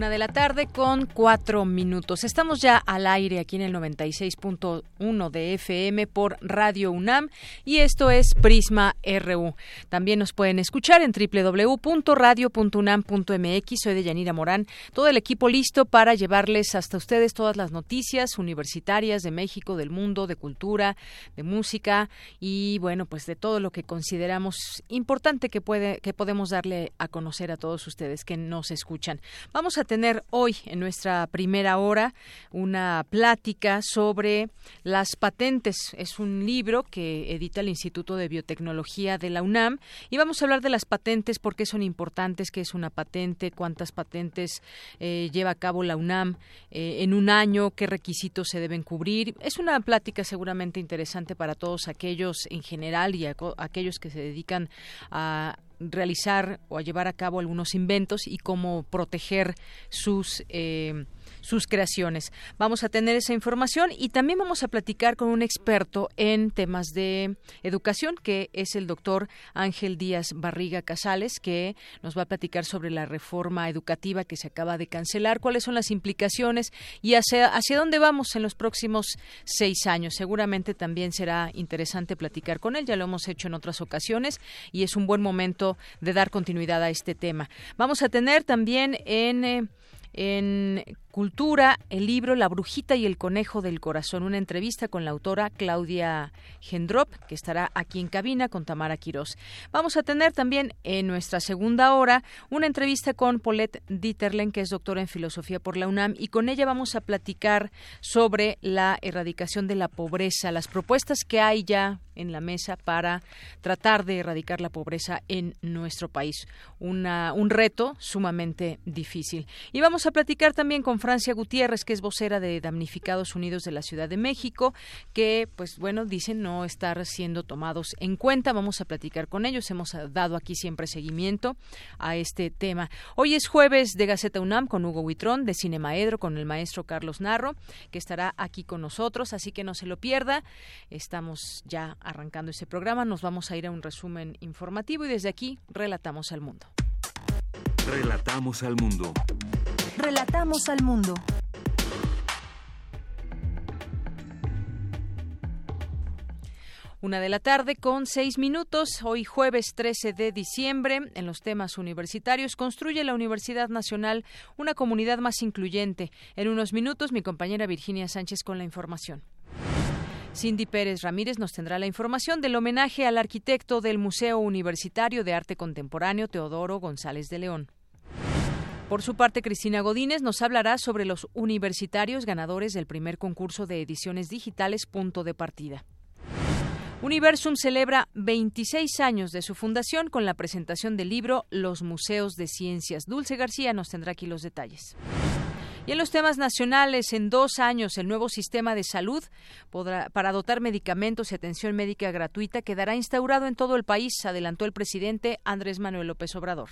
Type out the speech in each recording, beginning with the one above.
Una de la tarde con cuatro minutos. Estamos ya al aire aquí en el 96.1 de FM por Radio UNAM y esto es Prisma RU. También nos pueden escuchar en www.radio.unam.mx. Soy de Yanira Morán. Todo el equipo listo para llevarles hasta ustedes todas las noticias universitarias de México, del mundo, de cultura, de música y bueno, pues de todo lo que consideramos importante que puede que podemos darle a conocer a todos ustedes que nos escuchan. Vamos a tener hoy en nuestra primera hora una plática sobre las patentes. Es un libro que edita el Instituto de Biotecnología de la UNAM y vamos a hablar de las patentes, por qué son importantes, qué es una patente, cuántas patentes eh, lleva a cabo la UNAM eh, en un año, qué requisitos se deben cubrir. Es una plática seguramente interesante para todos aquellos en general y aquellos que se dedican a realizar o a llevar a cabo algunos inventos y cómo proteger sus eh, sus creaciones. Vamos a tener esa información y también vamos a platicar con un experto en temas de educación, que es el doctor Ángel Díaz Barriga Casales, que nos va a platicar sobre la reforma educativa que se acaba de cancelar, cuáles son las implicaciones y hacia, hacia dónde vamos en los próximos seis años. Seguramente también será interesante platicar con él, ya lo hemos hecho en otras ocasiones y es un buen momento de dar continuidad a este tema. Vamos a tener también en... Eh, en Cultura, el libro La Brujita y el Conejo del Corazón, una entrevista con la autora Claudia Gendrop, que estará aquí en cabina con Tamara Quirós. Vamos a tener también en nuestra segunda hora una entrevista con Paulette Dieterlen, que es doctora en filosofía por la UNAM, y con ella vamos a platicar sobre la erradicación de la pobreza, las propuestas que hay ya en la mesa para tratar de erradicar la pobreza en nuestro país. Una, un reto sumamente difícil. Y vamos a platicar también con Francia Gutiérrez, que es vocera de Damnificados Unidos de la Ciudad de México, que, pues bueno, dicen no estar siendo tomados en cuenta. Vamos a platicar con ellos. Hemos dado aquí siempre seguimiento a este tema. Hoy es jueves de Gaceta UNAM con Hugo Huitrón, de Cinemaedro con el maestro Carlos Narro, que estará aquí con nosotros, así que no se lo pierda. Estamos ya arrancando ese programa. Nos vamos a ir a un resumen informativo y desde aquí relatamos al mundo. Relatamos al mundo. Relatamos al mundo. Una de la tarde con seis minutos. Hoy jueves 13 de diciembre, en los temas universitarios, construye la Universidad Nacional una comunidad más incluyente. En unos minutos, mi compañera Virginia Sánchez con la información. Cindy Pérez Ramírez nos tendrá la información del homenaje al arquitecto del Museo Universitario de Arte Contemporáneo Teodoro González de León. Por su parte, Cristina Godínez nos hablará sobre los universitarios ganadores del primer concurso de ediciones digitales Punto de Partida. Universum celebra 26 años de su fundación con la presentación del libro Los Museos de Ciencias. Dulce García nos tendrá aquí los detalles. Y en los temas nacionales, en dos años, el nuevo sistema de salud para dotar medicamentos y atención médica gratuita quedará instaurado en todo el país, adelantó el presidente Andrés Manuel López Obrador.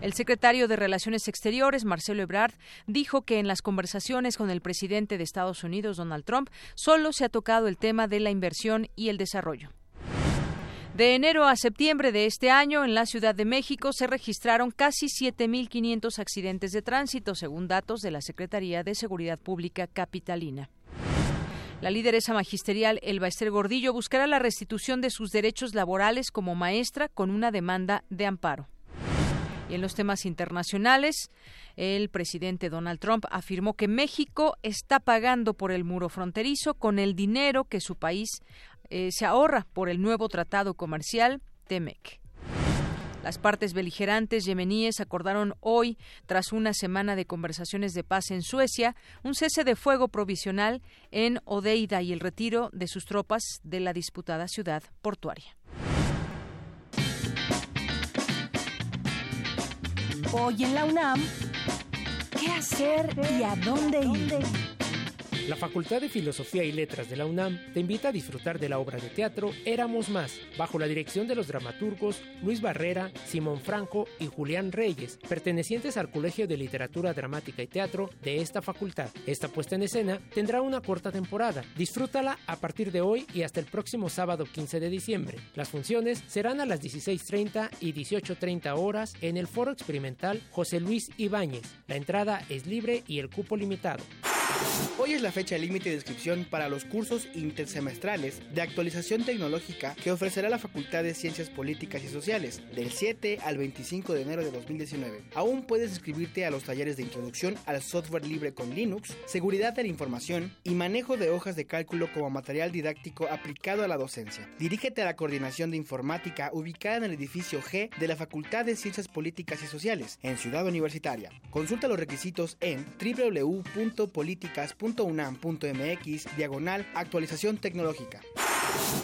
El secretario de Relaciones Exteriores, Marcelo Ebrard, dijo que en las conversaciones con el presidente de Estados Unidos, Donald Trump, solo se ha tocado el tema de la inversión y el desarrollo. De enero a septiembre de este año, en la Ciudad de México se registraron casi 7.500 accidentes de tránsito, según datos de la Secretaría de Seguridad Pública Capitalina. La lideresa magisterial Elba Ester Gordillo buscará la restitución de sus derechos laborales como maestra con una demanda de amparo. Y en los temas internacionales, el presidente Donald Trump afirmó que México está pagando por el muro fronterizo con el dinero que su país eh, se ahorra por el nuevo tratado comercial TEMEC. Las partes beligerantes yemeníes acordaron hoy, tras una semana de conversaciones de paz en Suecia, un cese de fuego provisional en Odeida y el retiro de sus tropas de la disputada ciudad portuaria. Hoy en la UNAM, ¿qué hacer y a dónde ir? La Facultad de Filosofía y Letras de la UNAM te invita a disfrutar de la obra de teatro Éramos Más, bajo la dirección de los dramaturgos Luis Barrera, Simón Franco y Julián Reyes, pertenecientes al Colegio de Literatura Dramática y Teatro de esta facultad. Esta puesta en escena tendrá una corta temporada. Disfrútala a partir de hoy y hasta el próximo sábado 15 de diciembre. Las funciones serán a las 16.30 y 18.30 horas en el Foro Experimental José Luis Ibáñez. La entrada es libre y el cupo limitado. Hoy es la fecha límite de inscripción para los cursos intersemestrales de actualización tecnológica que ofrecerá la Facultad de Ciencias Políticas y Sociales del 7 al 25 de enero de 2019. Aún puedes inscribirte a los talleres de introducción al software libre con Linux, seguridad de la información y manejo de hojas de cálculo como material didáctico aplicado a la docencia. Dirígete a la Coordinación de Informática ubicada en el edificio G de la Facultad de Ciencias Políticas y Sociales en Ciudad Universitaria. Consulta los requisitos en www.política políticas.unam.mx diagonal actualización tecnológica.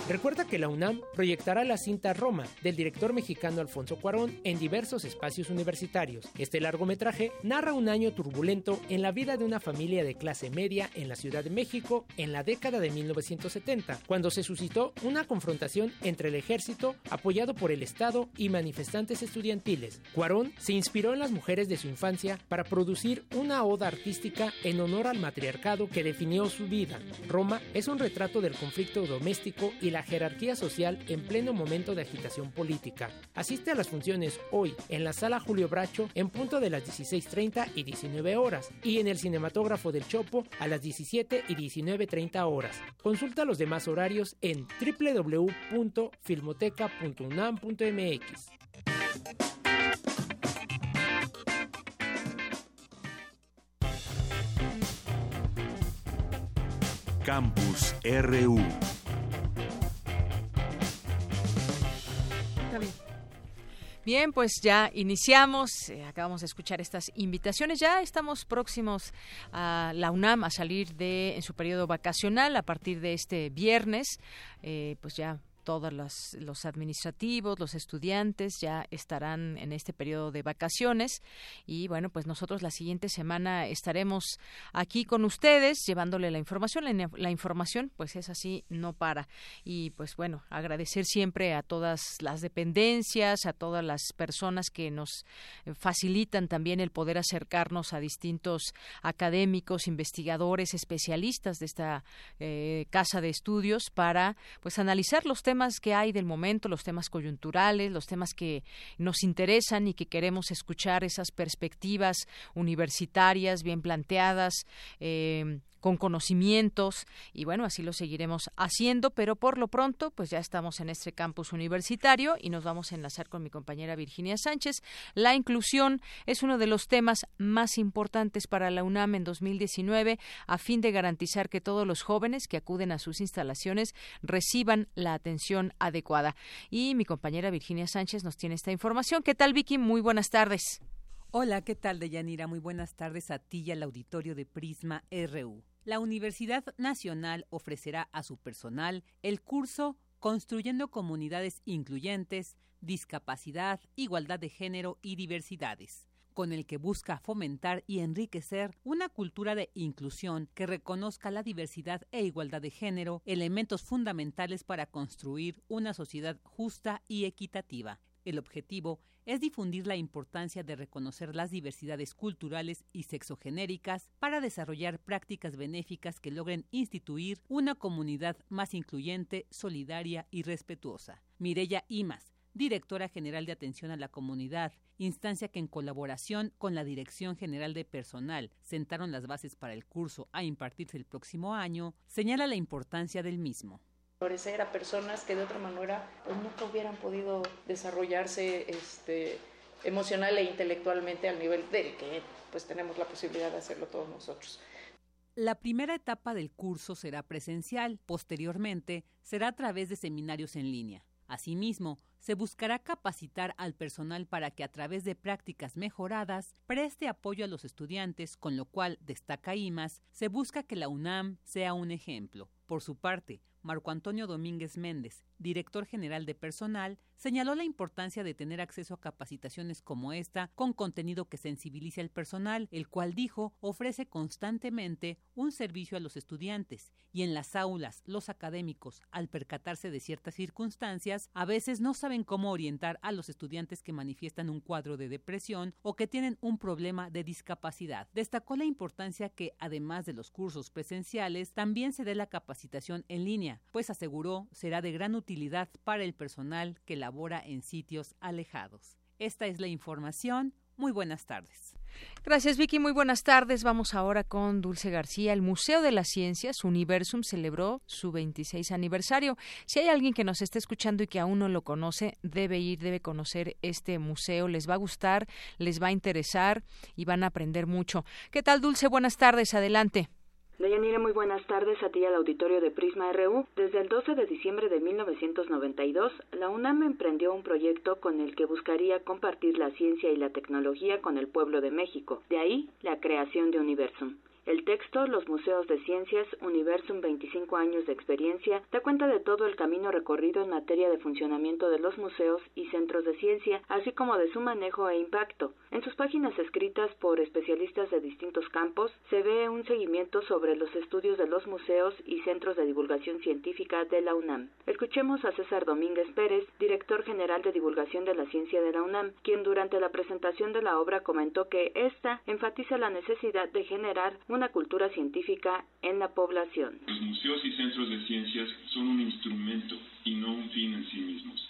Recuerda que la UNAM proyectará la cinta Roma del director mexicano Alfonso Cuarón en diversos espacios universitarios. Este largometraje narra un año turbulento en la vida de una familia de clase media en la Ciudad de México en la década de 1970, cuando se suscitó una confrontación entre el ejército apoyado por el Estado y manifestantes estudiantiles. Cuarón se inspiró en las mujeres de su infancia para producir una oda artística en honor al matriarcado que definió su vida. Roma es un retrato del conflicto doméstico y la jerarquía social en pleno momento de agitación política. Asiste a las funciones hoy en la sala Julio Bracho en punto de las 16.30 y 19 horas y en el cinematógrafo del Chopo a las 17 y 19.30 horas. Consulta los demás horarios en www.filmoteca.unam.mx. Campus RU Bien, pues ya iniciamos, eh, acabamos de escuchar estas invitaciones, ya estamos próximos a la UNAM a salir de en su periodo vacacional a partir de este viernes, eh, pues ya todos los, los, administrativos, los estudiantes ya estarán en este periodo de vacaciones y bueno, pues nosotros la siguiente semana estaremos aquí con ustedes llevándole la información. La, información pues es así, no para. Y pues bueno, agradecer siempre a todas las dependencias, a todas las personas que nos facilitan también el poder acercarnos a distintos académicos, investigadores, especialistas de esta eh, casa de estudios para pues analizar los temas temas que hay del momento, los temas coyunturales, los temas que nos interesan y que queremos escuchar esas perspectivas universitarias bien planteadas, eh, con conocimientos y bueno, así lo seguiremos haciendo, pero por lo pronto pues ya estamos en este campus universitario y nos vamos a enlazar con mi compañera Virginia Sánchez. La inclusión es uno de los temas más importantes para la UNAM en 2019 a fin de garantizar que todos los jóvenes que acuden a sus instalaciones reciban la atención adecuada. Y mi compañera Virginia Sánchez nos tiene esta información. ¿Qué tal Vicky? Muy buenas tardes. Hola, ¿qué tal, Deyanira? Muy buenas tardes a ti y al auditorio de Prisma RU. La Universidad Nacional ofrecerá a su personal el curso Construyendo Comunidades Incluyentes, Discapacidad, Igualdad de Género y Diversidades con el que busca fomentar y enriquecer una cultura de inclusión que reconozca la diversidad e igualdad de género, elementos fundamentales para construir una sociedad justa y equitativa. El objetivo es difundir la importancia de reconocer las diversidades culturales y sexogenéricas para desarrollar prácticas benéficas que logren instituir una comunidad más incluyente, solidaria y respetuosa. Mirella Imas, directora general de Atención a la Comunidad, instancia que en colaboración con la Dirección General de Personal sentaron las bases para el curso a impartirse el próximo año, señala la importancia del mismo favorecer a personas que de otra manera pues, nunca hubieran podido desarrollarse este, emocional e intelectualmente al nivel del que pues tenemos la posibilidad de hacerlo todos nosotros. La primera etapa del curso será presencial, posteriormente será a través de seminarios en línea. Asimismo, se buscará capacitar al personal para que a través de prácticas mejoradas preste apoyo a los estudiantes, con lo cual, destaca IMAS, se busca que la UNAM sea un ejemplo. Por su parte, Marco Antonio Domínguez Méndez, director general de personal, señaló la importancia de tener acceso a capacitaciones como esta con contenido que sensibilice al personal, el cual dijo ofrece constantemente un servicio a los estudiantes y en las aulas los académicos, al percatarse de ciertas circunstancias, a veces no saben cómo orientar a los estudiantes que manifiestan un cuadro de depresión o que tienen un problema de discapacidad. Destacó la importancia que, además de los cursos presenciales, también se dé la capacitación en línea, pues aseguró será de gran utilidad para el personal que labora en sitios alejados. Esta es la información. Muy buenas tardes. Gracias Vicky, muy buenas tardes. Vamos ahora con Dulce García. El Museo de las Ciencias, Universum, celebró su 26 aniversario. Si hay alguien que nos esté escuchando y que aún no lo conoce, debe ir, debe conocer este museo. Les va a gustar, les va a interesar y van a aprender mucho. ¿Qué tal Dulce? Buenas tardes, adelante. Deyanira, muy buenas tardes a ti al auditorio de Prisma RU. Desde el 12 de diciembre de 1992, la UNAM emprendió un proyecto con el que buscaría compartir la ciencia y la tecnología con el pueblo de México. De ahí la creación de Universum. El texto Los Museos de Ciencias, Universum 25 años de experiencia, da cuenta de todo el camino recorrido en materia de funcionamiento de los museos y centros de ciencia, así como de su manejo e impacto. En sus páginas escritas por especialistas de distintos campos, se ve un seguimiento sobre los estudios de los museos y centros de divulgación científica de la UNAM. Escuchemos a César Domínguez Pérez, director general de divulgación de la ciencia de la UNAM, quien durante la presentación de la obra comentó que esta enfatiza la necesidad de generar una cultura científica en la población. Los museos y centros de ciencias son un instrumento y no un fin en sí mismos.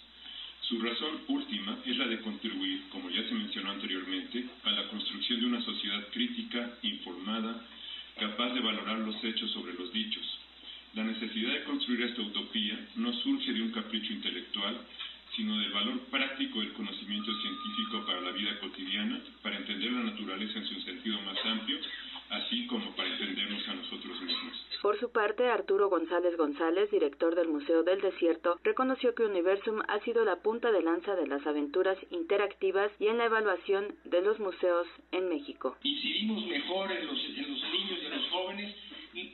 Su razón última es la de contribuir, como ya se mencionó anteriormente, a la construcción de una sociedad crítica, informada, capaz de valorar los hechos sobre los dichos. La necesidad de construir esta utopía no surge de un capricho intelectual, sino del valor práctico del conocimiento científico para la vida cotidiana, para entender la naturaleza en su sentido más amplio así como para entendernos a nosotros mismos. Por su parte, Arturo González González, director del Museo del Desierto, reconoció que Universum ha sido la punta de lanza de las aventuras interactivas y en la evaluación de los museos en México. Incidimos mejor en los, en los niños y en los jóvenes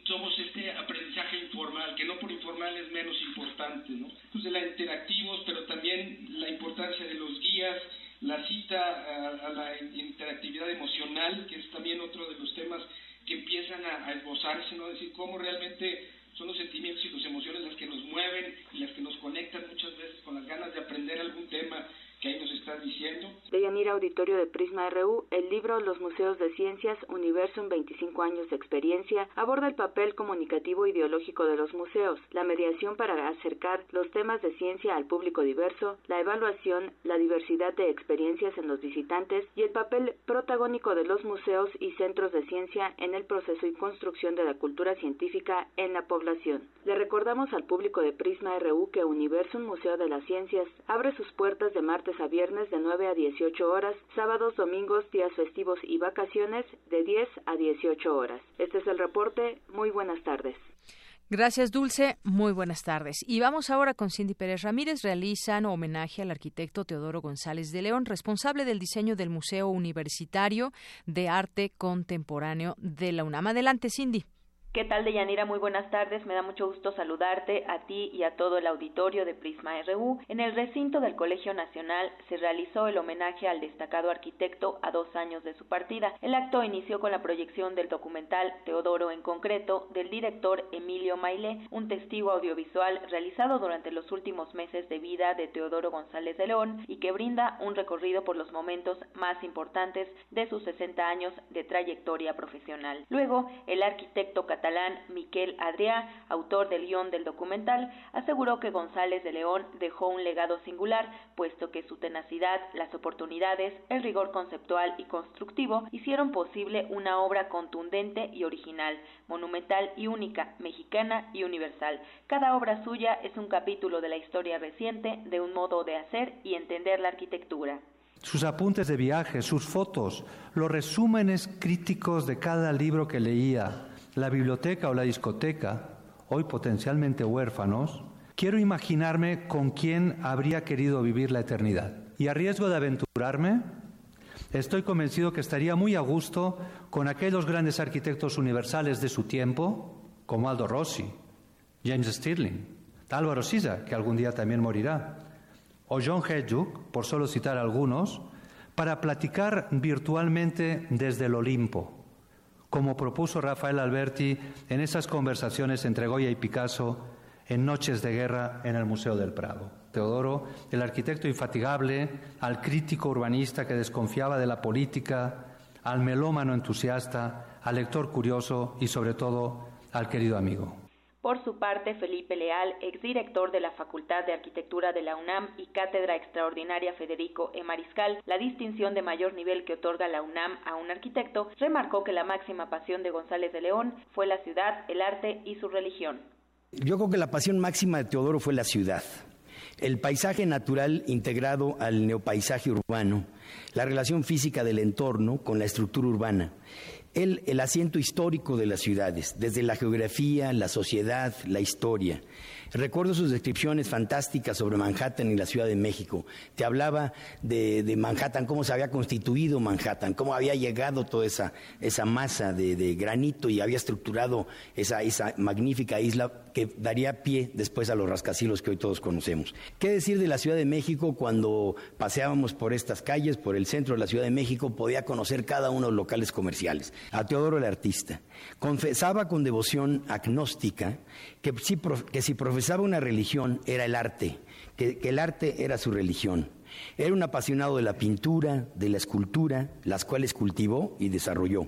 somos este aprendizaje informal, que no por informal es menos importante, ¿no? Entonces la interactivos, pero también la importancia de los guías, la cita a, la interactividad emocional, que es también otro de los temas que empiezan a, a esbozarse, ¿no? decir, cómo realmente son los sentimientos y las emociones las que nos mueven y las que nos conectan muchas veces con las ganas de aprender algún tema que ahí nos diciendo. Auditorio de Prisma RU, el libro Los Museos de Ciencias, Universo en 25 años de experiencia, aborda el papel comunicativo ideológico de los museos, la mediación para acercar los temas de ciencia al público diverso, la evaluación, la diversidad de experiencias en los visitantes y el papel protagónico de los museos y centros de ciencia en el proceso y construcción de la cultura científica en la población. Le recordamos al público de Prisma RU que Universo, un Museo de las Ciencias, abre sus puertas de martes a viernes de 9 a 18 horas, sábados, domingos, días festivos y vacaciones de 10 a 18 horas. Este es el reporte. Muy buenas tardes. Gracias, Dulce. Muy buenas tardes. Y vamos ahora con Cindy Pérez Ramírez. Realizan homenaje al arquitecto Teodoro González de León, responsable del diseño del Museo Universitario de Arte Contemporáneo de la UNAM. Adelante, Cindy. ¿Qué tal, Deyanira? Muy buenas tardes. Me da mucho gusto saludarte a ti y a todo el auditorio de Prisma RU. En el recinto del Colegio Nacional se realizó el homenaje al destacado arquitecto a dos años de su partida. El acto inició con la proyección del documental Teodoro en concreto del director Emilio Mailé, un testigo audiovisual realizado durante los últimos meses de vida de Teodoro González de León y que brinda un recorrido por los momentos más importantes de sus 60 años de trayectoria profesional. Luego, el arquitecto Miquel Adrià, autor del guion del documental, aseguró que González de León dejó un legado singular, puesto que su tenacidad, las oportunidades, el rigor conceptual y constructivo hicieron posible una obra contundente y original, monumental y única, mexicana y universal. Cada obra suya es un capítulo de la historia reciente de un modo de hacer y entender la arquitectura sus apuntes de viaje, sus fotos, los resúmenes críticos de cada libro que leía, la biblioteca o la discoteca, hoy potencialmente huérfanos, quiero imaginarme con quién habría querido vivir la eternidad. Y a riesgo de aventurarme, estoy convencido que estaría muy a gusto con aquellos grandes arquitectos universales de su tiempo, como Aldo Rossi, James Stirling, Álvaro Sisa, que algún día también morirá, o John Hedgehook, por solo citar algunos, para platicar virtualmente desde el Olimpo, como propuso Rafael Alberti en esas conversaciones entre Goya y Picasso en Noches de Guerra en el Museo del Prado. Teodoro, el arquitecto infatigable, al crítico urbanista que desconfiaba de la política, al melómano entusiasta, al lector curioso y sobre todo al querido amigo. Por su parte, Felipe Leal, exdirector de la Facultad de Arquitectura de la UNAM y Cátedra Extraordinaria Federico E. Mariscal, la distinción de mayor nivel que otorga la UNAM a un arquitecto, remarcó que la máxima pasión de González de León fue la ciudad, el arte y su religión. Yo creo que la pasión máxima de Teodoro fue la ciudad. El paisaje natural integrado al neopaisaje urbano, la relación física del entorno con la estructura urbana el, el asiento histórico de las ciudades, desde la geografía, la sociedad, la historia. Recuerdo sus descripciones fantásticas sobre Manhattan y la Ciudad de México. Te hablaba de, Manhattan, cómo se había constituido Manhattan, cómo había llegado toda esa, esa masa de, granito y había estructurado esa, esa magnífica isla que daría pie después a los rascacielos que hoy todos conocemos. ¿Qué decir de la Ciudad de México cuando paseábamos por estas calles, por el centro de la Ciudad de México, podía conocer cada uno de los locales comerciales? A Teodoro el artista. Confesaba con devoción agnóstica que si, que si profesaba una religión era el arte, que, el arte era su religión. Era un apasionado de la pintura, de la escultura, las cuales cultivó y desarrolló.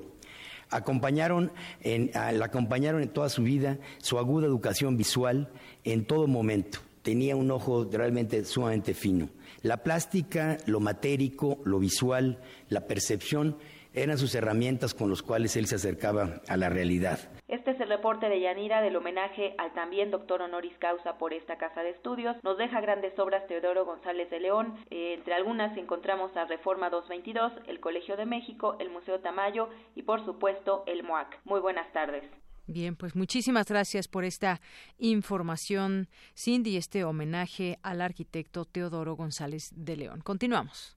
Acompañaron en, la acompañaron en toda su vida su aguda educación visual en todo momento. Tenía un ojo realmente sumamente fino. La plástica, lo matérico, lo visual, la percepción eran sus herramientas con las cuales él se acercaba a la realidad. Este es el reporte de Yanira del homenaje al también doctor honoris causa por esta casa de estudios. Nos deja grandes obras Teodoro González de León. Eh, entre algunas encontramos a Reforma 222, el Colegio de México, el Museo Tamayo y por supuesto el MOAC. Muy buenas tardes. Bien, pues muchísimas gracias por esta información, Cindy, este homenaje al arquitecto Teodoro González de León. Continuamos.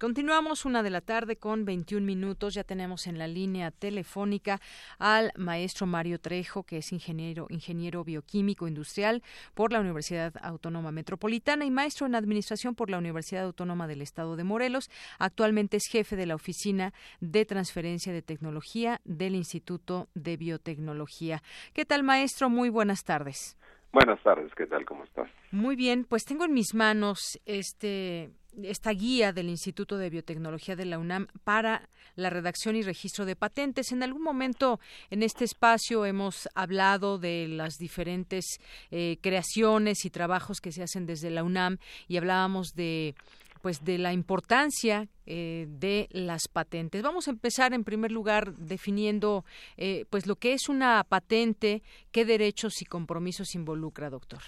Continuamos una de la tarde con 21 minutos. Ya tenemos en la línea telefónica al maestro Mario Trejo, que es ingeniero, ingeniero bioquímico industrial por la Universidad Autónoma Metropolitana y maestro en administración por la Universidad Autónoma del Estado de Morelos. Actualmente es jefe de la Oficina de Transferencia de Tecnología del Instituto de Biotecnología. ¿Qué tal, maestro? Muy buenas tardes. Buenas tardes, ¿qué tal? ¿Cómo estás? Muy bien, pues tengo en mis manos este esta guía del Instituto de Biotecnología de la UNAM para la redacción y registro de patentes. En algún momento en este espacio hemos hablado de las diferentes eh, creaciones y trabajos que se hacen desde la UNAM y hablábamos de pues de la importancia eh, de las patentes. Vamos a empezar en primer lugar definiendo eh, pues lo que es una patente, qué derechos y compromisos involucra, doctor.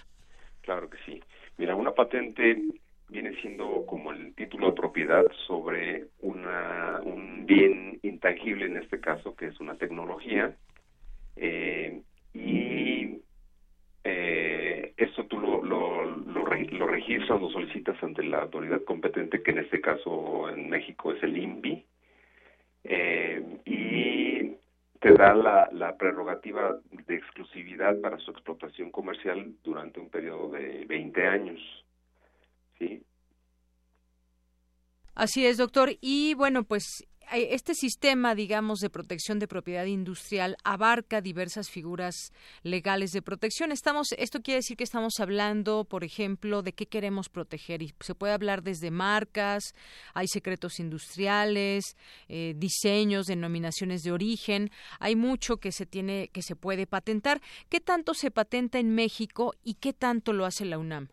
Claro que sí. Mira, una patente viene siendo como el título de propiedad sobre una, un bien intangible en este caso, que es una tecnología, eh, y eh, esto tú lo, registras, lo solicitas ante la autoridad competente, que en este caso en México es el INVI, eh, y te da la, la prerrogativa de exclusividad para su explotación comercial durante un periodo de 20 años. ¿Sí? Así es, doctor. Y bueno, pues eh, este sistema, digamos, de protección de propiedad industrial abarca diversas figuras legales de protección. Estamos, esto quiere decir que estamos hablando, por ejemplo, de qué queremos proteger y se puede hablar desde marcas, hay secretos industriales, eh, diseños, denominaciones de origen. Hay mucho que se tiene, que se puede patentar. ¿Qué tanto se patenta en México y qué tanto lo hace la UNAM?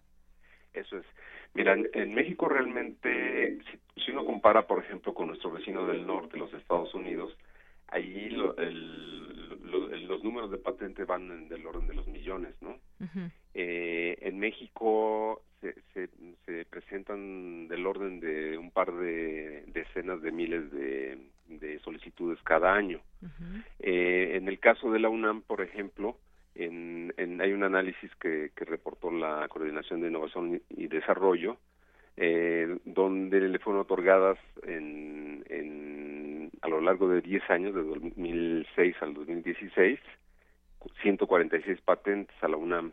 Eso es. Mira, en, México realmente, si, uno compara, por ejemplo, con nuestro vecino del norte, los Estados Unidos, ahí los números de patente van del orden de los millones, ¿no? eh, en México se, se, presentan del orden de un par de decenas de miles de, solicitudes cada año. eh, en el caso de la UNAM, por ejemplo, en, en, hay un análisis que, que reportó la Coordinación de Innovación y Desarrollo, eh, donde le fueron otorgadas en, en, a lo largo de 10 años, de 2006 al 2016, 146 patentes a la UNAM.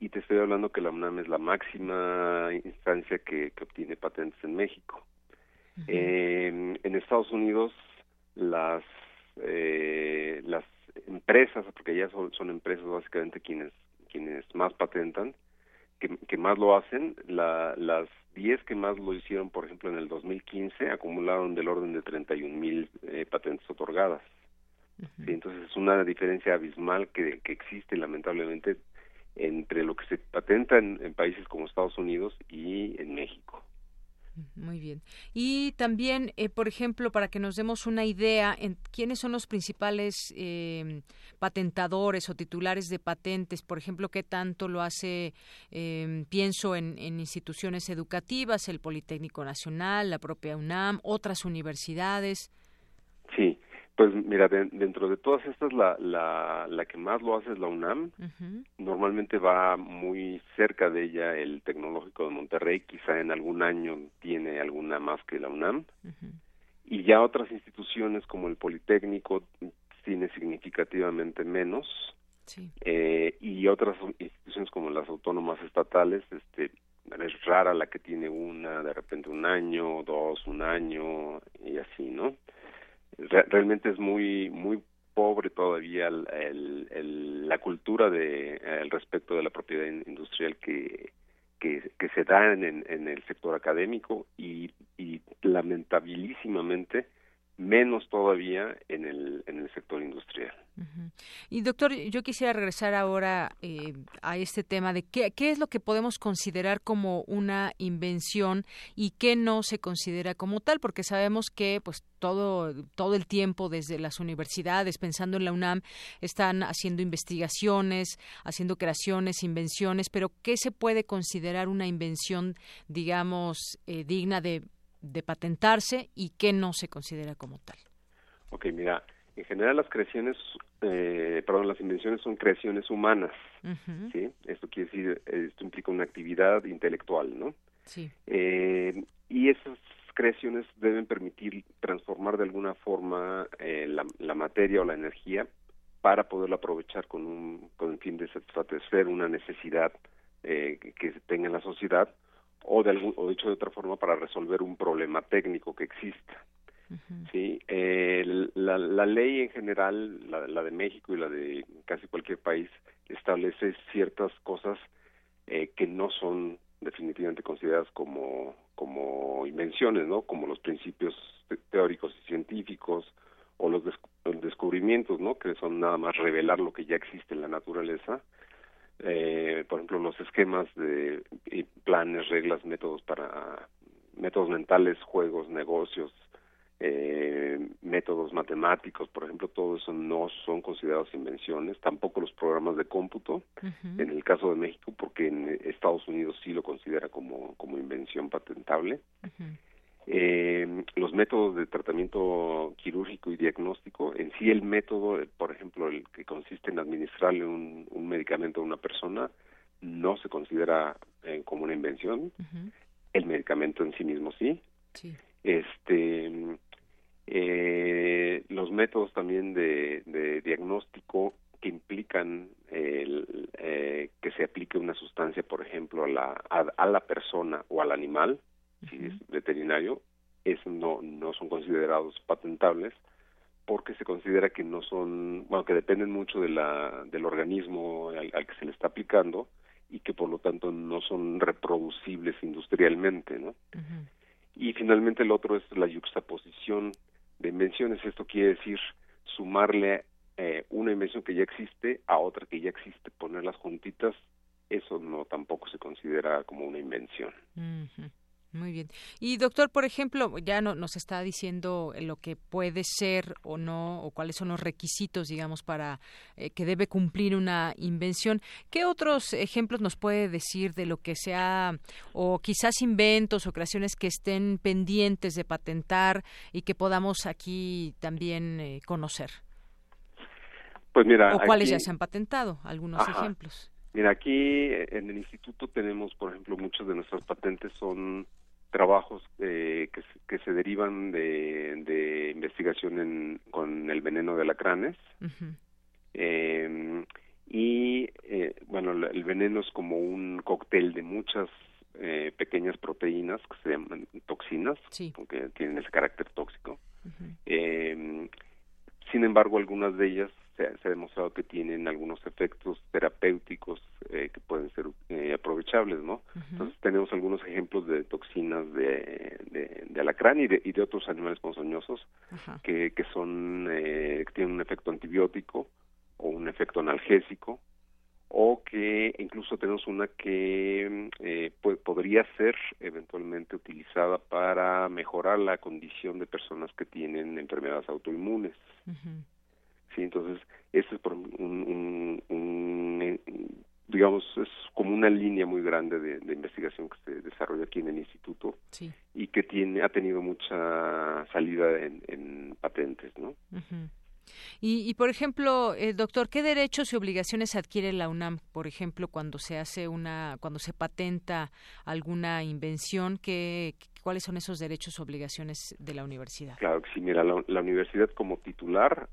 Y te estoy hablando que la UNAM es la máxima instancia que, que obtiene patentes en México. eh, en Estados Unidos, las, eh, las empresas, porque ya son, son empresas básicamente quienes, quienes más patentan, que, que más lo hacen, la, las 10 que más lo hicieron, por ejemplo, en el 2015, acumularon del orden de 31 mil eh, patentes otorgadas. sí, entonces es una diferencia abismal que, que existe lamentablemente entre lo que se patenta en, en países como Estados Unidos y en México. Muy bien. Y también, eh, por ejemplo, para que nos demos una idea, en quiénes son los principales eh, patentadores o titulares de patentes, por ejemplo, qué tanto lo hace, eh, pienso en, en, instituciones educativas, el Politécnico Nacional, la propia UNAM, otras universidades. Sí, pues mira, de, dentro de todas estas, la, la, la que más lo hace es la UNAM. Uh -huh. Normalmente va muy cerca de ella el Tecnológico de Monterrey, quizá en algún año tiene alguna más que la UNAM. Uh -huh. Y ya otras instituciones como el Politécnico tiene significativamente menos. Sí. Eh, y otras instituciones como las autónomas estatales, este, es rara la que tiene una, de repente un año, dos, un año, y así, ¿no? Realmente es muy muy pobre todavía el, la cultura de el respecto de la propiedad industrial que que, que se da en, en, el sector académico y, y lamentabilísimamente menos todavía en el, en el sector industrial. Y doctor, yo quisiera regresar ahora eh, a este tema de qué, qué es lo que podemos considerar como una invención y qué no se considera como tal, porque sabemos que pues todo, todo el tiempo desde las universidades, pensando en la UNAM, están haciendo investigaciones, haciendo creaciones, invenciones, pero ¿qué se puede considerar una invención, digamos, eh, digna de de patentarse y qué no se considera como tal. Ok, mira, en general las creaciones, eh, perdón, las invenciones son creaciones humanas, uh -huh. ¿sí? Esto quiere decir, esto implica una actividad intelectual, ¿no? Sí. Eh, y esas creaciones deben permitir transformar de alguna forma eh, la, la, materia o la energía para poderla aprovechar con un con el fin de satisfacer una necesidad eh, que, tenga en la sociedad o, de algún, o dicho de otra forma para resolver un problema técnico que exista. Sí, eh, la, la, ley en general, la, la, de México y la de casi cualquier país, establece ciertas cosas eh, que no son definitivamente consideradas como, como invenciones, ¿no? Como los principios teóricos y científicos o los, des descubrimientos, ¿no? Que son nada más revelar lo que ya existe en la naturaleza eh, por ejemplo, los esquemas de planes, reglas, métodos para métodos mentales, juegos, negocios, eh, métodos matemáticos, por ejemplo, todo eso no son considerados invenciones, tampoco los programas de cómputo, uh -huh. en el caso de México, porque en Estados Unidos sí lo considera como, como invención patentable. Uh -huh. Eh, los métodos de tratamiento quirúrgico y diagnóstico, en sí el método, por ejemplo, el que consiste en administrarle un, un medicamento a una persona, no se considera eh, como una invención. Uh -huh. El medicamento en sí mismo sí. sí. Este, eh, los métodos también de, de diagnóstico que implican el, eh, que se aplique una sustancia, por ejemplo, a la, a, a la persona o al animal, si uh -huh. es veterinario, es, no, no son considerados patentables porque se considera que no son, bueno, que dependen mucho de la, del organismo al, al, que se le está aplicando y que por lo tanto no son reproducibles industrialmente, ¿no? Uh -huh. Y finalmente el otro es la yuxtaposición de invenciones. Esto quiere decir sumarle eh, una invención que ya existe a otra que ya existe, ponerlas juntitas, eso no tampoco se considera como una invención. Muy bien. Y doctor, por ejemplo, ya no, nos está diciendo lo que puede ser o no, o cuáles son los requisitos, digamos, para eh, que debe cumplir una invención. ¿Qué otros ejemplos nos puede decir de lo que sea, o quizás inventos o creaciones que estén pendientes de patentar y que podamos aquí también eh, conocer? Pues mira, o cuáles ya se han patentado, algunos ejemplos. Mira, aquí en el instituto tenemos, por ejemplo, muchas de nuestras patentes son trabajos eh, que, que, se derivan de, de investigación en, con el veneno de alacranes. eh, y, eh, bueno, el veneno es como un cóctel de muchas eh, pequeñas proteínas que se llaman toxinas, sí. porque tienen ese carácter tóxico. eh, sin embargo, algunas de ellas se, se, ha demostrado que tienen algunos efectos terapéuticos eh, que pueden ser eh, aprovechables, ¿no? Uh -huh. Entonces tenemos algunos ejemplos de toxinas de, de, de alacrán y de, y de, otros animales ponzoñosos uh -huh. que, que son eh, que tienen un efecto antibiótico o un efecto analgésico o que incluso tenemos una que eh, pues, podría ser eventualmente utilizada para mejorar la condición de personas que tienen enfermedades autoinmunes. Uh -huh. Sí, entonces, eso es por un, un, un, digamos, es como una línea muy grande de, de, investigación que se desarrolla aquí en el instituto sí. y que tiene ha tenido mucha salida en, en patentes, ¿no? Uh -huh. Y, y, por ejemplo, eh, doctor, ¿qué derechos y obligaciones adquiere la UNAM, por ejemplo, cuando se hace una, cuando se patenta alguna invención? ¿qué, ¿Cuáles son esos derechos y obligaciones de la universidad? Claro que sí, mira, la, la universidad como titular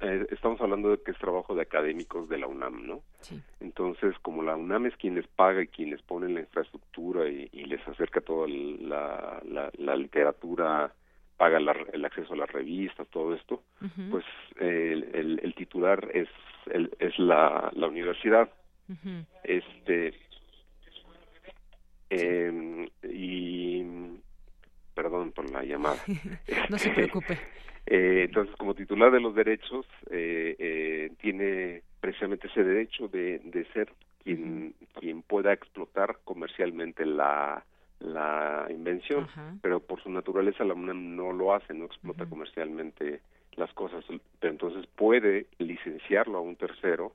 eh, estamos hablando de que es trabajo de académicos de la UNAM, ¿no? Sí. Entonces, como la UNAM es quien les paga y quien les pone la infraestructura y, y les acerca toda la, la, la literatura, paga la, el acceso a las revistas, todo esto, uh -huh. pues eh, el, el, el, titular es el, es la, la universidad. Uh -huh. Este eh, y perdón por la llamada. no se preocupe. Eh, entonces, como titular de los derechos, eh, eh, tiene precisamente ese derecho de, de ser quien, quien pueda explotar comercialmente la, la invención, pero por su naturaleza la UNAM no lo hace, no explota comercialmente las cosas, pero entonces puede licenciarlo a un tercero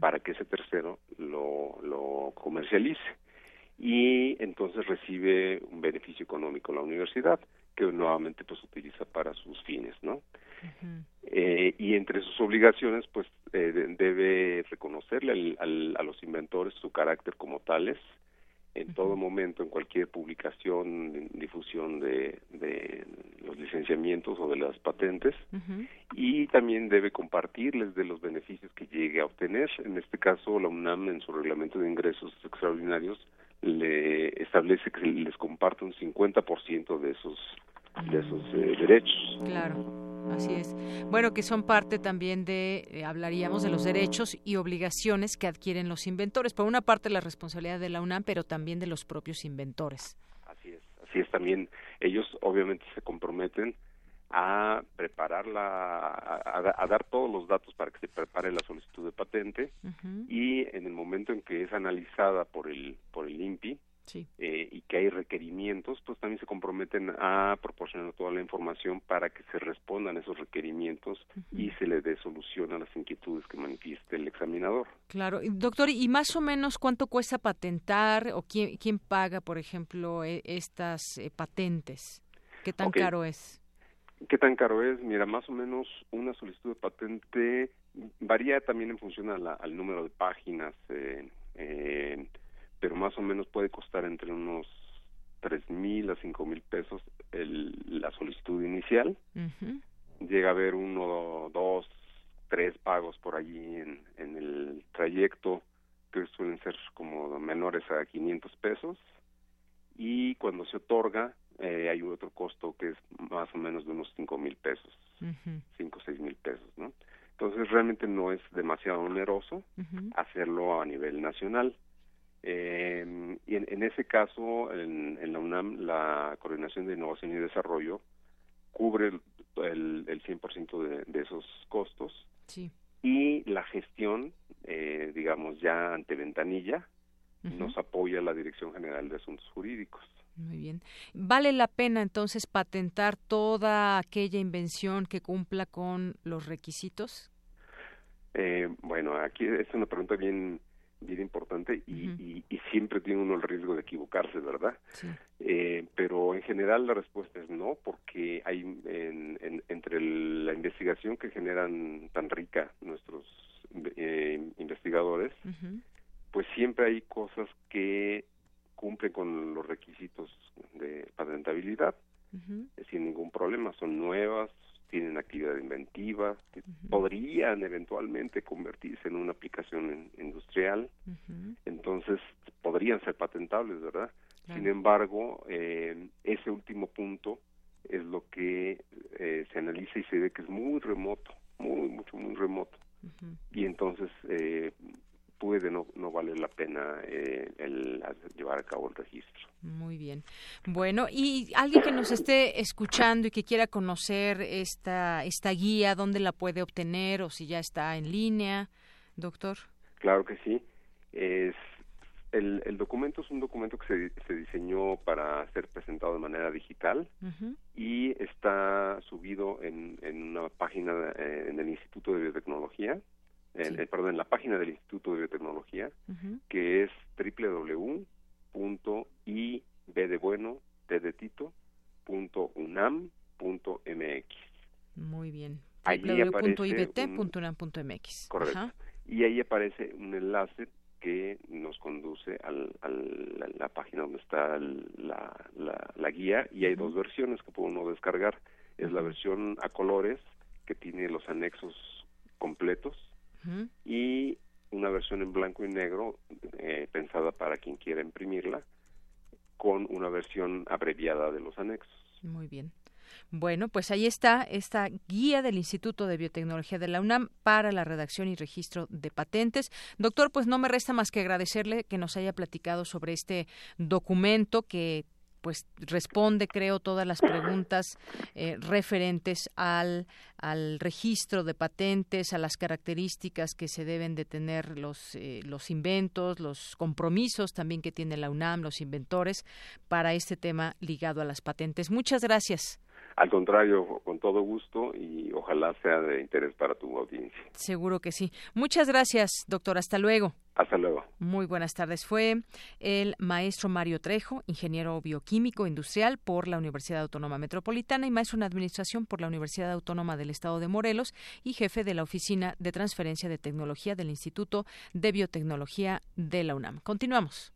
para que ese tercero lo, lo comercialice. Y entonces recibe un beneficio económico la universidad que nuevamente pues utiliza para sus fines, ¿no? Uh -huh. eh, y entre sus obligaciones pues eh, debe reconocerle al, al, a los inventores su carácter como tales en uh -huh. todo momento, en cualquier publicación, difusión de, de, los licenciamientos o de las patentes, uh -huh. y también debe compartirles de los beneficios que llegue a obtener. En este caso, la UNAM, en su reglamento de ingresos extraordinarios, le establece que les comparte un 50% de esos de esos eh, derechos. Claro, así es. Bueno, que son parte también de, eh, hablaríamos de los derechos y obligaciones que adquieren los inventores. Por una parte la responsabilidad de la UNAM, pero también de los propios inventores. Así es, así es también. Ellos obviamente se comprometen a preparar la, a, a, dar todos los datos para que se prepare la solicitud de patente uh -huh. y en el momento en que es analizada por el por el INPI sí. eh, y que hay requerimientos, pues también se comprometen a proporcionar toda la información para que se respondan esos requerimientos uh -huh. y se le dé solución a las inquietudes que manifieste el examinador. Claro, doctor, ¿y más o menos cuánto cuesta patentar o quién, quién paga, por ejemplo, e estas eh, patentes? ¿Qué tan okay. caro es? ¿Qué tan caro es? Mira, más o menos una solicitud de patente varía también en función a la, al número de páginas, eh, eh, pero más o menos puede costar entre unos tres mil a cinco mil pesos el, la solicitud inicial. Uh -huh. Llega a haber uno, dos, tres pagos por allí en, en el trayecto que suelen ser como menores a 500 pesos y cuando se otorga eh, hay otro costo que es más o menos de unos cinco mil pesos, uh -huh. cinco o seis mil pesos, ¿no? Entonces realmente no es demasiado oneroso uh -huh. hacerlo a nivel nacional. Eh, y en, en, ese caso, en, en, la UNAM, la Coordinación de Innovación y Desarrollo cubre el, el, el 100% de, de esos costos sí. y la gestión, eh, digamos, ya ante ventanilla, uh -huh. nos apoya la Dirección General de Asuntos Jurídicos. Muy bien. ¿Vale la pena entonces patentar toda aquella invención que cumpla con los requisitos? Eh, bueno, aquí es una pregunta bien bien importante y, y, siempre tiene uno el riesgo de equivocarse, ¿verdad? Eh, pero en general la respuesta es no, porque hay en, entre la investigación que generan tan rica nuestros eh, investigadores, pues siempre hay cosas que cumplen con los requisitos de patentabilidad sin ningún problema, son nuevas, tienen actividad inventiva, podrían eventualmente convertirse en una aplicación industrial, entonces podrían ser patentables, ¿verdad? Sin embargo, eh, ese último punto es lo que eh, se analiza y se ve que es muy remoto, muy, mucho, muy remoto. Y entonces eh, puede no, no vale la pena eh, el llevar a cabo el registro. Muy bien. Bueno, y alguien que nos esté escuchando y que quiera conocer esta, esta guía, ¿dónde la puede obtener o si ya está en línea, doctor? Claro que sí. Es, el, el documento es un documento que se, se diseñó para ser presentado de manera digital y está subido en, en una página eh, en el Instituto de Biotecnología en, eh, perdón, en la página del Instituto de Biotecnología, que es www.ib de bueno, de tito, punto unam punto mx. Muy bien. www.ibt.unam.mx. Correcto. Y ahí aparece un enlace que nos conduce al, al, a la página donde está la, la, la, guía y hay dos versiones que puede uno descargar. Es la versión a colores que tiene los anexos completos y una versión en blanco y negro eh, pensada para quien quiera imprimirla con una versión abreviada de los anexos. Muy bien. Bueno, pues ahí está esta guía del Instituto de Biotecnología de la UNAM para la redacción y registro de patentes. Doctor, pues no me resta más que agradecerle que nos haya platicado sobre este documento que pues responde, creo, todas las preguntas eh, referentes al, al registro de patentes, a las características que se deben de tener los, eh, los inventos, los compromisos también que tiene la UNAM, los inventores, para este tema ligado a las patentes. Muchas gracias. Al contrario, con todo gusto y ojalá sea de interés para tu audiencia. Seguro que sí. Muchas gracias, doctor. Hasta luego. Hasta luego. Muy buenas tardes. Fue el maestro Mario Trejo, ingeniero bioquímico industrial por la Universidad Autónoma Metropolitana y maestro en administración por la Universidad Autónoma del Estado de Morelos y jefe de la Oficina de Transferencia de Tecnología del Instituto de Biotecnología de la UNAM. Continuamos.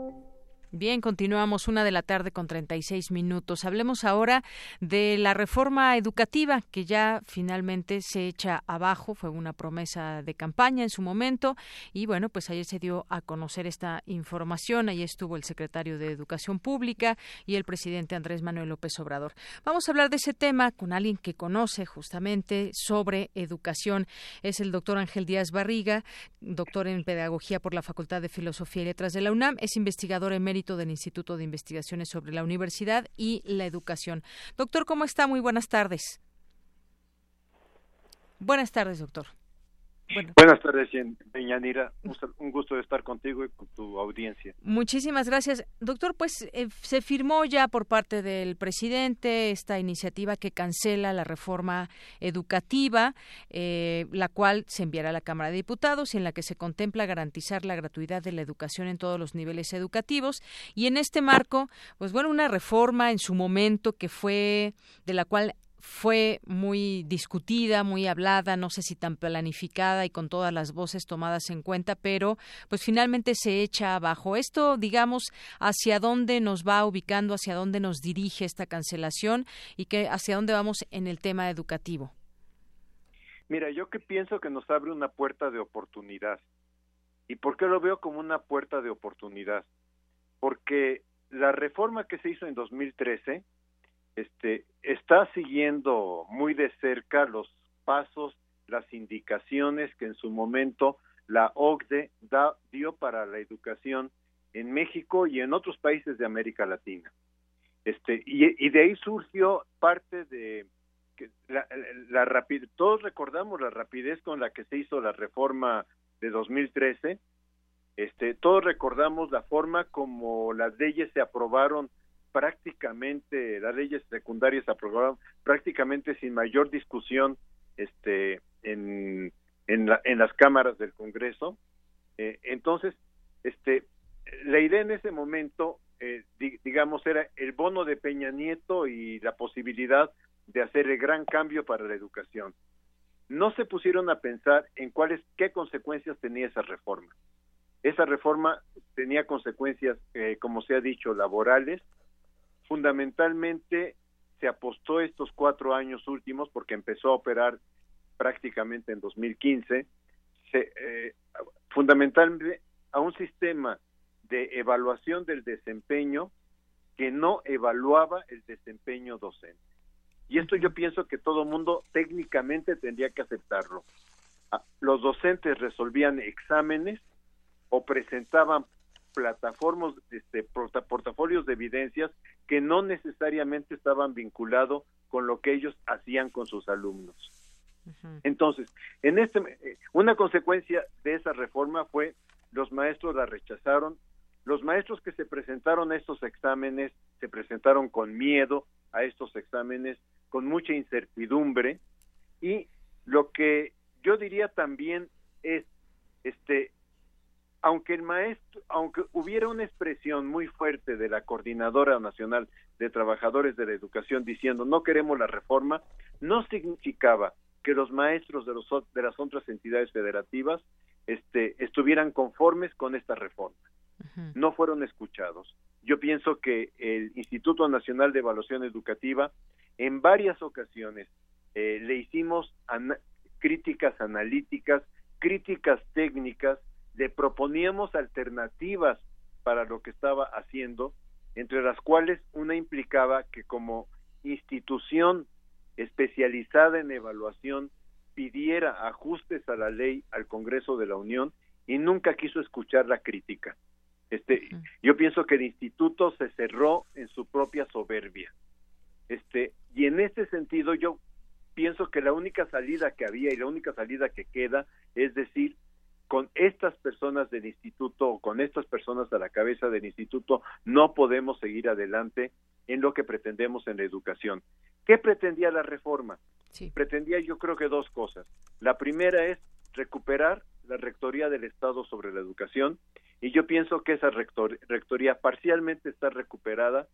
Bien, continuamos una de la tarde con 36 minutos. Hablemos ahora de la reforma educativa que ya finalmente se echa abajo. Fue una promesa de campaña en su momento y bueno, pues ayer se dio a conocer esta información. Ahí estuvo el secretario de Educación Pública y el presidente Andrés Manuel López Obrador. Vamos a hablar de ese tema con alguien que conoce justamente sobre educación. Es el doctor Ángel Díaz Barriga, doctor en Pedagogía por la Facultad de Filosofía y Letras de la UNAM. Es investigador emérito del Instituto de Investigaciones sobre la Universidad y la Educación. Doctor, ¿cómo está? Muy buenas tardes. Buenas tardes, doctor. Buenas tardes, Deñanira. Un gusto de estar contigo y con tu audiencia. Muchísimas gracias. Doctor, pues eh, se firmó ya por parte del presidente esta iniciativa que cancela la reforma educativa, eh, la cual se enviará a la Cámara de Diputados y en la que se contempla garantizar la gratuidad de la educación en todos los niveles educativos. Y en este marco, pues bueno, una reforma en su momento que fue de la cual fue muy discutida, muy hablada, no sé si tan planificada y con todas las voces tomadas en cuenta, pero pues finalmente se echa abajo. Esto, digamos, hacia dónde nos va ubicando, hacia dónde nos dirige esta cancelación y que hacia dónde vamos en el tema educativo. Mira, yo que pienso que nos abre una puerta de oportunidad. ¿Y por qué lo veo como una puerta de oportunidad? Porque la reforma que se hizo en 2013 este, está siguiendo muy de cerca los pasos, las indicaciones que en su momento la OCDE dio para la educación en México y en otros países de América Latina. Este, y, de ahí surgió parte de la, la rapidez, todos recordamos la rapidez con la que se hizo la reforma de 2013, este, todos recordamos la forma como las leyes se aprobaron prácticamente, las leyes secundarias se aprobaron prácticamente sin mayor discusión este, en, en, en las cámaras del Congreso. Eh, entonces, este, la idea en ese momento, eh, digamos, era el bono de Peña Nieto y la posibilidad de hacer el gran cambio para la educación. No se pusieron a pensar en cuáles, qué consecuencias tenía esa reforma. Esa reforma tenía consecuencias, eh, como se ha dicho, laborales. Fundamentalmente se apostó estos cuatro años últimos, porque empezó a operar prácticamente en 2015, se, eh, fundamentalmente a un sistema de evaluación del desempeño que no evaluaba el desempeño docente. Y esto yo pienso que todo mundo técnicamente tendría que aceptarlo. Ah, los docentes resolvían exámenes o presentaban plataformas, este, portafolios de evidencias que no necesariamente estaban vinculados con lo que ellos hacían con sus alumnos. Entonces, en este, eh, una consecuencia de esa reforma fue los maestros la rechazaron los maestros que se presentaron a estos exámenes se presentaron con miedo a estos exámenes, con mucha incertidumbre y lo que yo diría también es este aunque el maestro, aunque hubiera una expresión muy fuerte de la Coordinadora Nacional de Trabajadores de la Educación diciendo no queremos la reforma, no significaba que los maestros de, los, de las otras entidades federativas este, estuvieran conformes con esta reforma no fueron escuchados. Yo pienso que el Instituto Nacional de Evaluación Educativa en varias ocasiones eh, le hicimos críticas analíticas, críticas técnicas, le proponíamos alternativas para lo que estaba haciendo, entre las cuales una implicaba que como institución especializada en evaluación pidiera ajustes a la ley al Congreso de la Unión y nunca quiso escuchar la crítica. Este, yo pienso que el instituto se cerró en su propia soberbia. Este, y en este sentido yo pienso que la única salida que había y la única salida que queda es decir, con estas personas del instituto o con estas personas a la cabeza del instituto no podemos seguir adelante en lo que pretendemos en la educación. ¿Qué pretendía la reforma? Pretendía yo creo que dos cosas. La primera es recuperar la rectoría del Estado sobre la educación y yo pienso que esa rectoría parcialmente está recuperada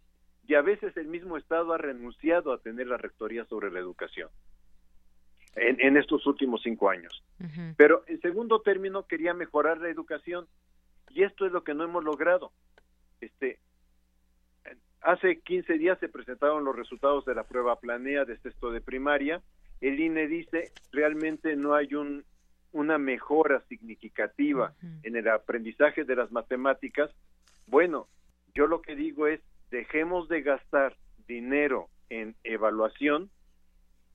y a veces el mismo Estado ha renunciado a tener la rectoría sobre la educación en, estos últimos cinco años. Pero en segundo término quería mejorar la educación y esto es lo que no hemos logrado. Este, hace 15 días se presentaron los resultados de la prueba planea de sexto de primaria. El INE dice realmente no hay un una mejora significativa en el aprendizaje de las matemáticas, bueno, yo lo que digo es, dejemos de gastar dinero en evaluación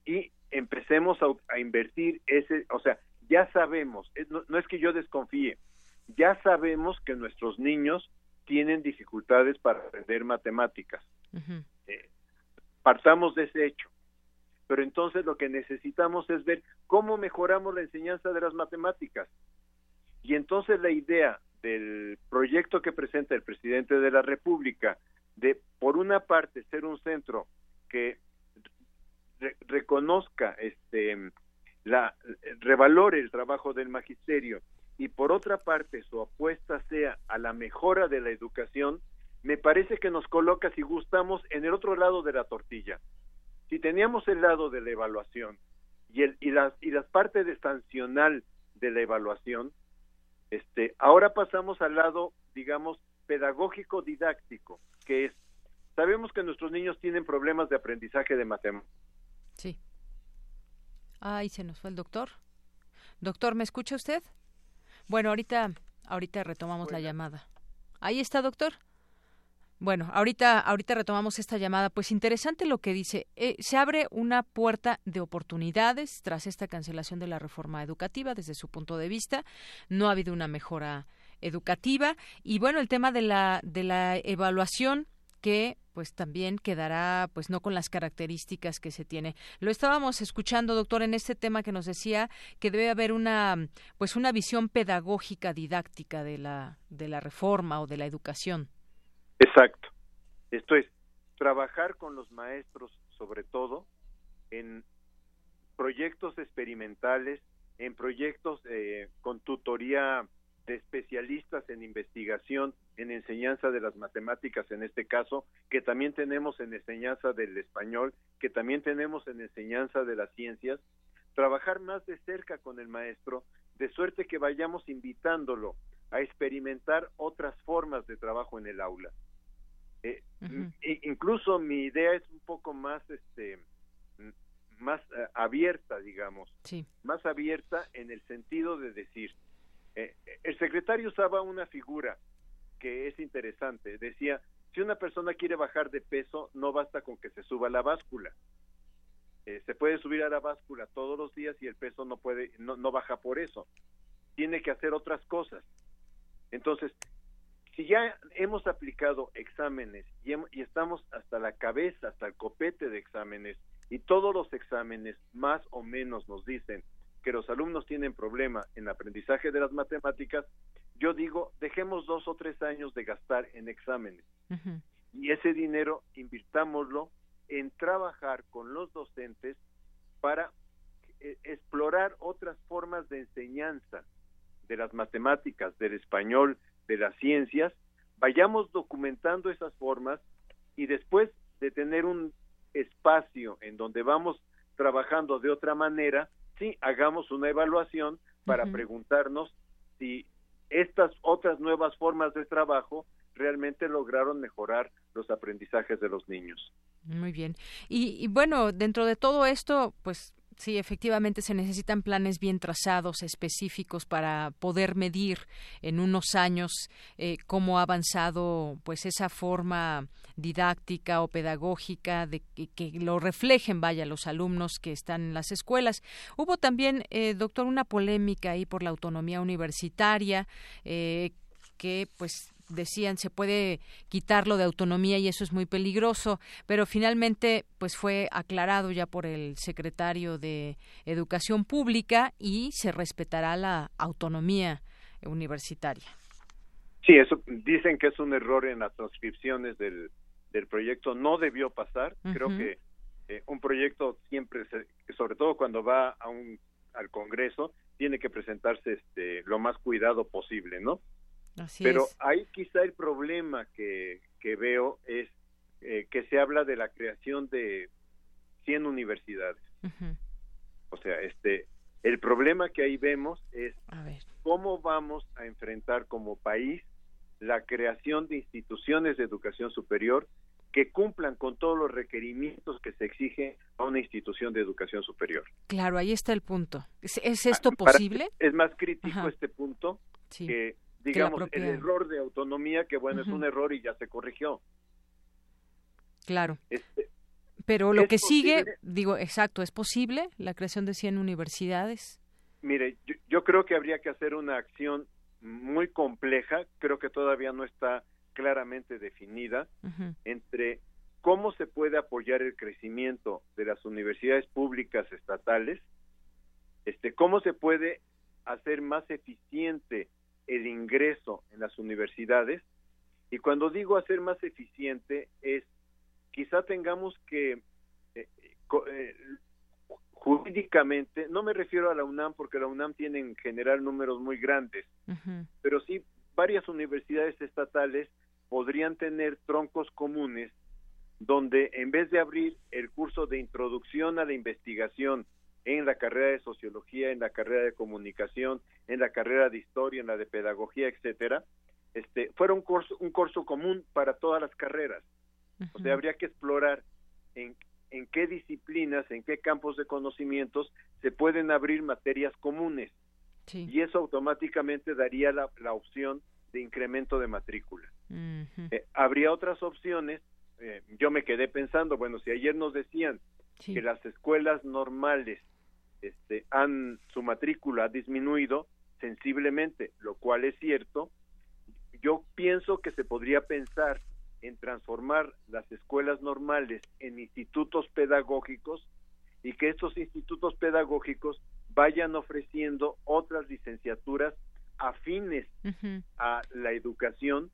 y empecemos a, invertir ese, o sea, ya sabemos, no, es que yo desconfíe, ya sabemos que nuestros niños tienen dificultades para aprender matemáticas. Eh, partamos de ese hecho pero entonces lo que necesitamos es ver cómo mejoramos la enseñanza de las matemáticas. Y entonces la idea del proyecto que presenta el presidente de la República de, por una parte, ser un centro que reconozca, este, la, revalore el trabajo del magisterio y por otra parte su apuesta sea a la mejora de la educación, me parece que nos coloca, si gustamos, en el otro lado de la tortilla si teníamos el lado de la evaluación y, el, y, las, y las partes de sancional de la evaluación, este, ahora pasamos al lado, digamos, pedagógico didáctico, que es, sabemos que nuestros niños tienen problemas de aprendizaje de matemáticas. Sí. Ahí se nos fue el doctor. Doctor, ¿me escucha usted? Bueno, ahorita, ahorita retomamos la llamada. Ahí está, doctor. Bueno, ahorita, ahorita retomamos esta llamada. Pues interesante lo que dice. Eh, se abre una puerta de oportunidades tras esta cancelación de la reforma educativa desde su punto de vista. No ha habido una mejora educativa y bueno, el tema de la de la evaluación que pues también quedará pues no con las características que se tiene. Lo estábamos escuchando, doctor, en este tema que nos decía que debe haber una pues una visión pedagógica didáctica de la de la reforma o de la educación. Exacto. Esto es trabajar con los maestros sobre todo en proyectos experimentales, en proyectos eh, con tutoría de especialistas en investigación, en enseñanza de las matemáticas en este caso, que también tenemos en enseñanza del español, que también tenemos en enseñanza de las ciencias, trabajar más de cerca con el maestro, de suerte que vayamos invitándolo a experimentar otras formas de trabajo en el aula. Eh, incluso mi idea es un poco más, este, más eh, abierta, digamos, más abierta en el sentido de decir, eh, el secretario usaba una figura que es interesante. Decía, si una persona quiere bajar de peso, no basta con que se suba a la báscula. Eh, se puede subir a la báscula todos los días y el peso no puede, no, no baja por eso. Tiene que hacer otras cosas. Entonces, si ya hemos aplicado exámenes y, y, estamos hasta la cabeza, hasta el copete de exámenes, y todos los exámenes más o menos nos dicen que los alumnos tienen problema en aprendizaje de las matemáticas, yo digo, dejemos dos o tres años de gastar en exámenes. Y ese dinero invirtámoslo en trabajar con los docentes para eh, explorar otras formas de enseñanza de las matemáticas, del español, de las ciencias, vayamos documentando esas formas y después de tener un espacio en donde vamos trabajando de otra manera, sí, hagamos una evaluación para preguntarnos si estas otras nuevas formas de trabajo realmente lograron mejorar los aprendizajes de los niños. Muy bien. Y, y, bueno, dentro de todo esto, pues Sí, efectivamente se necesitan planes bien trazados, específicos para poder medir en unos años eh, cómo ha avanzado, pues esa forma didáctica o pedagógica de que, lo reflejen, vaya, los alumnos que están en las escuelas. Hubo también, eh, doctor, una polémica ahí por la autonomía universitaria. Eh, que pues decían se puede quitarlo de autonomía y eso es muy peligroso, pero finalmente pues fue aclarado ya por el secretario de Educación Pública y se respetará la autonomía universitaria. Sí, eso dicen que es un error en las transcripciones del, del proyecto, no debió pasar. Creo que eh, un proyecto siempre, sobre todo cuando va a un, al Congreso, tiene que presentarse este, lo más cuidado posible, ¿no? Pero ahí quizá el problema que, que veo es eh, que se habla de la creación de 100 universidades. O sea, este, el problema que ahí vemos es cómo vamos a enfrentar como país la creación de instituciones de educación superior que cumplan con todos los requerimientos que se exige a una institución de educación superior. Claro, ahí está el punto. ¿Es, esto ah, posible? es más crítico este punto que digamos, el error de autonomía, que bueno, es un error y ya se corrigió. Claro. Este, Pero lo que sigue, digo, exacto, ¿es posible la creación de 100 universidades? Mire, yo, creo que habría que hacer una acción muy compleja, creo que todavía no está claramente definida, entre cómo se puede apoyar el crecimiento de las universidades públicas estatales, este, cómo se puede hacer más eficiente el ingreso en las universidades. Y cuando digo hacer más eficiente es quizá tengamos que eh, eh, jurídicamente, no me refiero a la UNAM porque la UNAM tiene en general números muy grandes, pero sí varias universidades estatales podrían tener troncos comunes donde en vez de abrir el curso de introducción a la investigación en la carrera de sociología, en la carrera de comunicación, en la carrera de historia, en la de pedagogía, etcétera, este, fuera un curso, un curso común para todas las carreras. O sea, habría que explorar en, en qué disciplinas, en qué campos de conocimientos se pueden abrir materias comunes. Y eso automáticamente daría la, la opción de incremento de matrícula. Eh, habría otras opciones. Eh, yo me quedé pensando, bueno, si ayer nos decían que las escuelas normales este, han su matrícula ha disminuido sensiblemente, lo cual es cierto, yo pienso que se podría pensar en transformar las escuelas normales en institutos pedagógicos y que estos institutos pedagógicos vayan ofreciendo otras licenciaturas afines a la educación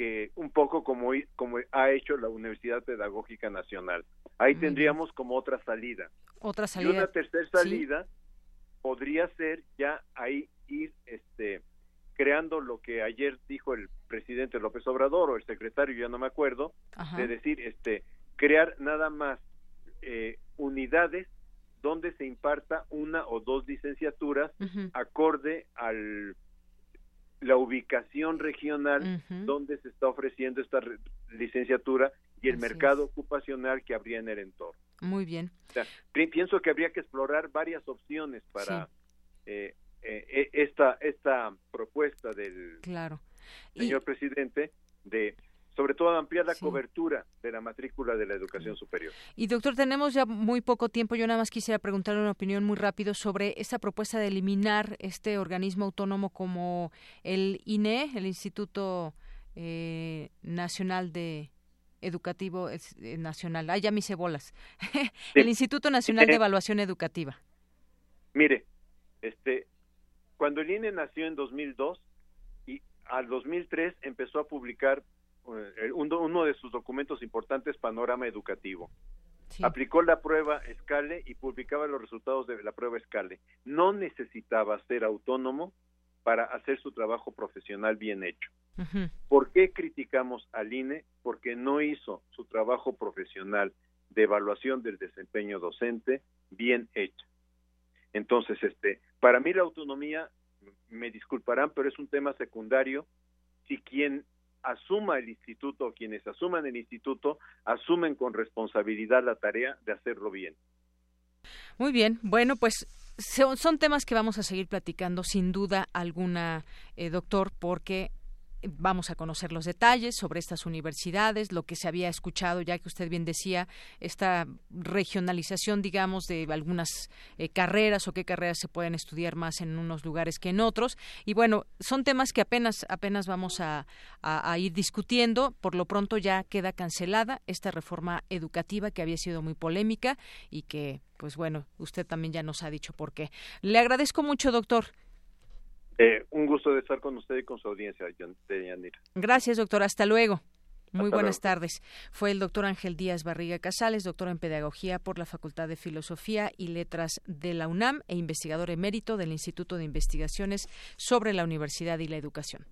que un poco como, como ha hecho la Universidad Pedagógica Nacional. Ahí tendríamos como otra salida. Otra salida. Y una tercera salida podría ser ya ahí ir este creando lo que ayer dijo el presidente López Obrador o el secretario, ya no me acuerdo, de decir, este, crear nada más eh, unidades donde se imparta una o dos licenciaturas acorde al la ubicación regional donde se está ofreciendo esta licenciatura y el mercado ocupacional que habría en el entorno. Muy bien. pienso que habría que explorar varias opciones para eh, eh, e, esta esta propuesta del claro. señor presidente de sobre todo ampliar la cobertura de la matrícula de la educación superior. Y doctor, tenemos ya muy poco tiempo. Yo nada más quisiera preguntarle una opinión muy rápido sobre esta propuesta de eliminar este organismo autónomo como el INE, el Instituto eh, Nacional de Educativo eh, Nacional. Ah, ya mis cebolas. el Instituto Nacional de Evaluación Educativa. Mire, este, cuando el INE nació en 2002 y al 2003 empezó a publicar uno de sus documentos importantes, Panorama Educativo. Aplicó la prueba Scale y publicaba los resultados de la prueba Scale. No necesitaba ser autónomo para hacer su trabajo profesional bien hecho. ¿Por qué criticamos al INE? Porque no hizo su trabajo profesional de evaluación del desempeño docente bien hecho. Entonces, este, para mí la autonomía, me disculparán, pero es un tema secundario. Si quien asuma el instituto o quienes asuman el instituto asumen con responsabilidad la tarea de hacerlo bien. Muy bien, bueno, pues son, temas que vamos a seguir platicando sin duda alguna, eh, doctor, porque vamos a conocer los detalles sobre estas universidades, lo que se había escuchado, ya que usted bien decía, esta regionalización, digamos, de algunas eh, carreras o qué carreras se pueden estudiar más en unos lugares que en otros. Y bueno, son temas que apenas, apenas vamos a, ir discutiendo. Por lo pronto ya queda cancelada esta reforma educativa que había sido muy polémica y que, pues bueno, usted también ya nos ha dicho por qué. Le agradezco mucho, doctor. Eh, un gusto de estar con usted y con su audiencia, de Gracias, doctor. Hasta luego. Muy buenas tardes. Fue el doctor Ángel Díaz Barriga Casales, doctor en Pedagogía por la Facultad de Filosofía y Letras de la UNAM e investigador emérito del Instituto de Investigaciones sobre la Universidad y la Educación.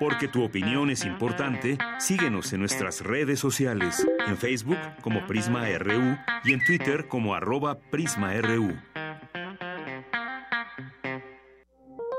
Porque tu opinión es importante, síguenos en nuestras redes sociales, en Facebook como Prisma RU y en Twitter como arroba PrismaRU.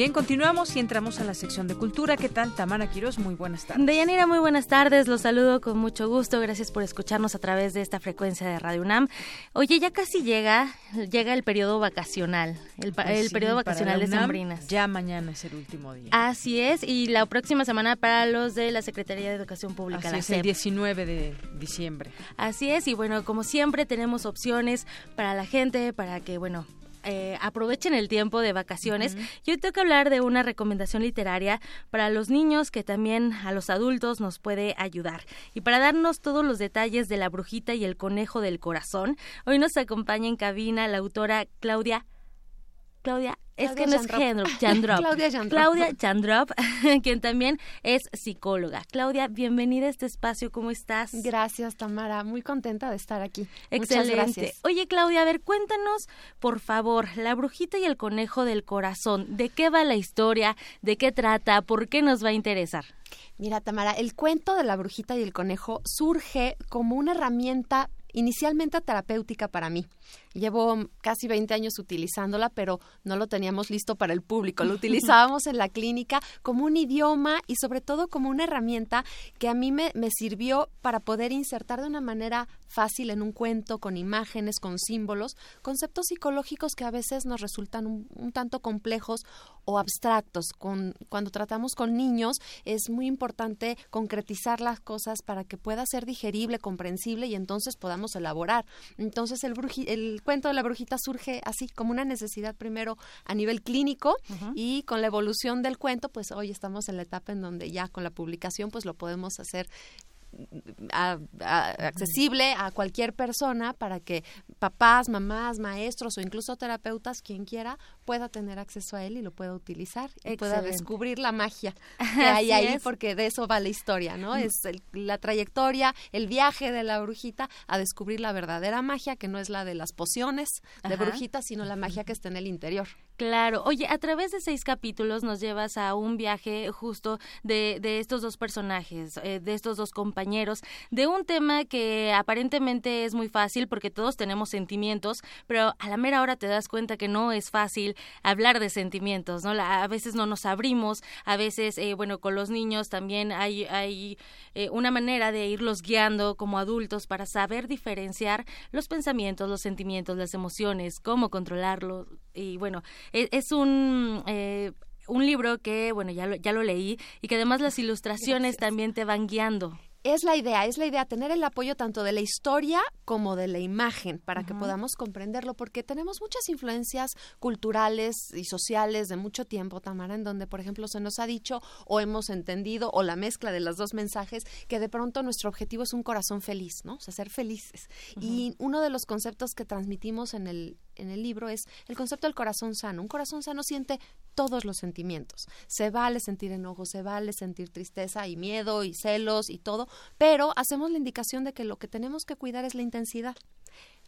Bien, continuamos y entramos a la sección de cultura. ¿Qué tal, Tamara Quiroz? Muy buenas tardes. Deyanira, muy buenas tardes. Los saludo con mucho gusto. Gracias por escucharnos a través de esta frecuencia de Radio UNAM. Oye, ya casi llega, llega el periodo vacacional, el, pues periodo vacacional de Sembrinas. Ya mañana es el último día. Así es, y la próxima semana para los de la Secretaría de Educación Pública. Así es, el 19 de diciembre. Así es, y bueno, como siempre tenemos opciones para la gente, para que, bueno, eh, aprovechen el tiempo de vacaciones. Yo tengo que hablar de una recomendación literaria para los niños que también a los adultos nos puede ayudar. Y para darnos todos los detalles de la brujita y el conejo del corazón, hoy nos acompaña en cabina la autora Claudia Claudia, es que no es Jandrop. Claudia Jandrop. Claudia Jandrop, quien también es psicóloga. Claudia, bienvenida a este espacio, ¿cómo estás? Gracias, Tamara, muy contenta de estar aquí. Excelente. Oye, Claudia, a ver, cuéntanos, por favor, La brujita y el conejo del corazón. ¿De qué va la historia? ¿De qué trata? ¿Por qué nos va a interesar? Mira, Tamara, el cuento de la brujita y el conejo surge como una herramienta inicialmente terapéutica para mí. Llevo casi 20 años utilizándola, pero no lo teníamos listo para el público. Lo utilizábamos en la clínica como un idioma y sobre todo como una herramienta que a mí me, me sirvió para poder insertar de una manera fácil en un cuento, con imágenes, con símbolos, conceptos psicológicos que a veces nos resultan un, tanto complejos o abstractos. Con, cuando tratamos con niños es muy importante concretizar las cosas para que pueda ser digerible, comprensible y entonces podamos elaborar. Entonces el, el cuento de la brujita surge así como una necesidad primero a nivel clínico y con la evolución del cuento pues hoy estamos en la etapa en donde ya con la publicación pues lo podemos hacer accesible a cualquier persona para que papás, mamás, maestros o incluso terapeutas, quien quiera, pueda tener acceso a él y lo pueda utilizar y pueda descubrir la magia que hay ahí, porque de eso va la historia, ¿no? Mm. Es la trayectoria, el viaje de la brujita a descubrir la verdadera magia, que no es la de las pociones de brujita, sino la magia que está en el interior. Claro, oye, a través de seis capítulos nos llevas a un viaje justo de, de estos dos personajes, eh, de estos dos compañeros, de un tema que aparentemente es muy fácil porque todos tenemos sentimientos, pero a la mera hora te das cuenta que no es fácil hablar de sentimientos, ¿no? a veces no nos abrimos, a veces, eh, bueno, con los niños también hay, hay eh, una manera de irlos guiando como adultos para saber diferenciar los pensamientos, los sentimientos, las emociones, cómo controlarlos y bueno, e, es, un... Eh, un libro que, bueno, ya lo, ya lo leí y que además las ilustraciones también te van guiando es la idea, es la idea tener el apoyo tanto de la historia como de la imagen para que podamos comprenderlo, porque tenemos muchas influencias culturales y sociales de mucho tiempo, Tamara, en donde, por ejemplo, se nos ha dicho o hemos entendido, o la mezcla de los dos mensajes, que de pronto nuestro objetivo es un corazón feliz, ¿no? O sea, ser felices. Y uno de los conceptos que transmitimos en el, en el libro es el concepto del corazón sano. Un corazón sano siente todos los sentimientos. Se vale sentir enojo, se vale sentir tristeza y miedo y celos y todo, pero hacemos la indicación de que lo que tenemos que cuidar es la intensidad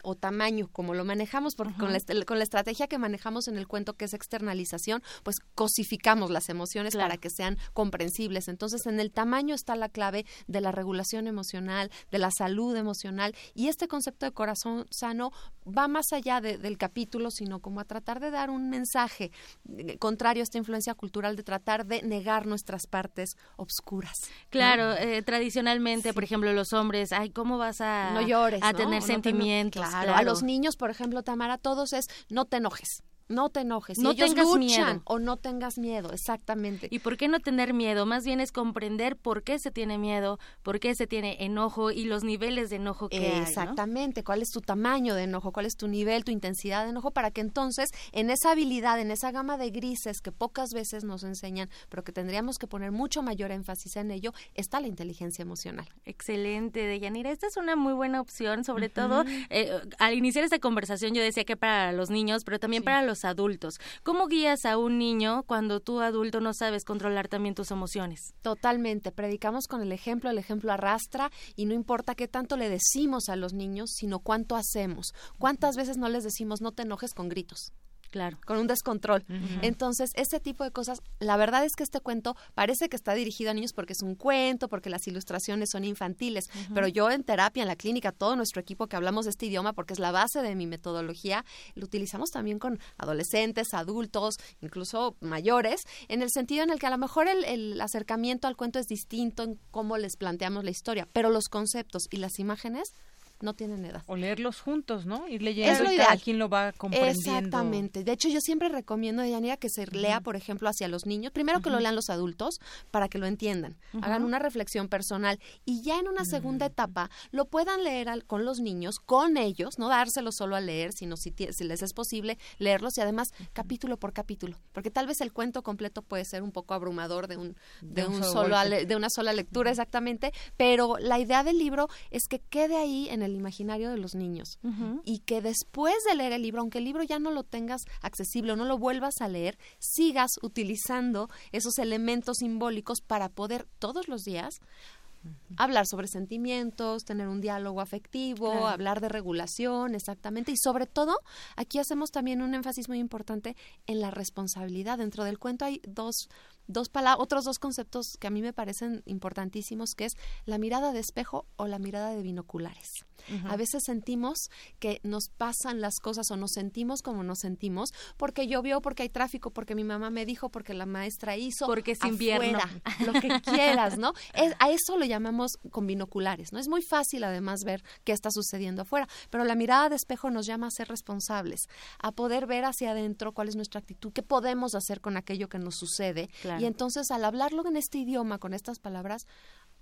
o tamaño, como lo manejamos, porque con, la, con la estrategia que manejamos en el cuento, que es externalización, pues cosificamos las emociones para que sean comprensibles. Entonces, en el tamaño está la clave de la regulación emocional, de la salud emocional, y este concepto de corazón sano va más allá del capítulo, sino como a tratar de dar un mensaje eh, contrario a esta influencia cultural de tratar de negar nuestras partes obscuras. Claro, eh, tradicionalmente, por ejemplo, los hombres, ay, ¿cómo vas a, no llores, a tener sentimientos? A los niños, por ejemplo, Tamara, todos es no te enojes no te enojes. No tengas miedo. o no tengas miedo, exactamente. ¿Y por qué no tener miedo? Más bien es comprender por qué se tiene miedo, por qué se tiene enojo y los niveles de enojo que hay. Exactamente, cuál es tu tamaño de enojo, cuál es tu nivel, tu intensidad de enojo, para que entonces en esa habilidad, en esa gama de grises que pocas veces nos enseñan, pero que tendríamos que poner mucho mayor énfasis en ello, está la inteligencia emocional. Excelente, Deyanira. Esta es una muy buena opción, sobre todo eh, al iniciar esta conversación yo decía que para los niños, pero también para los adultos. ¿Cómo guías a un niño cuando tú adulto no sabes controlar también tus emociones? Totalmente. Predicamos con el ejemplo, el ejemplo arrastra y no importa qué tanto le decimos a los niños, sino cuánto hacemos. ¿Cuántas veces no les decimos no te enojes con gritos? Claro. Con un descontrol. Entonces, ese tipo de cosas, la verdad es que este cuento parece que está dirigido a niños porque es un cuento, porque las ilustraciones son infantiles, pero yo en terapia, en la clínica, todo nuestro equipo que hablamos de este idioma, porque es la base de mi metodología, lo utilizamos también con adolescentes, adultos, incluso mayores, en el sentido en el que a lo mejor el, el acercamiento al cuento es distinto en cómo les planteamos la historia, pero los conceptos y las imágenes no tienen edad. O leerlos juntos, ¿no? Ir leyendo y quien lo va comprendiendo. Exactamente. De hecho, yo siempre recomiendo, Yanira, que se lea, por ejemplo, hacia los niños. Primero que lo lean los adultos para que lo entiendan. Hagan una reflexión personal y ya en una segunda etapa lo puedan leer con los niños, con ellos, no dárselo solo a leer, sino si, si les es posible leerlos y además capítulo por capítulo. Porque tal vez el cuento completo puede ser un poco abrumador de un, de, un, solo, de una sola lectura, exactamente. Pero la idea del libro es que quede ahí en el imaginario de los niños y que después de leer el libro, aunque el libro ya no lo tengas accesible o no lo vuelvas a leer, sigas utilizando esos elementos simbólicos para poder todos los días hablar sobre sentimientos, tener un diálogo afectivo, hablar de regulación, exactamente. Y sobre todo, aquí hacemos también un énfasis muy importante en la responsabilidad. Dentro del cuento hay dos dos otros dos conceptos que a mí me parecen importantísimos, que es la mirada de espejo o la mirada de binoculares. A veces sentimos que nos pasan las cosas o nos sentimos como nos sentimos porque llovió, porque hay tráfico, porque mi mamá me dijo, porque la maestra hizo, porque es invierno, lo que quieras, ¿no? a eso lo llamamos con binoculares, ¿no? Es muy fácil además ver qué está sucediendo afuera, pero la mirada de espejo nos llama a ser responsables, a poder ver hacia adentro cuál es nuestra actitud, qué podemos hacer con aquello que nos sucede y entonces al hablarlo en este idioma, con estas palabras,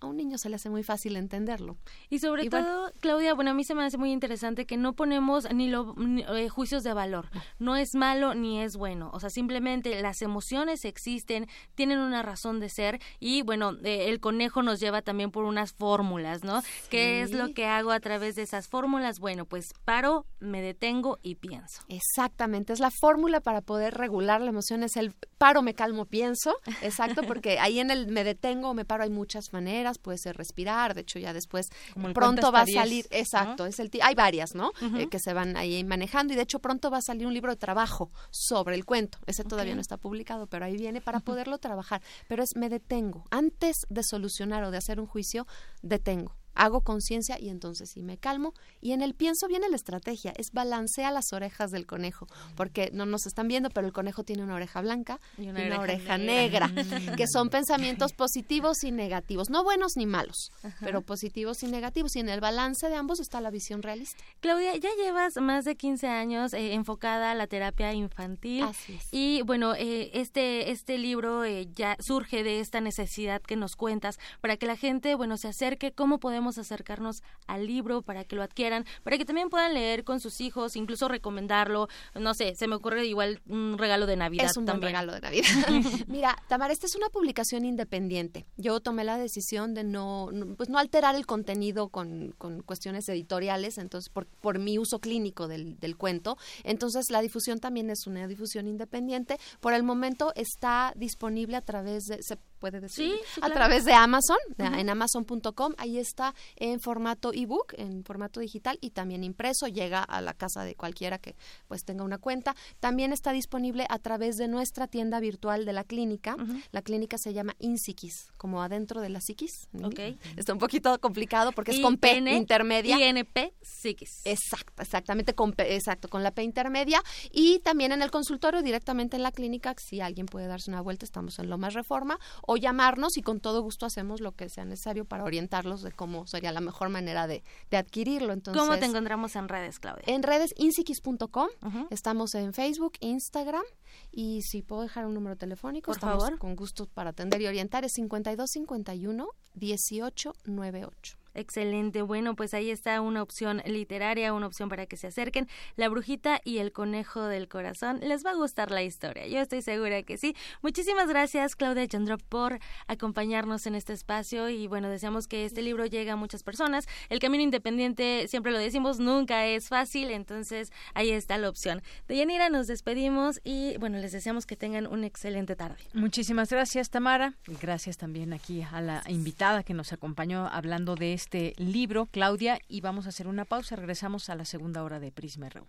a un niño se le hace muy fácil entenderlo. Y sobre todo, Claudia, bueno, a mí se me hace muy interesante que no ponemos ni, los eh, juicios de valor. No es malo ni es bueno. O sea, simplemente las emociones existen, tienen una razón de ser y, bueno, eh, el conejo nos lleva también por unas fórmulas, ¿no? ¿Qué es lo que hago a través de esas fórmulas? Bueno, pues paro, me detengo y pienso. Exactamente, es la fórmula para poder regular la emoción, es el paro, me calmo, pienso. Exacto, porque ahí en el me detengo, me paro hay muchas maneras puede ser respirar, de hecho ya después pronto va a salir, exacto, es el hay varias, ¿no? Eh, que se van ahí manejando y de hecho pronto va a salir un libro de trabajo sobre el cuento. Ese todavía no está publicado, pero ahí viene para poderlo trabajar. Pero es me detengo. Antes de solucionar o de hacer un juicio, detengo hago conciencia y entonces sí me calmo. Y en el pienso viene la estrategia, es balancea las orejas del conejo, porque no nos están viendo, pero el conejo tiene una oreja blanca y una, oreja, negra, que son pensamientos positivos y negativos, no buenos ni malos, pero positivos y negativos. Y en el balance de ambos está la visión realista. Claudia, ya llevas más de 15 años eh, enfocada a la terapia infantil. Y bueno, eh, este, este libro eh, ya surge de esta necesidad que nos cuentas para que la gente, bueno, se acerque, cómo podemos acercarnos al libro para que lo adquieran, para que también puedan leer con sus hijos, incluso recomendarlo. No sé, se me ocurre igual un regalo de Navidad. Es un buen regalo de Navidad. Mira, Tamara, esta es una publicación independiente. Yo tomé la decisión de no, pues no alterar el contenido con, con cuestiones editoriales, entonces por, por mi uso clínico del, del cuento. Entonces la difusión también es una difusión independiente. Por el momento está disponible a través de, puede decir, a través de Amazon, en amazon.com, ahí está en formato ebook, en formato digital y también impreso, llega a la casa de cualquiera que pues tenga una cuenta. También está disponible a través de nuestra tienda virtual de la clínica. La clínica se llama Insikis, como adentro de la psiquis. Okay. Está un poquito complicado porque es con P intermedia. INP psiquis. Exacto, exactamente con exacto, con la P intermedia y también en el consultorio directamente en la clínica, si alguien puede darse una vuelta, estamos en Lomas Reforma o llamarnos y con todo gusto hacemos lo que sea necesario para orientarlos de cómo sería la mejor manera de, adquirirlo. Entonces, ¿Cómo te encontramos en redes, Claudia? En redes insikis.com, estamos en Facebook, Instagram y si puedo dejar un número telefónico, Por estamos favor. con gusto para atender y orientar, es 5251 1898. Excelente. Bueno, pues ahí está una opción literaria, una opción para que se acerquen. La brujita y el conejo del corazón. Les va a gustar la historia. Yo estoy segura que sí. Muchísimas gracias, Claudia Chandrop, por acompañarnos en este espacio. Y bueno, deseamos que este libro llegue a muchas personas. El camino independiente, siempre lo decimos, nunca es fácil. Entonces, ahí está la opción. De Yanira nos despedimos y bueno, les deseamos que tengan una excelente tarde. Muchísimas gracias, Tamara. Gracias también aquí a la invitada que nos acompañó hablando de este libro, Claudia, y vamos a hacer una pausa. Regresamos a la segunda hora de Prisma RU.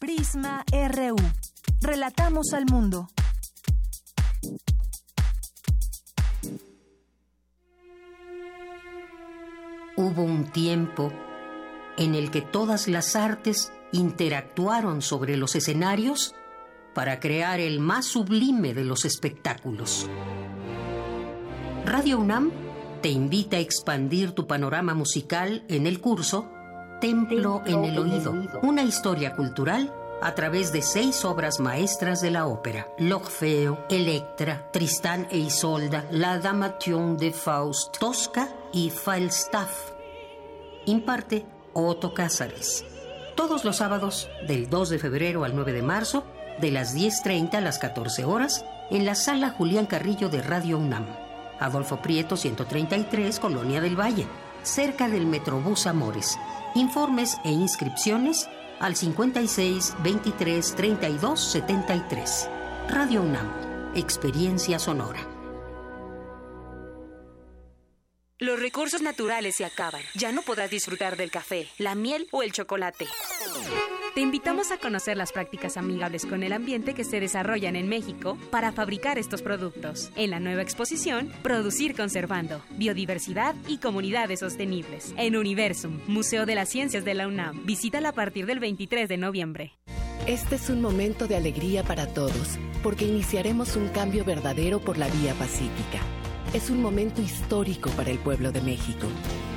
Prisma RU. Relatamos al mundo. Hubo un tiempo en el que todas las artes interactuaron sobre los escenarios para crear el más sublime de los espectáculos. Radio UNAM te invita a expandir tu panorama musical en el curso Templo, en, el, oído, una historia cultural a través de seis obras maestras de la ópera: L'Orfeo, Electra, Tristán e Isolda, La Damation de Faust, Tosca y Falstaff. Imparte Otto Cázares. Todos los sábados, del 2 de febrero al 9 de marzo, de las 10.30 a las 14 horas, en la sala Julián Carrillo de Radio UNAM. Adolfo Prieto 133, Colonia del Valle, cerca del Metrobús Amores. Informes e inscripciones al 56 23 32 73. Radio UNAM, Experiencia Sonora. Los recursos naturales se acaban. Ya no podrás disfrutar del café, la miel o el chocolate. Te invitamos a conocer las prácticas amigables con el ambiente que se desarrollan en México para fabricar estos productos. En la nueva exposición, Producir conservando, biodiversidad y comunidades sostenibles. En Universum, Museo de las Ciencias de la UNAM. Visítala a partir del 23 de noviembre. Este es un momento de alegría para todos, porque iniciaremos un cambio verdadero por la vía pacífica. Es un momento histórico para el pueblo de México.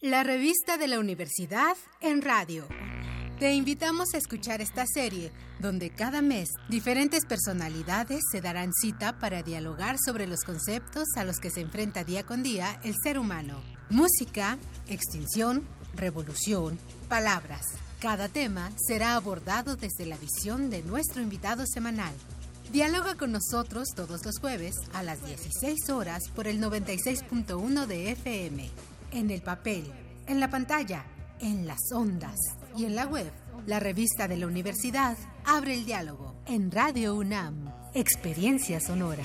La revista de la universidad en radio. Te invitamos a escuchar esta serie, donde cada mes diferentes personalidades se darán cita para dialogar sobre los conceptos a los que se enfrenta día con día el ser humano. Música, extinción, revolución, palabras. Cada tema será abordado desde la visión de nuestro invitado semanal. Dialoga con nosotros todos los jueves a las 16 horas por el 96.1 de FM, en el papel, en la pantalla, en las ondas y en la web. La revista de la universidad abre el diálogo en Radio UNAM. Experiencia sonora.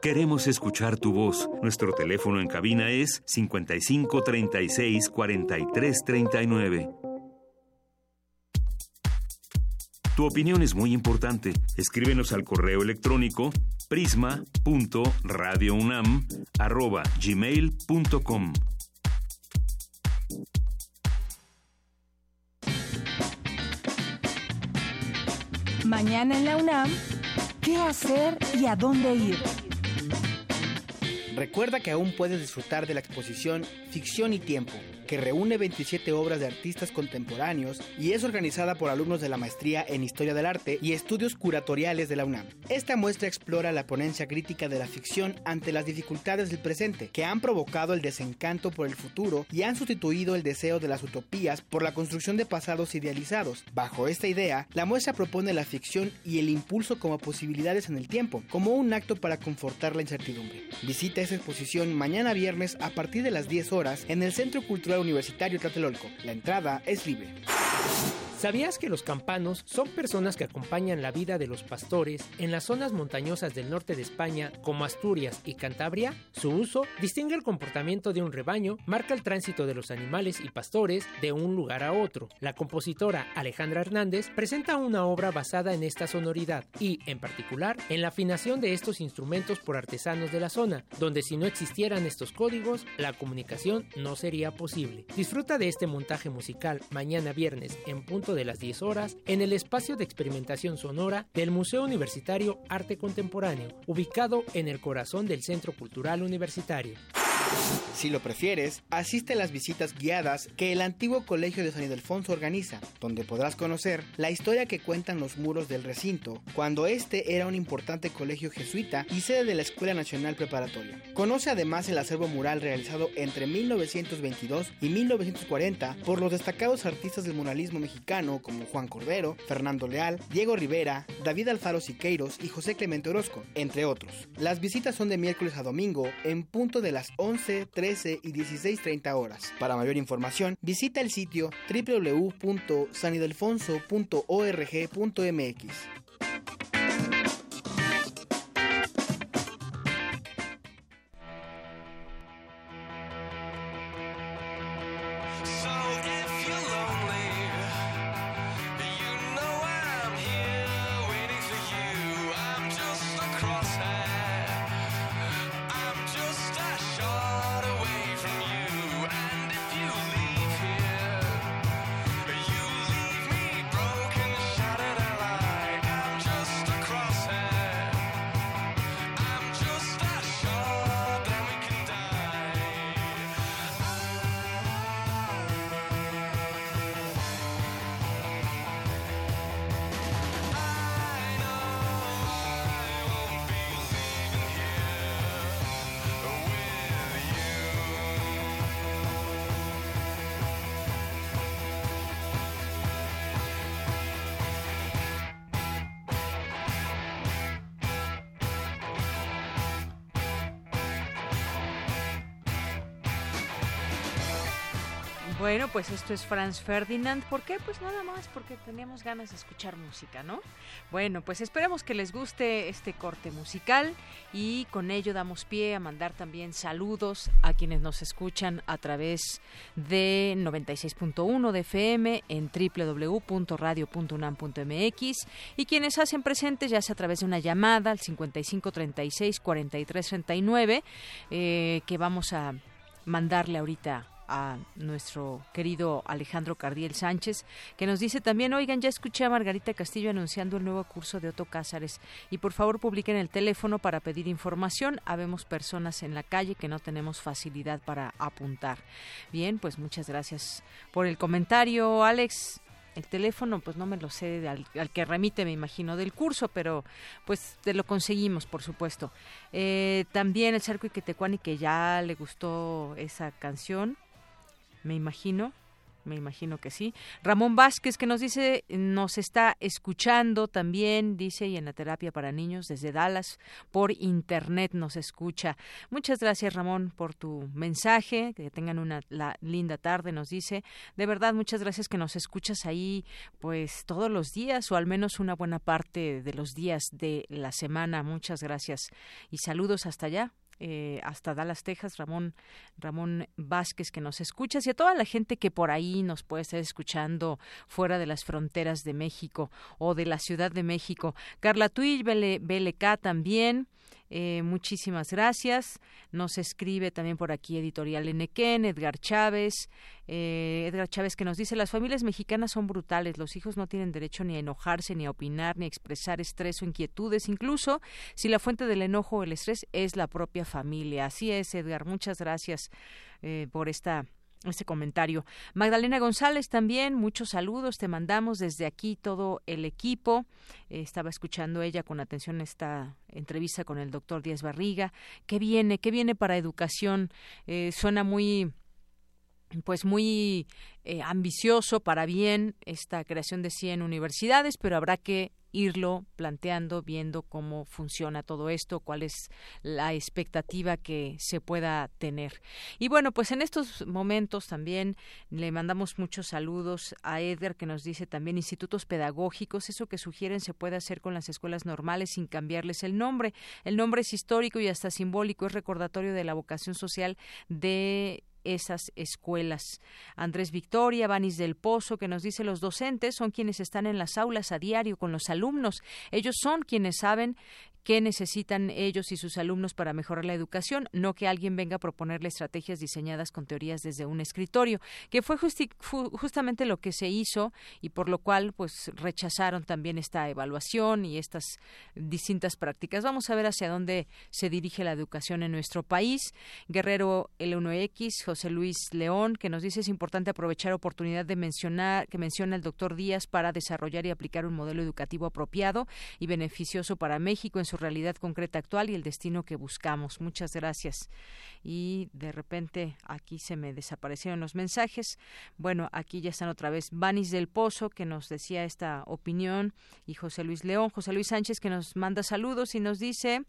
Queremos escuchar tu voz. Nuestro teléfono en cabina es 55 36 43 39. Tu opinión es muy importante. Escríbenos al correo electrónico prisma.radiounam@gmail.com. Mañana en la UNAM, ¿qué hacer y a dónde ir? Recuerda que aún puedes disfrutar de la exposición Ficción y Tiempo, que reúne 27 obras de artistas contemporáneos y es organizada por alumnos de la maestría en Historia del Arte y Estudios Curatoriales de la UNAM. Esta muestra explora la ponencia crítica de la ficción ante las dificultades del presente, que han provocado el desencanto por el futuro y han sustituido el deseo de las utopías por la construcción de pasados idealizados. Bajo esta idea, la muestra propone la ficción y el impulso como posibilidades en el tiempo, como un acto para confortar la incertidumbre. Visita esa exposición mañana viernes a partir de las 10 horas en el Centro Cultural Universitario Tlatelolco. La entrada es libre. ¿Sabías que los campanos son personas que acompañan la vida de los pastores en las zonas montañosas del norte de España como Asturias y Cantabria? Su uso distingue el comportamiento de un rebaño, marca el tránsito de los animales y pastores de un lugar a otro. La compositora Alejandra Hernández presenta una obra basada en esta sonoridad y, en particular, en la afinación de estos instrumentos por artesanos de la zona, donde si no existieran estos códigos, la comunicación no sería posible. Disfruta de este montaje musical mañana viernes en punto de las 10 horas en el espacio de experimentación sonora del Museo Universitario Arte Contemporáneo, ubicado en el corazón del Centro Cultural Universitario. Si lo prefieres, asiste a las visitas guiadas que el antiguo Colegio de San Ildefonso organiza, donde podrás conocer la historia que cuentan los muros del recinto, cuando este era un importante colegio jesuita y sede de la Escuela Nacional Preparatoria. Conoce además el acervo mural realizado entre 1922 y 1940 por los destacados artistas del muralismo mexicano como Juan Cordero, Fernando Leal, Diego Rivera, David Alfaro Siqueiros y José Clemente Orozco, entre otros. Las visitas son de miércoles a domingo en punto de las 11, 13 y 16.30 horas. Para mayor información, visita el sitio www.sanidelfonso.org.mx. Bueno, pues esto es Franz Ferdinand. ¿Por qué? Pues nada más porque teníamos ganas de escuchar música, ¿no? Bueno, pues esperemos que les guste este corte musical y con ello damos pie a mandar también saludos a quienes nos escuchan a través de 96.1 de FM en www.radio.unam.mx y quienes hacen presentes ya sea a través de una llamada al 5536 4339 eh, que vamos a mandarle ahorita a nuestro querido Alejandro Cardiel Sánchez, que nos dice también, oigan, ya escuché a Margarita Castillo anunciando el nuevo curso de Otto Cázares y por favor publiquen el teléfono para pedir información. Habemos personas en la calle que no tenemos facilidad para apuntar. Bien, pues muchas gracias por el comentario, Alex el teléfono pues no me lo sé al, que remite me imagino del curso pero pues te lo conseguimos por supuesto eh, también el cerco y que ya le gustó esa canción me imagino me imagino que sí. Ramón Vázquez que nos dice, nos está escuchando también, dice, y en la terapia para niños desde Dallas, por internet nos escucha. Muchas gracias Ramón por tu mensaje, que tengan una linda tarde, nos dice. De verdad, muchas gracias que nos escuchas ahí pues todos los días o al menos una buena parte de los días de la semana. Muchas gracias y saludos hasta allá, eh, hasta Dallas, Texas, Ramón, Ramón Vázquez, que nos escuchas, y a toda la gente que por ahí nos puede estar escuchando fuera de las fronteras de México o de la Ciudad de México. Carla Tuil, BLK también. Eh, muchísimas gracias. Nos escribe también por aquí Editorial Enequén, Edgar Chávez. Eh, Edgar Chávez que nos dice, las familias mexicanas son brutales, los hijos no tienen derecho ni a enojarse, ni a opinar, ni a expresar estrés o inquietudes, incluso si la fuente del enojo o el estrés es la propia familia. Así es, Edgar, muchas gracias eh, por esta este comentario. Magdalena González también, muchos saludos, te mandamos desde aquí todo el equipo. Eh, estaba escuchando ella con atención esta entrevista con el doctor Díaz Barriga. ¿Qué viene? ¿Qué viene para educación? Eh, suena muy pues muy eh, ambicioso para bien esta creación de 100 universidades, pero habrá que irlo planteando, viendo cómo funciona todo esto, cuál es la expectativa que se pueda tener. Y bueno, pues en estos momentos también le mandamos muchos saludos a Eder que nos dice también institutos pedagógicos, eso que sugieren se puede hacer con las escuelas normales sin cambiarles el nombre. El nombre es histórico y hasta simbólico, es recordatorio de la vocación social de esas escuelas. Andrés Victoria, Vanis del Pozo, que nos dice los docentes son quienes están en las aulas a diario con los alumnos. Ellos son quienes saben qué necesitan ellos y sus alumnos para mejorar la educación, no que alguien venga a proponerle estrategias diseñadas con teorías desde un escritorio, que fue justamente lo que se hizo y por lo cual pues rechazaron también esta evaluación y estas distintas prácticas. Vamos a ver hacia dónde se dirige la educación en nuestro país. Guerrero L1X, José Luis León, que nos dice es importante aprovechar oportunidad de mencionar que menciona el doctor Díaz para desarrollar y aplicar un modelo educativo apropiado y beneficioso para México en su realidad concreta actual y el destino que buscamos. Muchas gracias. Y de repente aquí se me desaparecieron los mensajes. Bueno, aquí ya están otra vez Vanis del Pozo, que nos decía esta opinión, y José Luis León, José Luis Sánchez, que nos manda saludos y nos dice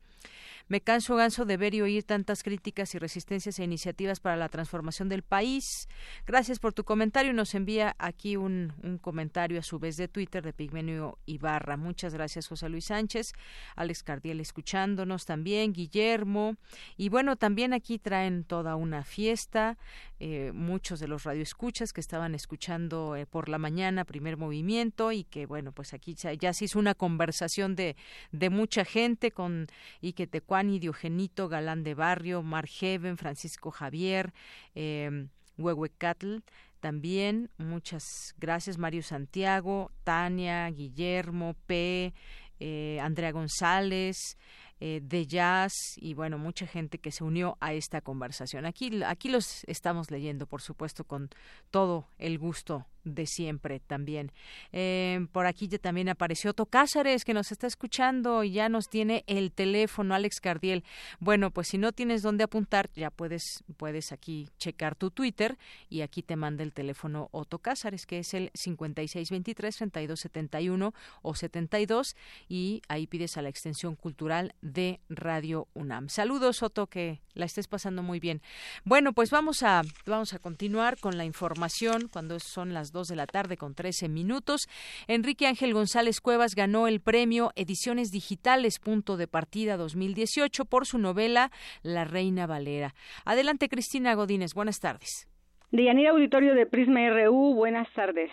me canso ganso de ver y oír tantas críticas y resistencias e iniciativas para la transformación del país. Gracias por tu comentario. Nos envía aquí un, comentario a su vez de Twitter de Pigmenio Ibarra. Muchas gracias, José Luis Sánchez. Alex Cardiel escuchándonos también. Guillermo. Y bueno, también aquí traen toda una fiesta. Eh, muchos de los radioescuchas que estaban escuchando eh, por la mañana primer movimiento y que bueno pues aquí ya, se hizo una conversación de, de mucha gente con Ike Tecuani, Diogenito, Galán de Barrio, Margeven, Francisco Javier, eh, Huehuecatl, también muchas gracias Mario Santiago, Tania, Guillermo, P, eh, Andrea González, eh, de jazz y bueno, mucha gente que se unió a esta conversación. Aquí, aquí los estamos leyendo, por supuesto, con todo el gusto de siempre también. Eh, por aquí ya también apareció Otto Cázares, que nos está escuchando y ya nos tiene el teléfono, Alex Cardiel. Bueno, pues si no tienes dónde apuntar, ya puedes, puedes aquí checar tu Twitter y aquí te manda el teléfono Otto Cázares, que es el 5623-3271 o 72 y ahí pides a la extensión cultural de Radio UNAM. Saludos, Otto, que la estés pasando muy bien. Bueno, pues vamos a, vamos a continuar con la información cuando son las dos de la tarde con 13 minutos. Enrique Ángel González Cuevas ganó el premio Ediciones Digitales Punto de Partida 2018 por su novela La Reina Valera. Adelante, Cristina Godínez. Buenas tardes. Deyanira Auditorio de Prisma RU, buenas tardes.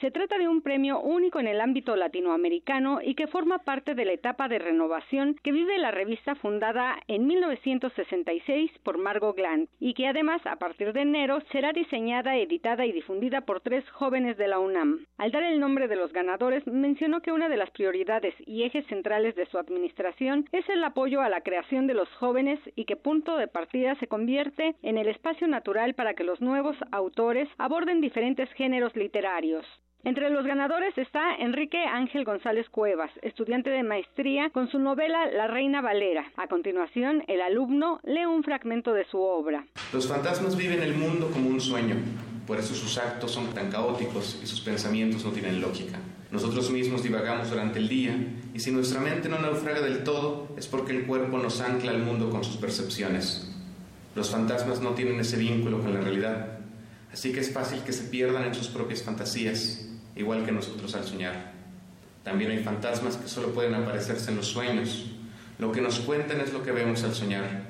Se trata de un premio único en el ámbito latinoamericano y que forma parte de la etapa de renovación que vive la revista fundada en 1966 por Margot Glantz y que además a partir de enero será diseñada, editada y difundida por tres jóvenes de la UNAM. Al dar el nombre de los ganadores, mencionó que una de las prioridades y ejes centrales de su administración es el apoyo a la creación de los jóvenes y que punto de partida se convierte en el espacio natural para que los nuevos autores aborden diferentes géneros literarios. Entre los ganadores está Enrique Ángel González Cuevas, estudiante de maestría con su novela La Reina Valera. A continuación, el alumno lee un fragmento de su obra. Los fantasmas viven el mundo como un sueño, por eso sus actos son tan caóticos y sus pensamientos no tienen lógica. Nosotros mismos divagamos durante el día y si nuestra mente no naufraga del todo es porque el cuerpo nos ancla al mundo con sus percepciones. Los fantasmas no tienen ese vínculo con la realidad, así que es fácil que se pierdan en sus propias fantasías igual que nosotros al soñar. También hay fantasmas que solo pueden aparecerse en los sueños. Lo que nos cuentan es lo que vemos al soñar.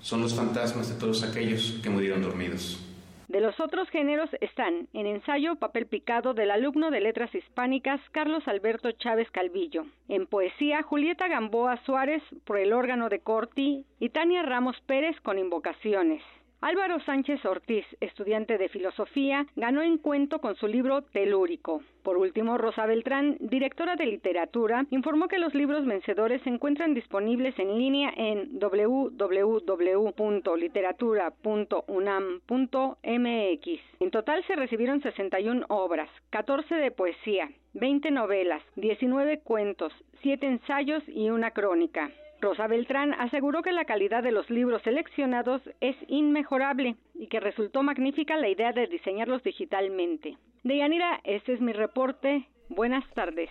Son los fantasmas de todos aquellos que murieron dormidos. De los otros géneros están en ensayo Papel Picado del alumno de Letras Hispánicas Carlos Alberto Chávez Calvillo, en poesía Julieta Gamboa Suárez por el órgano de Corti y Tania Ramos Pérez con invocaciones. Álvaro Sánchez Ortiz, estudiante de filosofía, ganó en cuento con su libro Telúrico. Por último, Rosa Beltrán, directora de literatura, informó que los libros vencedores se encuentran disponibles en línea en www.literatura.unam.mx. En total se recibieron 61 obras, 14 de poesía, 20 novelas, 19 cuentos, 7 ensayos y una crónica. Rosa Beltrán aseguró que la calidad de los libros seleccionados es inmejorable y que resultó magnífica la idea de diseñarlos digitalmente. Deyanira, este es mi reporte. Buenas tardes.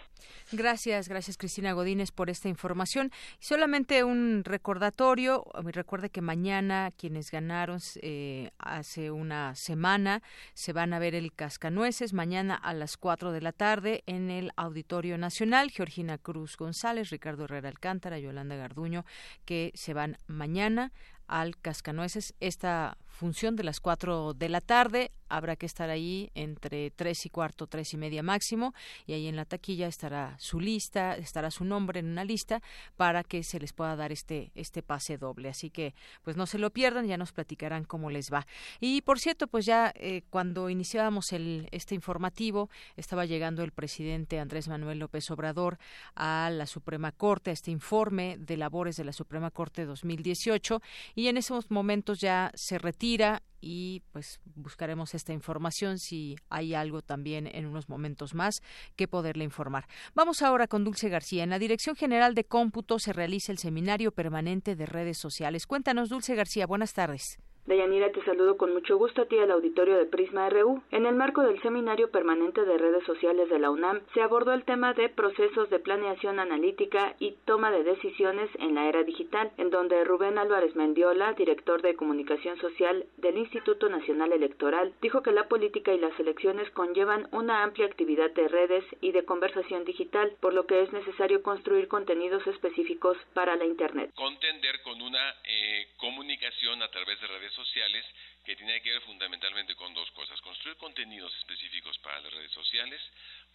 Gracias, gracias Cristina Godínez por esta información. Solamente un recordatorio, recuerde que mañana quienes ganaron eh, hace una semana se van a ver el Cascanueces, mañana a las 4 de la tarde en el Auditorio Nacional, Georgina Cruz González, Ricardo Herrera Alcántara, Yolanda Garduño, que se van mañana al Cascanueces. Esta función de las 4 de la tarde. Habrá que estar ahí entre tres y cuarto, tres y media máximo, y ahí en la taquilla estará su lista, estará su nombre en una lista para que se les pueda dar este, este pase doble. Así que, pues no se lo pierdan, ya nos platicarán cómo les va. Y por cierto, pues ya eh, cuando iniciábamos el, este informativo, estaba llegando el presidente Andrés Manuel López Obrador a la Suprema Corte, a este informe de labores de la Suprema Corte 2018, y en esos momentos ya se retira y pues buscaremos esta información si hay algo también en unos momentos más que poderle informar. Vamos ahora con Dulce García. En la Dirección General de Cómputo se realiza el Seminario Permanente de Redes Sociales. Cuéntanos, Dulce García, buenas tardes. Deyanira, te saludo con mucho gusto a ti al auditorio de Prisma RU. En el marco del Seminario Permanente de Redes Sociales de la UNAM, se abordó el tema de procesos de planeación analítica y toma de decisiones en la era digital, en donde Rubén Álvarez Mendiola, director de comunicación social del Instituto Nacional Electoral, dijo que la política y las elecciones conllevan una amplia actividad de redes y de conversación digital, por lo que es necesario construir contenidos específicos para la Internet. Contender con una eh, comunicación a través de redes sociales que tiene que ver fundamentalmente con dos cosas. Construir contenidos específicos para las redes sociales,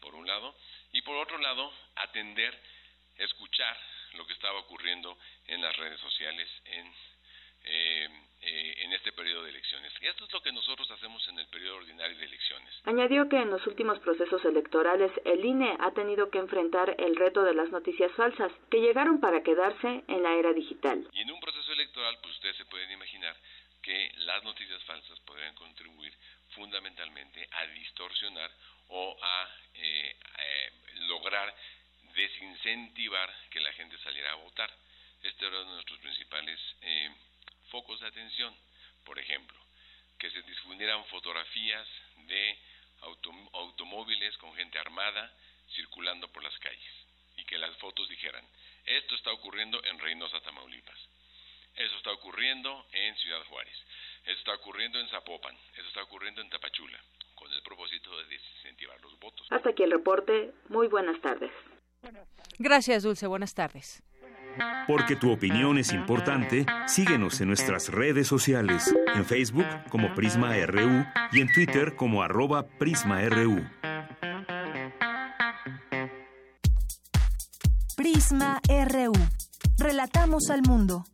por un lado, y por otro lado, atender, escuchar lo que estaba ocurriendo en las redes sociales en, eh, eh, en este periodo de elecciones. Y esto es lo que nosotros hacemos en el periodo ordinario de elecciones. Añadió que en los últimos procesos electorales el INE ha tenido que enfrentar el reto de las noticias falsas, que llegaron para quedarse en la era digital. Y en un proceso electoral, pues ustedes se pueden imaginar que las noticias falsas podrían contribuir fundamentalmente a distorsionar o a eh, eh, lograr desincentivar que la gente saliera a votar. Este era uno de nuestros principales eh, focos de atención. Por ejemplo, que se difundieran fotografías de automóviles con gente armada circulando por las calles y que las fotos dijeran, esto está ocurriendo en Reynosa, Tamaulipas eso está ocurriendo en Ciudad Juárez, eso está ocurriendo en Zapopan, eso está ocurriendo en Tapachula, con el propósito de desincentivar los votos. Hasta aquí el reporte. Muy buenas tardes. Gracias, Dulce. Buenas tardes. Porque tu opinión es importante, síguenos en nuestras redes sociales, en Facebook como Prisma RU y en Twitter como arroba PrismaRU. Prisma RU. Relatamos al mundo.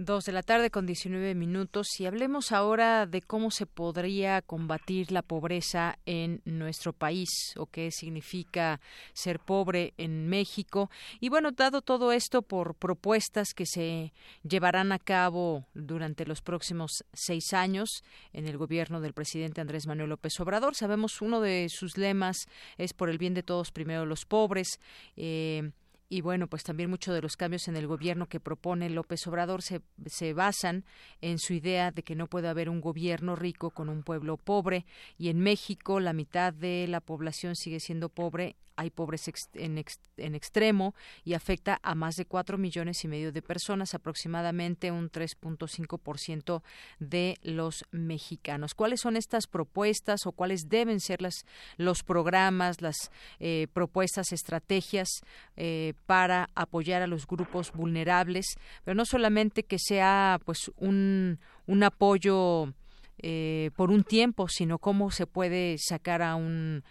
Dos de la tarde con 19 minutos y hablemos ahora de cómo se podría combatir la pobreza en nuestro país o qué significa ser pobre en México. Y bueno, dado todo esto por propuestas que se llevarán a cabo durante los próximos seis años en el gobierno del presidente Andrés Manuel López Obrador, sabemos uno de sus lemas es por el bien de todos, primero los pobres. Eh, y bueno, pues también muchos de los cambios en el gobierno que propone López Obrador se, se basan en su idea de que no puede haber un gobierno rico con un pueblo pobre. Y en México la mitad de la población sigue siendo pobre hay pobres en, en, extremo y afecta a más de cuatro millones y medio de personas, aproximadamente un 3.5% de los mexicanos. ¿Cuáles son estas propuestas o cuáles deben ser las, los programas, las eh, propuestas, estrategias eh, para apoyar a los grupos vulnerables? Pero no solamente que sea pues un, un apoyo eh, por un tiempo, sino cómo se puede sacar a un,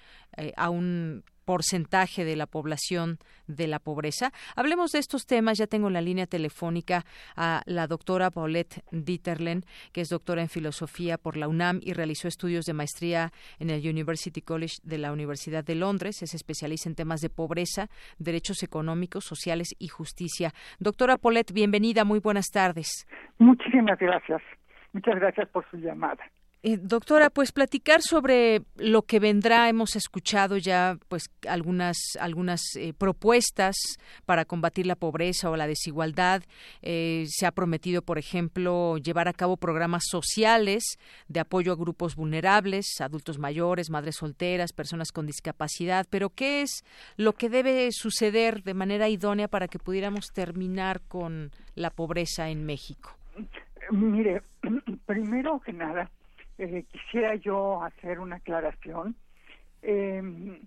a un porcentaje de la población de la pobreza. Hablemos de estos temas. Ya tengo en la línea telefónica a la doctora Paulette Dieterlen, que es doctora en filosofía por la UNAM y realizó estudios de maestría en el University College de la Universidad de Londres. Es especialista en temas de pobreza, derechos económicos, sociales y justicia. Doctora Paulette, bienvenida. Muy buenas tardes. Muchísimas gracias. Muchas gracias por su llamada. Eh, doctora, pues platicar sobre lo que vendrá. Hemos escuchado ya, pues algunas algunas eh, propuestas para combatir la pobreza o la desigualdad. Eh, se ha prometido, por ejemplo, llevar a cabo programas sociales de apoyo a grupos vulnerables, adultos mayores, madres solteras, personas con discapacidad. Pero qué es lo que debe suceder de manera idónea para que pudiéramos terminar con la pobreza en México. Mire, primero que nada eh, quisiera yo hacer una aclaración. Eh,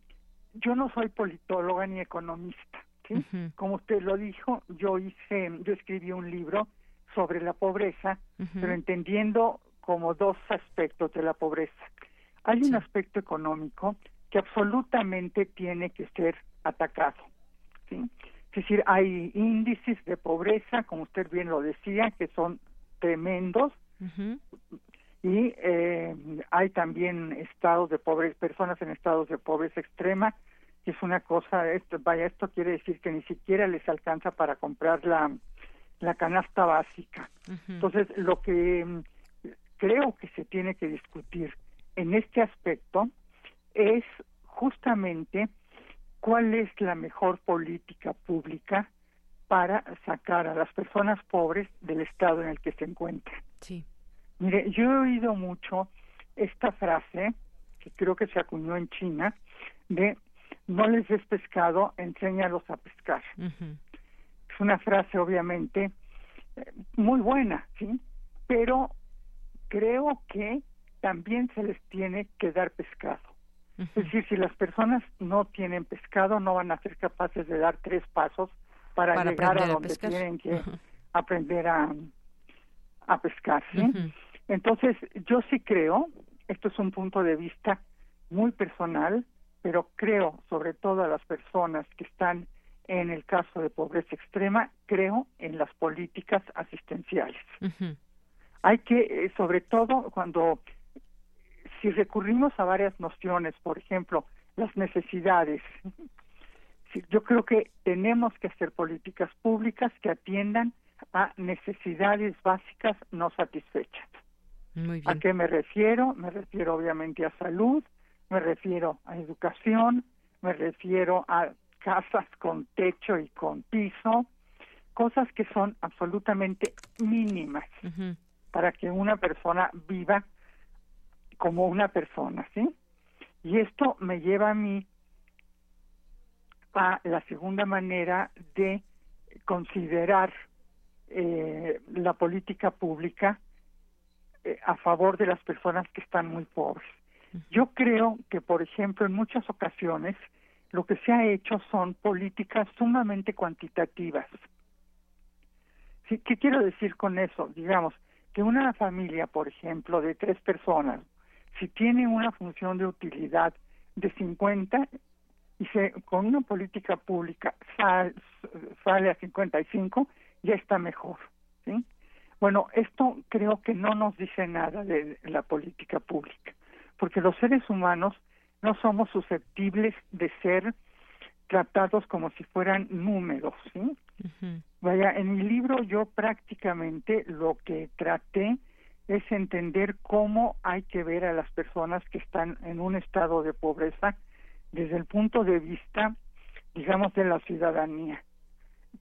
yo no soy politóloga ni economista, ¿sí? Como usted lo dijo, yo hice, yo escribí un libro sobre la pobreza, pero entendiendo como dos aspectos de la pobreza. Hay un aspecto económico que absolutamente tiene que ser atacado. ¿sí? Es decir, hay índices de pobreza, como usted bien lo decía, que son tremendos, y eh, hay también estados de pobreza, personas en estados de pobreza extrema, que es una cosa, esto, vaya, esto quiere decir que ni siquiera les alcanza para comprar la, la canasta básica. Entonces, lo que mm, creo que se tiene que discutir en este aspecto es justamente cuál es la mejor política pública para sacar a las personas pobres del estado en el que se encuentran. Sí. Mire, yo he oído mucho esta frase, que creo que se acuñó en China, de no les des pescado, enséñalos a pescar. Es una frase obviamente eh, muy buena, ¿sí? Pero creo que también se les tiene que dar pescado. Es decir, si las personas no tienen pescado, no van a ser capaces de dar tres pasos para, llegar a donde tienen que aprender a, a pescar. ¿sí? Entonces, yo sí creo, esto es un punto de vista muy personal, pero creo sobre todo a las personas que están en el caso de pobreza extrema, creo en las políticas asistenciales. Hay que, eh, sobre todo cuando, si recurrimos a varias nociones, por ejemplo, las necesidades, yo creo que tenemos que hacer políticas públicas que atiendan a necesidades básicas no satisfechas. ¿A qué me refiero? Me refiero obviamente a salud, me refiero a educación, me refiero a casas con techo y con piso, cosas que son absolutamente mínimas para que una persona viva como una persona, ¿sí? Y esto me lleva a mí a la segunda manera de considerar eh, la política pública eh, a favor de las personas que están muy pobres. Yo creo que, por ejemplo, en muchas ocasiones lo que se ha hecho son políticas sumamente cuantitativas. ¿Qué quiero decir con eso? Digamos, que una familia, por ejemplo, de tres personas, si tiene una función de utilidad de 50 y se, con una política pública sale a 55, ya está mejor. ¿sí? Bueno, esto creo que no nos dice nada de la política pública, porque los seres humanos no somos susceptibles de ser tratados como si fueran números, ¿sí? Vaya, en mi libro yo prácticamente lo que traté es entender cómo hay que ver a las personas que están en un estado de pobreza desde el punto de vista, digamos, de la ciudadanía.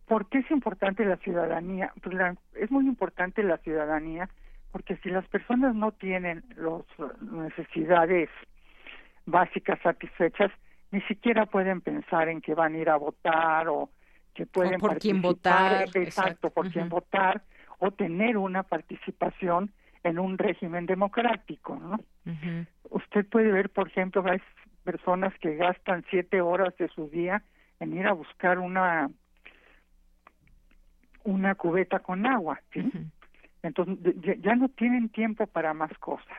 ¿Por qué es importante la ciudadanía? Pues es muy importante la ciudadanía porque si las personas no tienen las necesidades básicas satisfechas, ni siquiera pueden pensar en que van a ir a votar o que pueden por quién votar, exacto, por quién votar o tener una participación en un régimen democrático, ¿no? Usted puede ver, por ejemplo, hay personas que gastan siete horas de su día en ir a buscar una una cubeta con agua, ¿sí? Entonces ya no tienen tiempo para más cosas.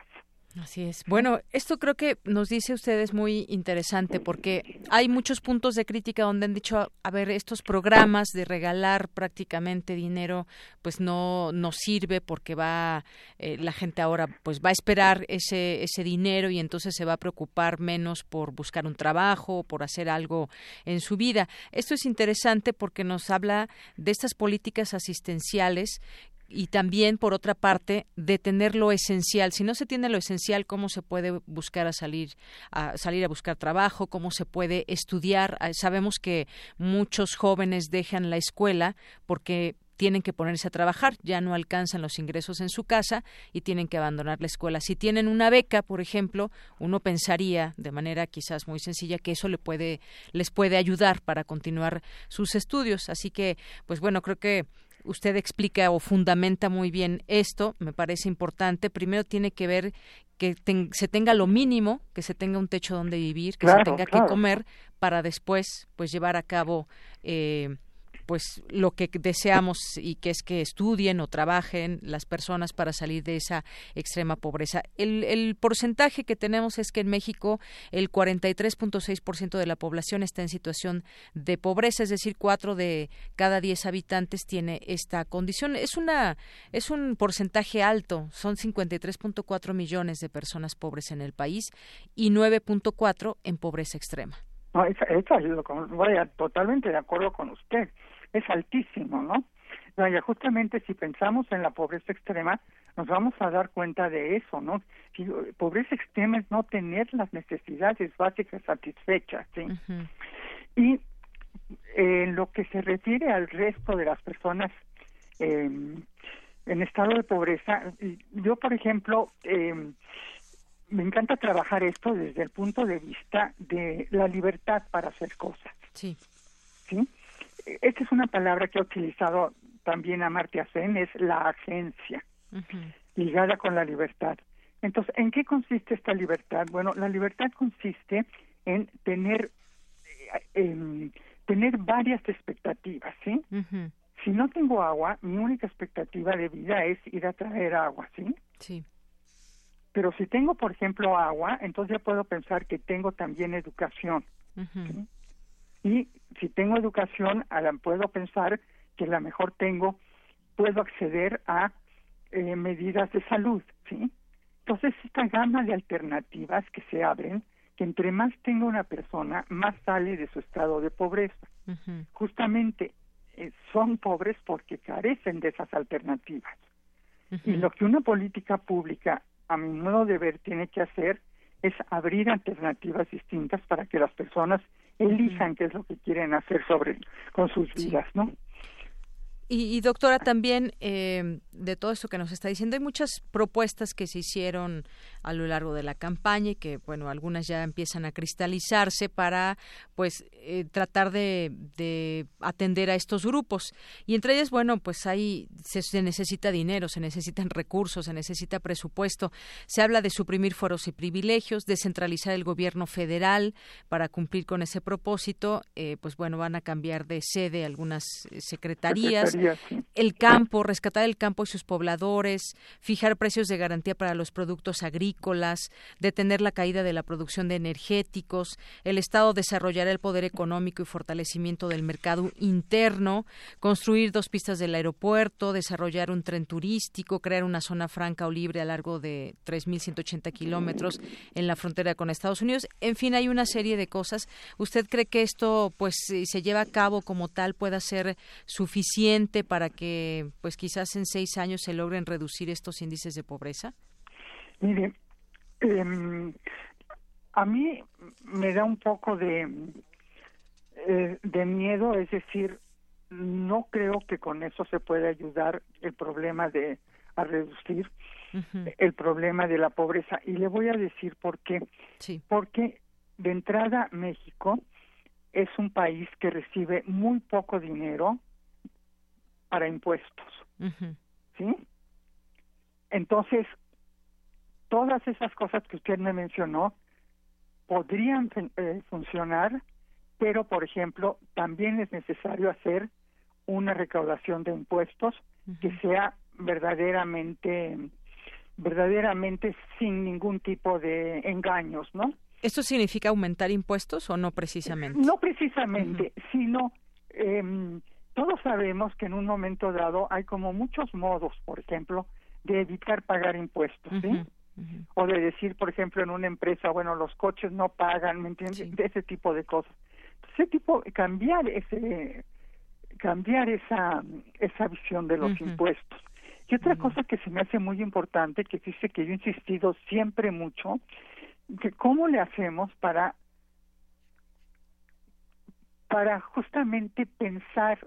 Así es. Bueno, esto creo que nos dice ustedes muy interesante porque hay muchos puntos de crítica donde han dicho, a ver, estos programas de regalar prácticamente dinero, pues no no sirve porque va eh, la gente ahora pues va a esperar ese ese dinero y entonces se va a preocupar menos por buscar un trabajo o por hacer algo en su vida. Esto es interesante porque nos habla de estas políticas asistenciales y también por otra parte de tener lo esencial. Si no se tiene lo esencial cómo se puede buscar a salir a salir a buscar trabajo cómo se puede estudiar ah, sabemos que muchos jóvenes dejan la escuela porque tienen que ponerse a trabajar, ya no alcanzan los ingresos en su casa y tienen que abandonar la escuela. Si tienen una beca, por ejemplo, uno pensaría de manera quizás muy sencilla que eso le puede les puede ayudar para continuar sus estudios, así que pues bueno, creo que usted explica o fundamenta muy bien esto, me parece importante. Primero tiene que ver que se tenga lo mínimo, que se tenga un techo donde vivir, que se tenga que comer, para después pues llevar a cabo eh, pues lo que deseamos y que es que estudien o trabajen las personas para salir de esa extrema pobreza. El, el porcentaje que tenemos es que en México el 43.6% de la población está en situación de pobreza, es decir, cuatro de cada diez habitantes tiene esta condición. Es una es un porcentaje alto, son 53.4 millones de personas pobres en el país y 9.4 en pobreza extrema. No, voy totalmente de acuerdo con usted es altísimo, ¿no? Vaya, justamente si pensamos en la pobreza extrema, nos vamos a dar cuenta de eso, ¿no? Si, pobreza extrema es no tener las necesidades básicas satisfechas, ¿sí? Y eh, en lo que se refiere al resto de las personas eh, en estado de pobreza, yo, por ejemplo, eh, me encanta trabajar esto desde el punto de vista de la libertad para hacer cosas. Sí. ¿Sí? Esta es una palabra que ha utilizado también Amartya Sen, es la agencia, ligada con la libertad. Entonces, ¿en qué consiste esta libertad? Bueno, la libertad consiste en tener, eh, tener varias expectativas, ¿sí? Si no tengo agua, mi única expectativa de vida es ir a traer agua, ¿sí? Sí. Pero si tengo, por ejemplo, agua, entonces ya puedo pensar que tengo también educación. Y si tengo educación, puedo pensar que a lo mejor tengo, puedo acceder a eh, medidas de salud, ¿sí? Entonces, esta gama de alternativas que se abren, que entre más tenga una persona, más sale de su estado de pobreza. Justamente eh, son pobres porque carecen de esas alternativas. Y lo que una política pública, a mi modo de ver, tiene que hacer es abrir alternativas distintas para que las personas elijan qué es lo que quieren hacer sobre con sus vidas, ¿no? Y, doctora, también eh, de todo esto que nos está diciendo, hay muchas propuestas que se hicieron a lo largo de la campaña y que, bueno, algunas ya empiezan a cristalizarse para, pues, eh, tratar de, atender a estos grupos. Y entre ellas, bueno, pues ahí se, necesita dinero, se necesitan recursos, se necesita presupuesto. Se habla de suprimir foros y privilegios, descentralizar el gobierno federal para cumplir con ese propósito. Eh, pues bueno, van a cambiar de sede algunas secretarías. El campo, rescatar el campo y sus pobladores, fijar precios de garantía para los productos agrícolas, detener la caída de la producción de energéticos, el Estado desarrollará el poder económico y fortalecimiento del mercado interno, construir dos pistas del aeropuerto, desarrollar un tren turístico, crear una zona franca o libre a largo de 3.180 kilómetros en la frontera con Estados Unidos. En fin, hay una serie de cosas. ¿Usted cree que esto, pues, si se lleva a cabo como tal, pueda ser suficiente para que, pues, quizás en seis años se logren reducir estos índices de pobreza? Mire, em, a mí me da un poco de, eh, de miedo, es decir, no creo que con eso se pueda ayudar el problema de a reducir el problema de la pobreza. Y le voy a decir por qué. Porque de entrada México es un país que recibe muy poco dinero para impuestos sí entonces todas esas cosas que usted me mencionó podrían eh, funcionar, pero por ejemplo, también es necesario hacer una recaudación de impuestos que sea verdaderamente verdaderamente sin ningún tipo de engaños, ¿no? ¿Esto significa aumentar impuestos o no precisamente? No precisamente, sino em, todos sabemos que en un momento dado hay como muchos modos, por ejemplo, de evitar pagar impuestos, ¿sí? O de decir, por ejemplo, en una empresa, bueno, los coches no pagan, ¿me entiendes? De ese tipo de cosas. Ese tipo, cambiar ese, cambiar esa, esa visión de los impuestos. Y otra cosa que se me hace muy importante, que dice que yo he insistido siempre mucho, que cómo le hacemos para para justamente pensar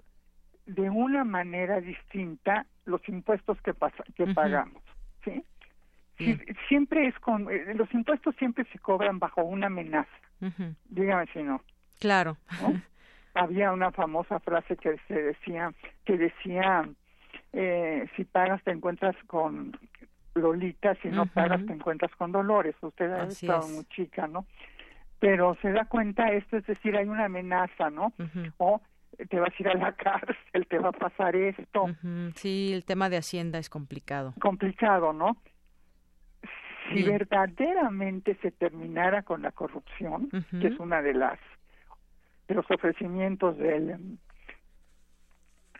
de una manera distinta los impuestos que, pasa, que pagamos, ¿sí? siempre es con eh, los impuestos siempre se cobran bajo una amenaza. Dígame si no. Claro. Había una famosa frase que se decía que decía eh, si pagas te encuentras con Lolita, si no pagas te encuentras con Dolores. Usted ha estado muy chica, ¿no? Pero se da cuenta esto, es decir, hay una amenaza, ¿no? O te vas a ir a la cárcel, te va a pasar esto. Sí, el tema de Hacienda es complicado. Complicado, ¿no? Si verdaderamente se terminara con la corrupción, que es una de las de los ofrecimientos del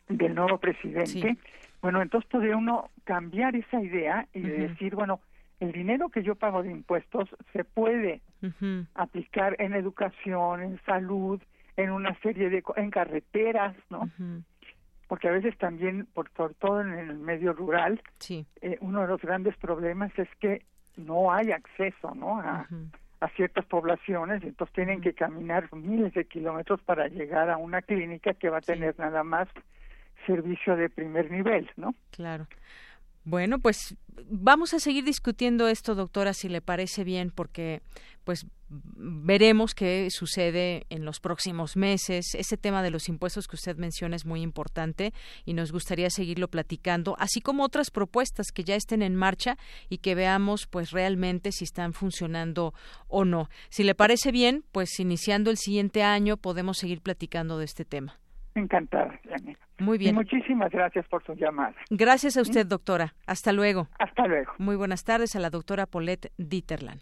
del nuevo presidente, bueno, entonces podría uno cambiar esa idea y decir, bueno, el dinero que yo pago de impuestos se puede aplicar en educación, en salud, en una serie de en carreteras, ¿no? Porque a veces también, por sobre todo en el medio rural, eh, uno de los grandes problemas es que no hay acceso, ¿no? A, a ciertas poblaciones entonces tienen que caminar miles de kilómetros para llegar a una clínica que va a tener nada más servicio de primer nivel, ¿no? Claro. Bueno, pues vamos a seguir discutiendo esto, doctora, si le parece bien, porque pues veremos qué sucede en los próximos meses. Ese tema de los impuestos que usted menciona es muy importante y nos gustaría seguirlo platicando, así como otras propuestas que ya estén en marcha y que veamos pues realmente si están funcionando o no. Si le parece bien, pues iniciando el siguiente año podemos seguir platicando de este tema. Encantada, Muy bien. muchísimas gracias por su llamada. Gracias a usted, doctora. Hasta luego. Hasta luego. Muy buenas tardes a la doctora Paulette Dieterland.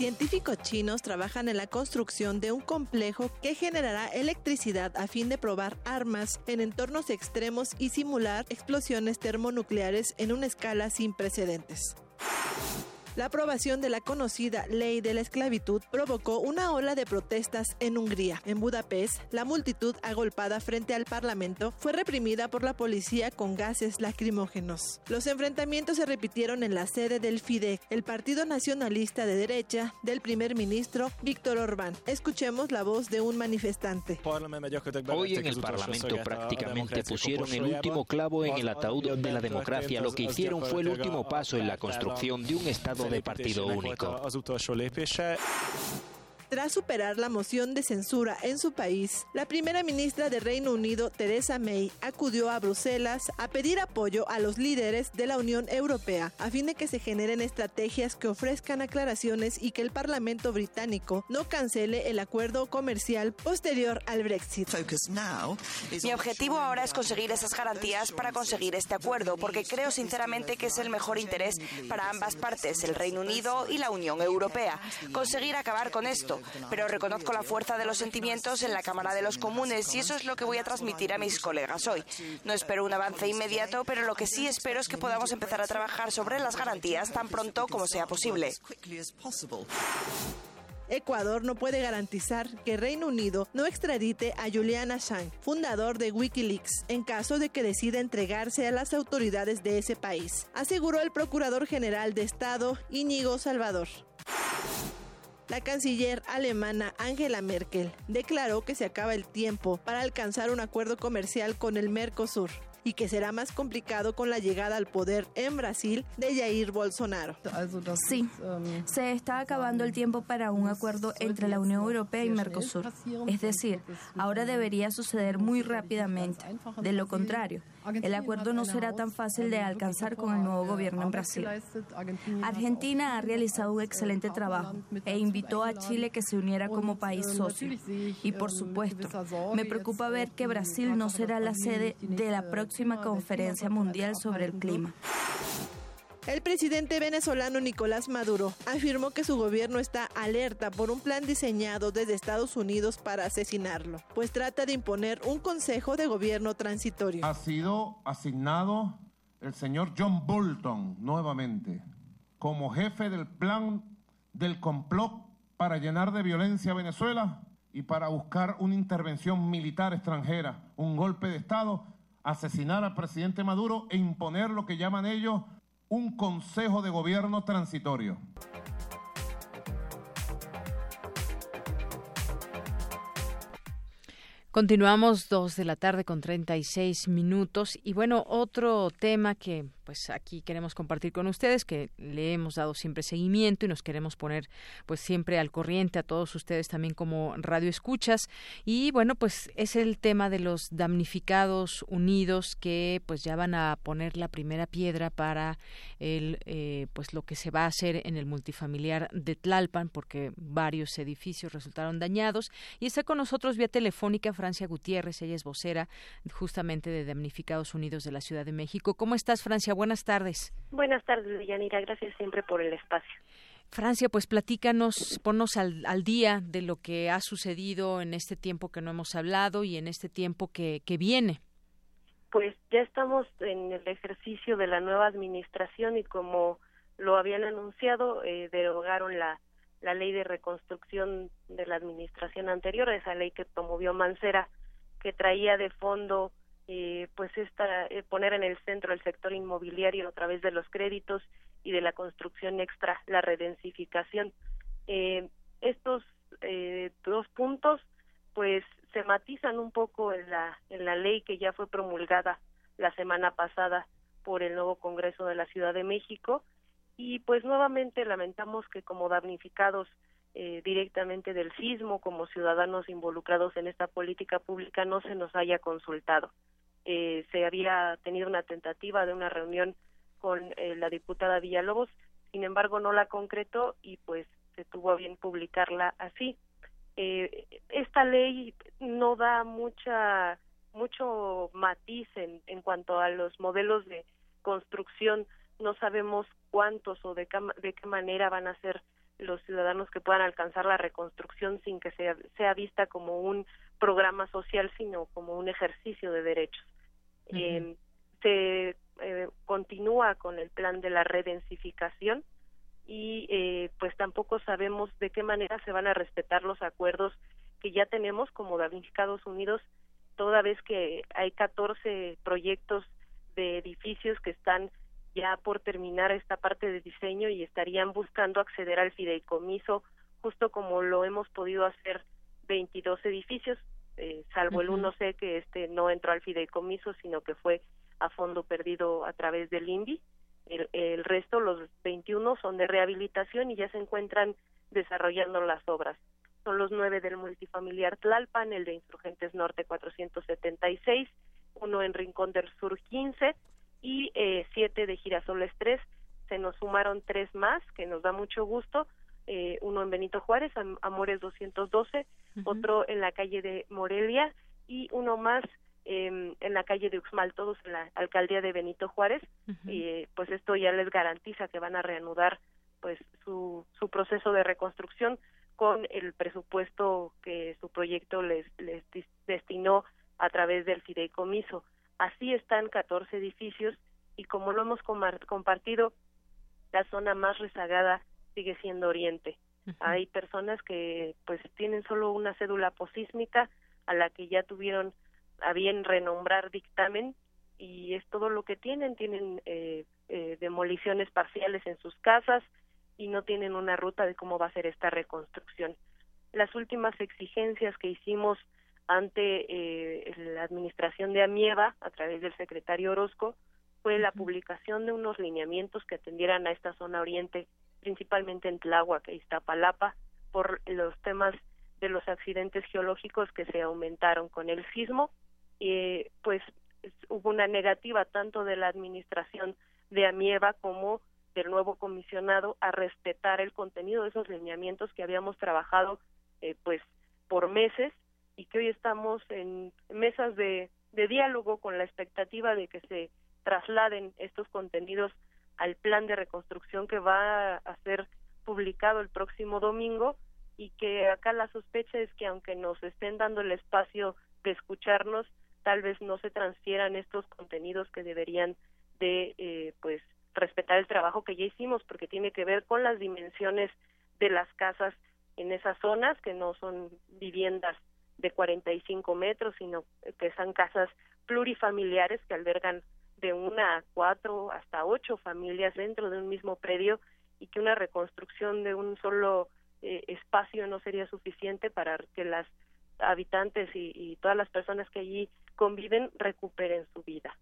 Científicos chinos trabajan en la construcción de un complejo que generará electricidad a fin de probar armas en entornos extremos y simular explosiones termonucleares en una escala sin precedentes. La aprobación de la conocida ley de la esclavitud provocó una ola de protestas en Hungría. En Budapest, la multitud agolpada frente al Parlamento fue reprimida por la policía con gases lacrimógenos. Los enfrentamientos se repitieron en la sede del FIDE, el partido nacionalista de derecha del primer ministro Víctor Orbán. Escuchemos la voz de un manifestante. Hoy en el Parlamento prácticamente pusieron el último clavo en el ataúd de la democracia. Lo que hicieron fue el último paso en la construcción de un Estado de partido único. Tras superar la moción de censura en su país, la primera ministra de Reino Unido, Theresa May, acudió a Bruselas a pedir apoyo a los líderes de la Unión Europea a fin de que se generen estrategias que ofrezcan aclaraciones y que el Parlamento británico no cancele el acuerdo comercial posterior al Brexit. Mi objetivo ahora es conseguir esas garantías para conseguir este acuerdo, porque creo sinceramente que es el mejor interés para ambas partes, el Reino Unido y la Unión Europea, conseguir acabar con esto pero reconozco la fuerza de los sentimientos en la Cámara de los Comunes y eso es lo que voy a transmitir a mis colegas hoy. No espero un avance inmediato, pero lo que sí espero es que podamos empezar a trabajar sobre las garantías tan pronto como sea posible. Ecuador no puede garantizar que Reino Unido no extradite a Julian Assange, fundador de Wikileaks, en caso de que decida entregarse a las autoridades de ese país, aseguró el Procurador General de Estado Íñigo Salvador. La canciller alemana Angela Merkel declaró que se acaba el tiempo para alcanzar un acuerdo comercial con el Mercosur y que será más complicado con la llegada al poder en Brasil de Jair Bolsonaro. Sí, se está acabando el tiempo para un acuerdo entre la Unión Europea y Mercosur. Es decir, ahora debería suceder muy rápidamente. De lo contrario, el acuerdo no será tan fácil de alcanzar con el nuevo gobierno en Brasil. Argentina ha realizado un excelente trabajo e invitó a Chile que se uniera como país socio. Y por supuesto, me preocupa ver que Brasil no será la sede de la próxima conferencia mundial sobre el clima. El presidente venezolano Nicolás Maduro afirmó que su gobierno está alerta por un plan diseñado desde Estados Unidos para asesinarlo, pues trata de imponer un consejo de gobierno transitorio. Ha sido asignado el señor John Bolton nuevamente como jefe del plan del complot para llenar de violencia a Venezuela y para buscar una intervención militar extranjera, un golpe de Estado, asesinar al presidente Maduro e imponer lo que llaman ellos un Consejo de Gobierno transitorio. Continuamos dos de la tarde con 36 minutos y bueno, otro tema que pues aquí queremos compartir con ustedes que le hemos dado siempre seguimiento y nos queremos poner pues siempre al corriente a todos ustedes también como radio escuchas. Y bueno pues es el tema de los damnificados unidos que pues ya van a poner la primera piedra para el eh, pues lo que se va a hacer en el multifamiliar de Tlalpan porque varios edificios resultaron dañados. Y está con nosotros vía telefónica Francia Gutiérrez. Ella es vocera justamente de damnificados unidos de la Ciudad de México. Cómo estás Francia buenas tardes. Buenas tardes, Yanira. Gracias siempre por el espacio. Francia, pues platícanos, ponnos al, al, día de lo que ha sucedido en este tiempo que no hemos hablado y en este tiempo que, que viene. Pues ya estamos en el ejercicio de la nueva administración y como lo habían anunciado, eh, derogaron la, la ley de reconstrucción de la administración anterior, esa ley que promovió Mancera, que traía de fondo eh, pues esta eh, poner en el centro el sector inmobiliario a través de los créditos y de la construcción extra, la redensificación. Eh, estos eh, dos puntos pues se matizan un poco en la en la ley que ya fue promulgada la semana pasada por el nuevo Congreso de la Ciudad de México y pues nuevamente lamentamos que como damnificados eh, directamente del sismo como ciudadanos involucrados en esta política pública no se nos haya consultado eh, se había tenido una tentativa de una reunión con eh, la diputada Villalobos, sin embargo no la concretó y pues se tuvo a bien publicarla así. Eh, esta ley no da mucha mucho matiz en, en cuanto a los modelos de construcción, no sabemos cuántos o de, de qué manera van a ser los ciudadanos que puedan alcanzar la reconstrucción sin que sea, sea vista como un programa social, sino como un ejercicio de derechos. eh, se eh, continúa con el plan de la redensificación y eh, pues tampoco sabemos de qué manera se van a respetar los acuerdos que ya tenemos como damnificados unidos toda vez que hay 14 proyectos de edificios que están ya por terminar esta parte de diseño y estarían buscando acceder al fideicomiso justo como lo hemos podido hacer 22 edificios eh, salvo el uno C que este no entró al fideicomiso sino que fue a fondo perdido a través del INVI. El, el resto los 21 son de rehabilitación y ya se encuentran desarrollando las obras. Son los nueve del multifamiliar Tlalpan el de Insurgentes Norte 476 uno en Rincón del Sur 15 y eh, siete de Girasoles 3 se nos sumaron tres más que nos da mucho gusto eh, uno en Benito Juárez, Amores 212, otro en la calle de Morelia y uno más eh, en la calle de Uxmal, todos en la alcaldía de Benito Juárez. y pues esto ya les garantiza que van a reanudar pues su, su proceso de reconstrucción con el presupuesto que su proyecto les, les destinó a través del fideicomiso. Así están 14 edificios y como lo hemos compartido, la zona más rezagada sigue siendo Oriente. Hay personas que pues tienen solo una cédula posísmica a la que ya tuvieron a bien renombrar dictamen y es todo lo que tienen. Tienen eh, eh, demoliciones parciales en sus casas y no tienen una ruta de cómo va a ser esta reconstrucción. Las últimas exigencias que hicimos ante eh, la administración de Amieva a través del secretario Orozco fue la publicación de unos lineamientos que atendieran a esta zona oriente principalmente en Tláhuac e Iztapalapa, por los temas de los accidentes geológicos que se aumentaron con el sismo. y pues hubo una negativa tanto de la administración de Amieva como del nuevo comisionado a respetar el contenido de esos lineamientos que habíamos trabajado eh, pues por meses y que hoy estamos en mesas de, de diálogo con la expectativa de que se trasladen estos contenidos al plan de reconstrucción que va a ser publicado el próximo domingo y que acá la sospecha es que aunque nos estén dando el espacio de escucharnos, tal vez no se transfieran estos contenidos que deberían de eh, pues respetar el trabajo que ya hicimos porque tiene que ver con las dimensiones de las casas en esas zonas que no son viviendas de 45 metros sino que son casas plurifamiliares que albergan de una a cuatro hasta ocho familias dentro de un mismo predio y que una reconstrucción de un solo eh, espacio no sería suficiente para que las habitantes y todas las personas que allí conviven recuperen su vida.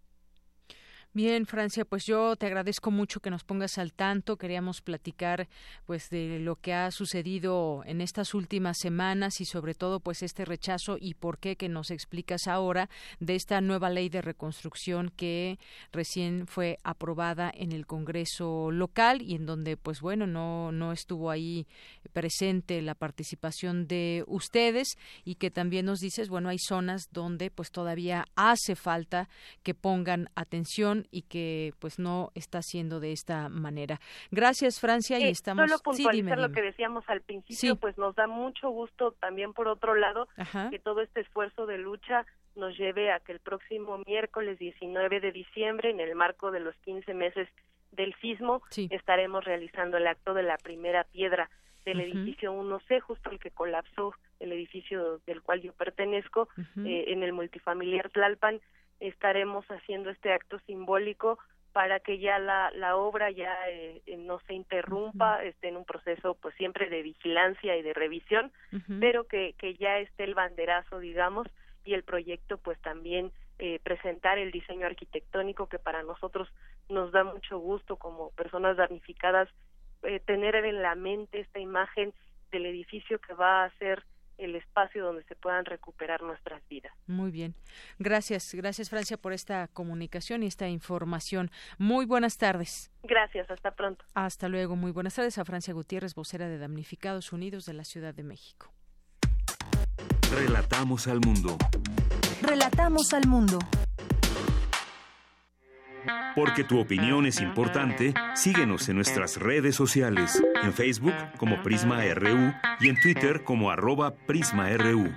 Bien, Francia, pues yo te agradezco mucho que nos pongas al tanto. Queríamos platicar pues de lo que ha sucedido en estas últimas semanas y sobre todo pues este rechazo y por qué que nos explicas ahora de esta nueva ley de reconstrucción que recién fue aprobada en el Congreso local y en donde pues bueno, no no estuvo ahí presente la participación de ustedes y que también nos dices, bueno, hay zonas donde pues todavía hace falta que pongan atención y que pues no está siendo de esta manera. Gracias Francia y estamos solo puntualizar lo que decíamos al principio, pues nos da mucho gusto también por otro lado que todo este esfuerzo de lucha nos lleve a que el próximo miércoles 19 de diciembre en el marco de los 15 meses del sismo estaremos realizando el acto de la primera piedra del edificio 1C, justo el que colapsó el edificio del cual yo pertenezco, eh, en el multifamiliar Tlalpan, estaremos haciendo este acto simbólico para que ya la, la obra ya eh, eh, no se interrumpa, esté en un proceso pues siempre de vigilancia y de revisión, pero que, que ya esté el banderazo, digamos, y el proyecto pues también eh, presentar el diseño arquitectónico que para nosotros nos da mucho gusto como personas damnificadas tener en la mente esta imagen del edificio que va a ser el espacio donde se puedan recuperar nuestras vidas. Muy bien. Gracias, gracias Francia por esta comunicación y esta información. Muy buenas tardes. Gracias, hasta pronto. Hasta luego, muy buenas tardes a Francia Gutiérrez, vocera de Damnificados Unidos de la Ciudad de México. Relatamos al mundo. Relatamos al mundo. Porque tu opinión es importante, síguenos en nuestras redes sociales, en Facebook como Prisma RU y en Twitter como arroba PrismaRU.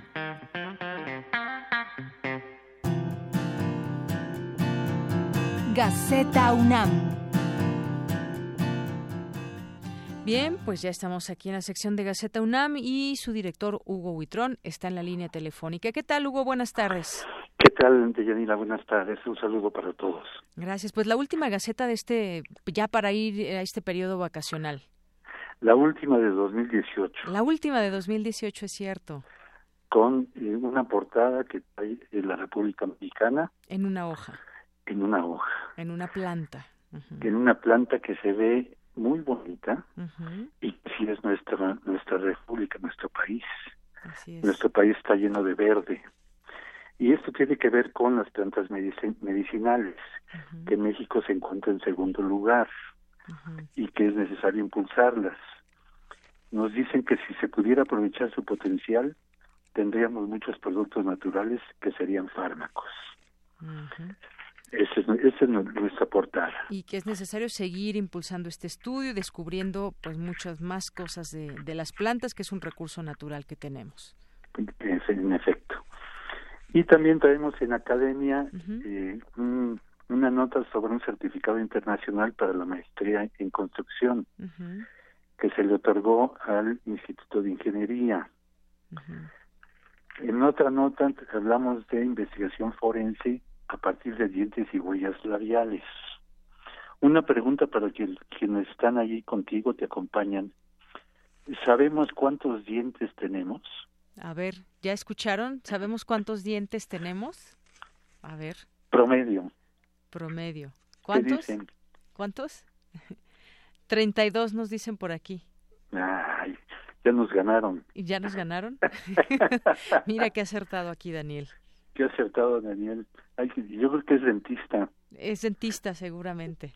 Gaceta UNAM. Bien, pues ya estamos aquí en la sección de Gaceta UNAM y su director Hugo Huitrón está en la línea telefónica. ¿Qué tal, Hugo? Buenas tardes. ¿Qué tal, Deyanira? Buenas tardes. Un saludo para todos. Gracias. Pues la última gaceta de este, ya para ir a este periodo vacacional. La última de 2018. La última de 2018, es cierto. Con eh, una portada que hay en la República Mexicana. En una hoja. En una hoja. En una planta. En una planta que se ve muy bonita y que sí es nuestra, nuestra república, nuestro país. Así es. Nuestro país está lleno de verde. Y esto tiene que ver con las plantas medicinales, que México se encuentra en segundo lugar y que es necesario impulsarlas. Nos dicen que si se pudiera aprovechar su potencial, tendríamos muchos productos naturales que serían fármacos. Esa es, nuestra portada. Y que es necesario seguir impulsando este estudio, descubriendo pues muchas más cosas de, de las plantas, que es un recurso natural que tenemos. En efecto. Y también traemos en academia eh, una nota sobre un certificado internacional para la maestría en construcción que se le otorgó al Instituto de Ingeniería. En otra nota hablamos de investigación forense a partir de dientes y huellas labiales. Una pregunta para quienes están allí contigo, te acompañan. ¿Sabemos cuántos dientes tenemos? A ver, ¿ya escucharon? ¿Sabemos cuántos dientes tenemos? A ver. Promedio. Promedio. ¿Cuántos? ¿Cuántos? 32 nos dicen por aquí. Ay, ya nos ganaron. ¿Y ya nos ganaron? Mira qué acertado aquí, Daniel. Qué acertado, Daniel. yo creo que es dentista. Es dentista, seguramente.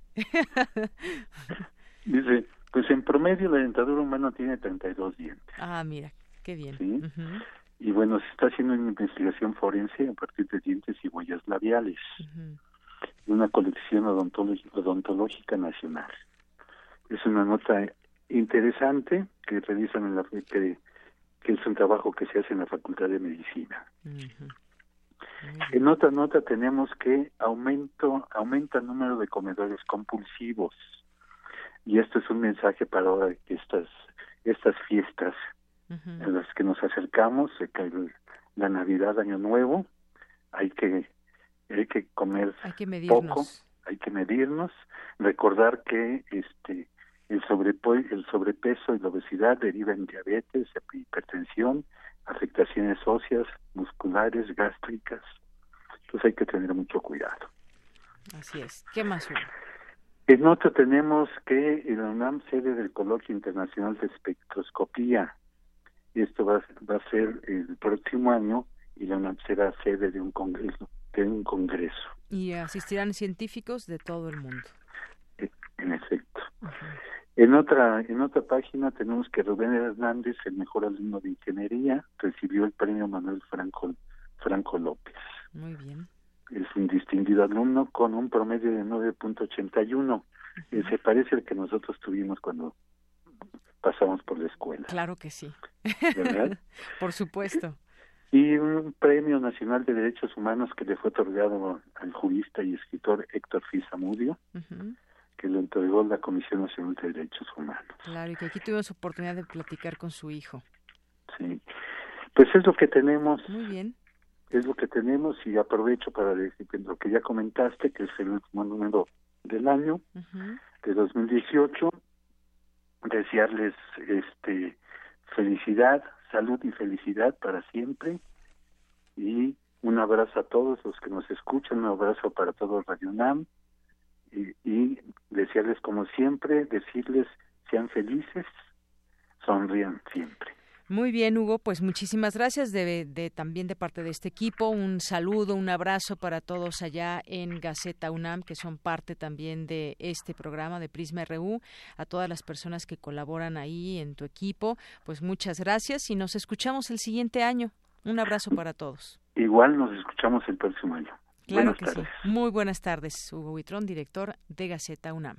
Dice, pues en promedio la dentadura humana tiene 32 dientes. Ah, mira, Qué bien. ¿sí? Y bueno, se está haciendo una investigación forense a partir de dientes y huellas labiales. de Una colección odontológica nacional. Es una nota interesante que realizan en la que, que es un trabajo que se hace en la Facultad de Medicina. En otra nota tenemos que aumento, aumenta el número de comedores compulsivos. Y esto es un mensaje para ahora que estas, estas fiestas en las que nos acercamos, la Navidad, Año Nuevo, hay que hay que comer poco, hay que medirnos, recordar que este el el sobrepeso y la obesidad derivan en diabetes, hipertensión, afectaciones óseas, musculares, gástricas. Entonces hay que tener mucho cuidado. Así es. ¿Qué más hubo? En otro tenemos que el UNAM sede del Coloquio Internacional de Espectroscopía. Esto va, va a ser el próximo año y la UNAM será sede de un congreso. De un congreso. Y asistirán científicos de todo el mundo. Eh, en efecto. En otra en otra página tenemos que Rubén Hernández, el mejor alumno de ingeniería, recibió el premio Manuel Franco Franco López. Muy bien. Es un distinguido alumno con un promedio de 9.81. Uh Se parece al que nosotros tuvimos cuando pasamos por la escuela. Claro que sí. ¿Verdad? por supuesto. Y un premio nacional de derechos humanos que le fue otorgado al jurista y escritor Héctor Fizamudio. Uh que lo entregó la Comisión Nacional de Derechos Humanos. Claro, y que aquí tuvimos oportunidad de platicar con su hijo. Sí, pues es lo que tenemos. Muy bien. Es lo que tenemos y aprovecho para decir lo que ya comentaste, que es el último número del año, de 2018, desearles este felicidad, salud y felicidad para siempre y un abrazo a todos los que nos escuchan, un abrazo para todos Radio Nam y, desearles como siempre, decirles sean felices, sonrían siempre. Muy bien, Hugo, pues muchísimas gracias de, también de parte de este equipo. Un saludo, un abrazo para todos allá en Gaceta UNAM, que son parte también de este programa de Prisma RU, a todas las personas que colaboran ahí en tu equipo. Pues muchas gracias y nos escuchamos el siguiente año. Un abrazo para todos. Igual nos escuchamos el próximo año. Claro que sí. Muy buenas tardes, Hugo Huitrón, director de Gaceta UNAM.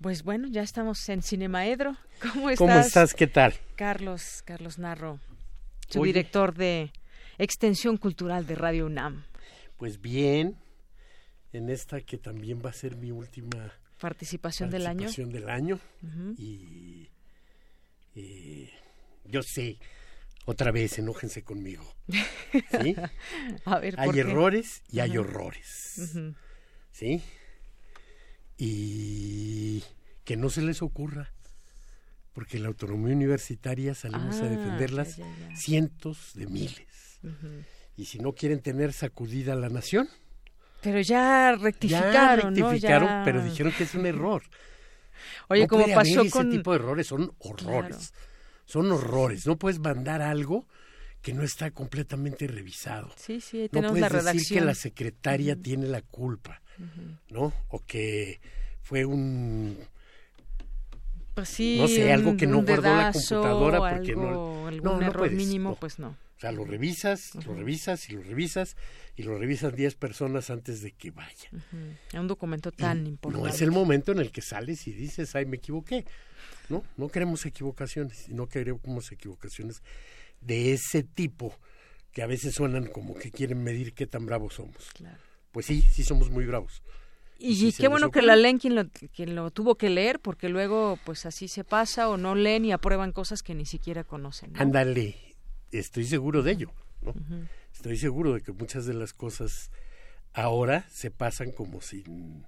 Pues bueno, ya estamos en Cinemaedro. ¿Cómo estás? ¿Cómo estás? ¿Qué tal? Carlos, Carlos Narro, su director de Extensión Cultural de Radio UNAM. Pues bien, en esta que también va a ser mi última participación, del año. del año. y, yo sé, otra vez, enójense conmigo. ¿Sí? a ver, hay errores y hay horrores. ¿Sí? Y que no se les ocurra, porque la autonomía universitaria salimos a ah, defenderlas cientos de miles. Y si no quieren tener sacudida la nación. Pero ya rectificaron, ya rectificaron, pero dijeron que es un error. Oye, como pasó con ese tipo de errores son horrores. Son horrores. No puedes mandar algo que no está completamente revisado. Sí, sí, no puedes la decir que la secretaria tiene la culpa. ¿No? O que fue un pues sí, no sé, algo que no guardó la computadora porque no algún error mínimo, pues no. O sea, lo revisas, lo revisas y lo revisas y lo revisan 10 personas antes de que vaya. Un documento tan importante. No es el momento en el que sales y dices, ay, me equivoqué. No, no queremos equivocaciones, no queremos equivocaciones de ese tipo que a veces suenan como que quieren medir qué tan bravos somos. Claro pues sí, sí somos muy bravos. Y, qué bueno que la leen quien lo, quien lo tuvo que leer, porque luego pues así se pasa o no leen y aprueban cosas que ni siquiera conocen. Ándale, estoy seguro de ello, ¿no? Estoy seguro de que muchas de las cosas ahora se pasan como sin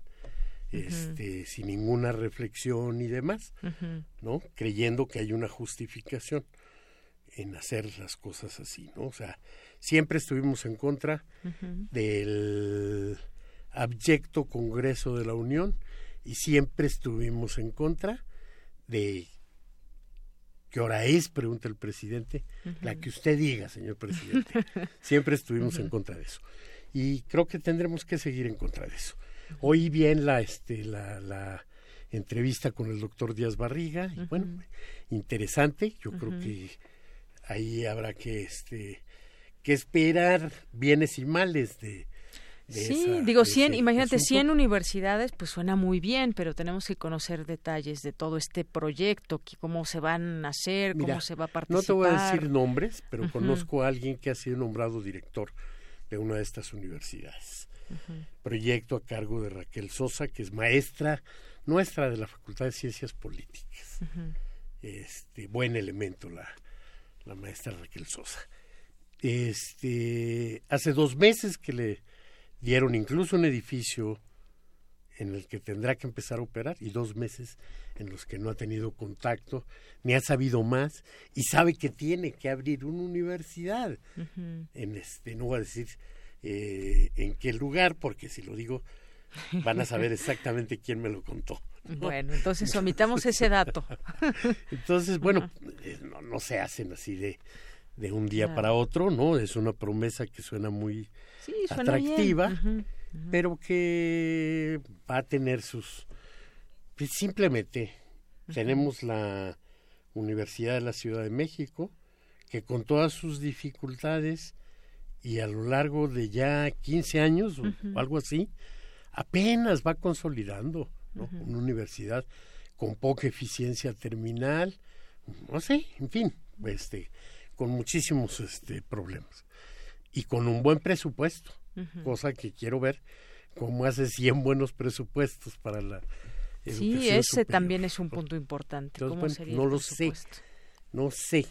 este sin ninguna reflexión y demás, ¿no? Creyendo que hay una justificación en hacer las cosas así, ¿no? O sea, siempre estuvimos en contra del abyecto Congreso de la Unión y siempre estuvimos en contra de ¿qué hora es? pregunta el presidente, la que usted diga, señor presidente. siempre estuvimos en contra de eso. Y creo que tendremos que seguir en contra de eso. Oí bien la este la, la entrevista con el doctor Díaz Barriga y bueno, interesante, yo creo que ahí habrá que este que esperar bienes y males de sí, digo 100, imagínate 100 universidades, pues suena muy bien, pero tenemos que conocer detalles de todo este proyecto, cómo se van a hacer, cómo se va a participar. No te voy a decir nombres, pero conozco a alguien que ha sido nombrado director de una de estas universidades. Proyecto a cargo de Raquel Sosa, que es maestra nuestra de la Facultad de Ciencias Políticas. Este buen elemento la, la maestra Raquel Sosa. Este hace dos meses que le dieron incluso un edificio en el que tendrá que empezar a operar y dos meses en los que no ha tenido contacto, ni ha sabido más y sabe que tiene que abrir una universidad. En este, no voy a decir eh, en qué lugar, porque si lo digo van a saber exactamente quién me lo contó. Bueno, entonces omitamos ese dato. entonces, bueno, eh, no, no, se hacen así de, de un día para otro, ¿no? Es una promesa que suena muy atractiva, pero que va a tener sus... Pues, simplemente tenemos la Universidad de la Ciudad de México, que con todas sus dificultades y a lo largo de ya 15 años o algo así, apenas va consolidando una universidad con poca eficiencia terminal, no sé, en fin, este, con muchísimos este, problemas. Y con un buen presupuesto, cosa que quiero ver cómo hace 100 buenos presupuestos para la Sí, ese también es un punto importante. no lo sé, no sé.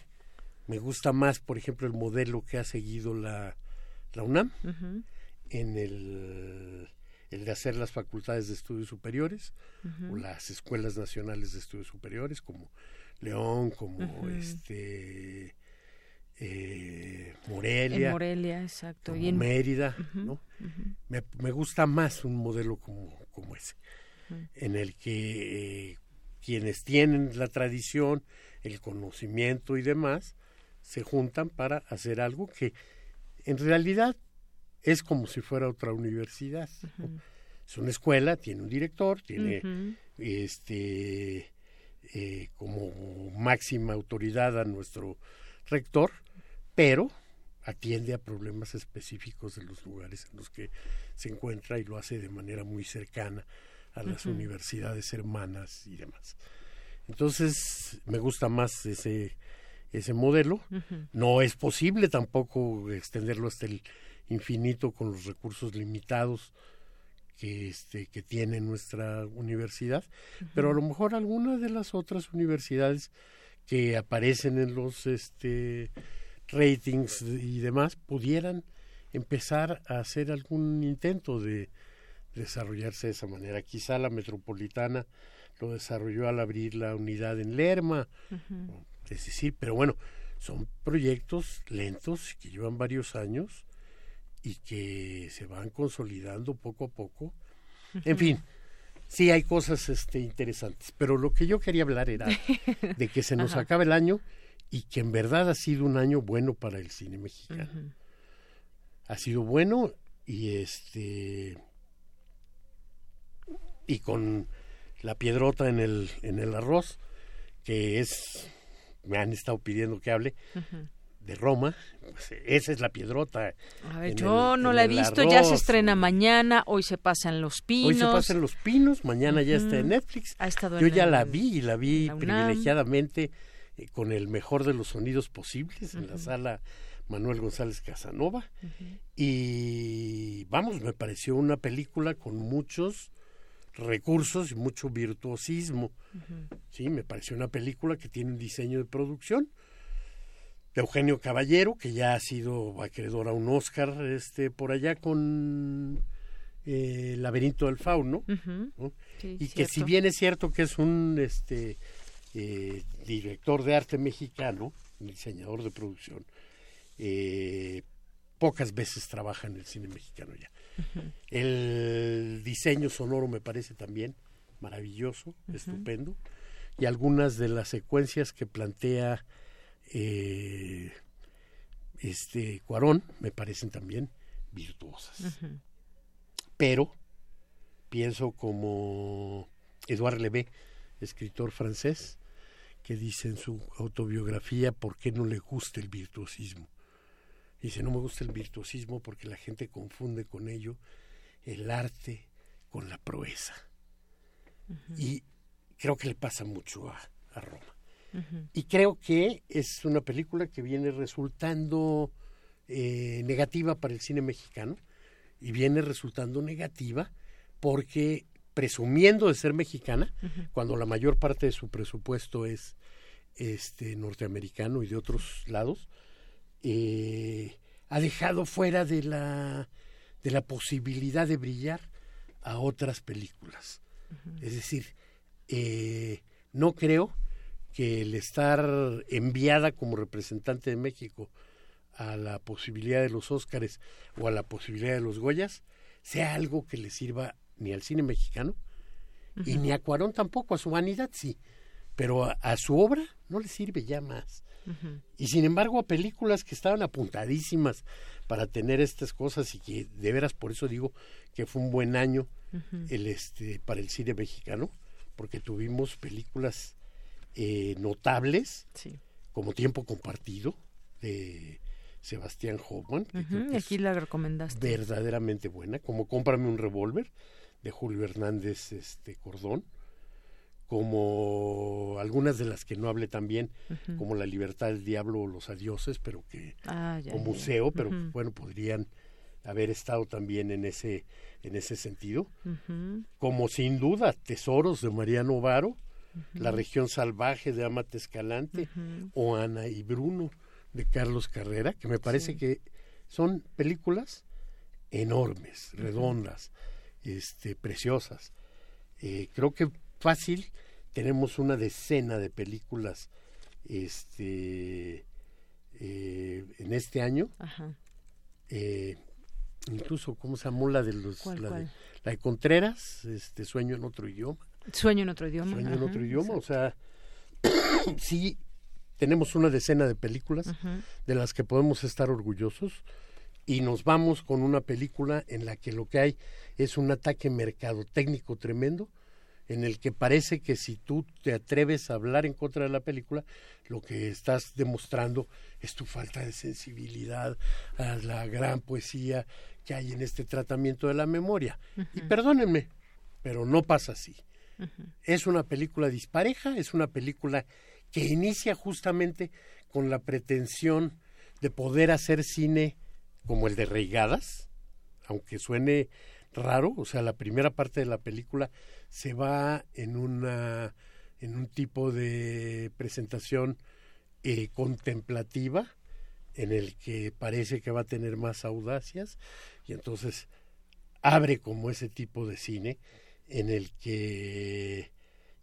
Me gusta más, por ejemplo, el modelo que ha seguido la, la UNAM en el, el, de hacer las facultades de estudios superiores o las escuelas nacionales de estudios superiores como León, como este eh, Morelia, Morelia, exacto. y en... Mérida, ¿no? me, me, gusta más un modelo como, como ese, en el que eh, quienes tienen la tradición, el conocimiento y demás, se juntan para hacer algo que en realidad es como si fuera otra universidad. Es una escuela, tiene un director, tiene este eh, como máxima autoridad a nuestro rector, pero atiende a problemas específicos de los lugares en los que se encuentra y lo hace de manera muy cercana a las universidades hermanas y demás. Entonces, me gusta más ese, ese modelo. No es posible tampoco extenderlo hasta el infinito con los recursos limitados que, este, que tiene nuestra universidad, pero a lo mejor algunas de las otras universidades que aparecen en los este, ratings y demás pudieran empezar a hacer algún intento de desarrollarse de esa manera. Quizá la metropolitana lo desarrolló al abrir la unidad en Lerma, es decir, pero bueno, son proyectos lentos que llevan varios años y que se van consolidando poco a poco. En fin, Sí, hay cosas este, interesantes, pero lo que yo quería hablar era de que se nos acaba el año y que en verdad ha sido un año bueno para el cine mexicano. Ha sido bueno y este y con la piedrota en el en el arroz que es me han estado pidiendo que hable de Roma. Pues, esa es la piedrota. A ver, yo no la he visto, ya se estrena mañana, hoy se pasan Los Pinos. Hoy se pasan Los Pinos, mañana ya está en Netflix. Ha estado yo ya la vi y la vi privilegiadamente eh, con el mejor de los sonidos posibles en la sala Manuel González Casanova. Y vamos, me pareció una película con muchos recursos y mucho virtuosismo. Sí, me pareció una película que tiene un diseño de producción Eugenio Caballero, que ya ha sido acreedor a un Oscar este, por allá con eh, El laberinto del fauno, y que si bien es cierto que es un este, eh, director de arte mexicano, diseñador de producción, eh, pocas veces trabaja en el cine mexicano ya. El diseño sonoro me parece también maravilloso, estupendo, y algunas de las secuencias que plantea eh, este Cuarón me parecen también virtuosas. Pero pienso como Edouard Levé, escritor francés, que dice en su autobiografía por qué no le gusta el virtuosismo. Dice, no me gusta el virtuosismo porque la gente confunde con ello el arte con la proeza. Y creo que le pasa mucho a, Roma. Y creo que es una película que viene resultando eh, negativa para el cine mexicano y viene resultando negativa porque presumiendo de ser mexicana, cuando la mayor parte de su presupuesto es este norteamericano y de otros lados, eh, ha dejado fuera de la, de la posibilidad de brillar a otras películas. Es decir, eh, no creo que el estar enviada como representante de México a la posibilidad de los Óscares o a la posibilidad de los Goyas sea algo que le sirva ni al cine mexicano y ni a Cuarón tampoco, a su vanidad sí, pero a, su obra no le sirve ya más. Y sin embargo a películas que estaban apuntadísimas para tener estas cosas y que de veras por eso digo que fue un buen año el este para el cine mexicano porque tuvimos películas eh, notables como Tiempo Compartido de Sebastián Hoffman. aquí la recomendaste. Verdaderamente buena, como Cómprame un revólver de Julio Hernández este, Cordón, como algunas de las que no hablé también, como La libertad del diablo o Los adioses, pero que ah, o museo, pero bueno, podrían haber estado también en ese en ese sentido, como sin duda Tesoros de Mariano Varo, La región salvaje de Amate Escalante o Ana y Bruno de Carlos Carrera, que me parece que son películas enormes, redondas, este, preciosas. Eh, creo que fácil tenemos una decena de películas este, eh, en este año. Eh, incluso, ¿cómo se llama la de los... la, De, la, De, Contreras, este, Sueño en otro idioma. Sueño en otro idioma. Sueño en otro idioma, o sea, sí tenemos una decena de películas de las que podemos estar orgullosos y nos vamos con una película en la que lo que hay es un ataque mercadotécnico tremendo en el que parece que si tú te atreves a hablar en contra de la película, lo que estás demostrando es tu falta de sensibilidad a la gran poesía que hay en este tratamiento de la memoria. Y perdónenme, pero no pasa así. Es una película dispareja, es una película que inicia justamente con la pretensión de poder hacer cine como el de Reigadas, aunque suene raro, o sea, la primera parte de la película se va en una en un tipo de presentación eh, contemplativa en el que parece que va a tener más audacias y entonces abre como ese tipo de cine en el que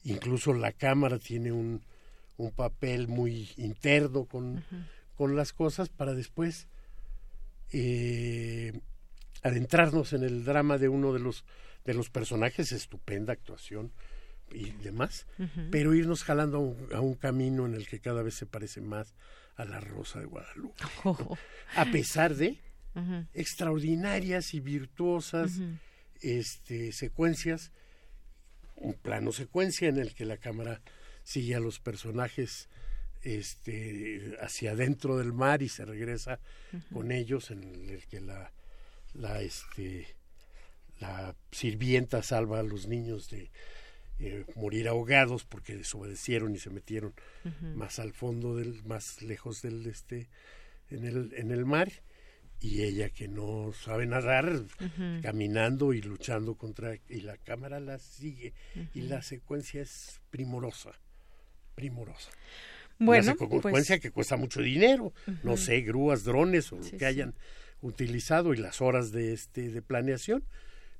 incluso la cámara tiene un, un papel muy interno con, con las cosas para después eh, adentrarnos en el drama de uno de los de los personajes, estupenda actuación y demás, pero irnos jalando a un, camino en el que cada vez se parece más a la Rosa de Guadalupe, a pesar de extraordinarias y virtuosas este, secuencias, un plano secuencia en el que la cámara sigue a los personajes este, hacia adentro del mar y se regresa con ellos en el que la, la, este, la sirvienta salva a los niños de eh, morir ahogados porque desobedecieron y se metieron más al fondo del más lejos del este en el en el mar y ella que no sabe nadar caminando y luchando contra y la cámara la sigue y la secuencia es primorosa primorosa. Bueno, Una secuencia pues que cuesta mucho dinero, no sé, grúas, drones o lo que hayan utilizado y las horas de este de planeación,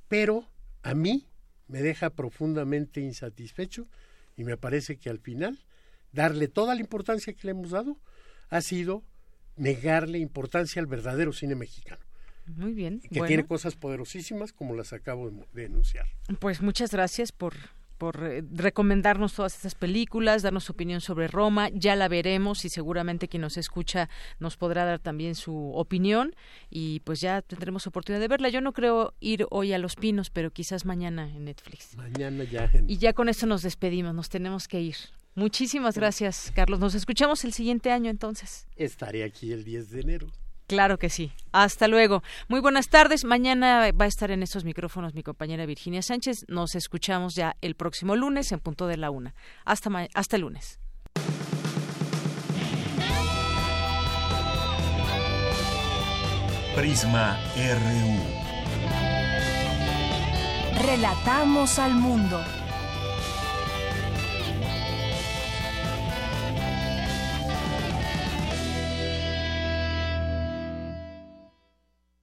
pero a mí me deja profundamente insatisfecho y me parece que al final darle toda la importancia que le hemos dado ha sido negarle importancia al verdadero cine mexicano. Muy bien. Que tiene cosas poderosísimas como las acabo de, enunciar. Pues muchas gracias por por eh, recomendarnos todas estas películas, darnos su opinión sobre Roma. Ya la veremos y seguramente quien nos escucha nos podrá dar también su opinión y pues ya tendremos oportunidad de verla. Yo no creo ir hoy a Los Pinos, pero quizás mañana en Netflix. Mañana ya. Y ya con esto nos despedimos, nos tenemos que ir. Muchísimas gracias, Carlos. Nos escuchamos el siguiente año entonces. Estaré aquí el 10 de enero. Claro que sí. Hasta luego. Muy buenas tardes. Mañana va a estar en estos micrófonos mi compañera Virginia Sánchez. Nos escuchamos ya el próximo lunes en punto de la una. Hasta, hasta el lunes. Prisma RU. Relatamos al mundo.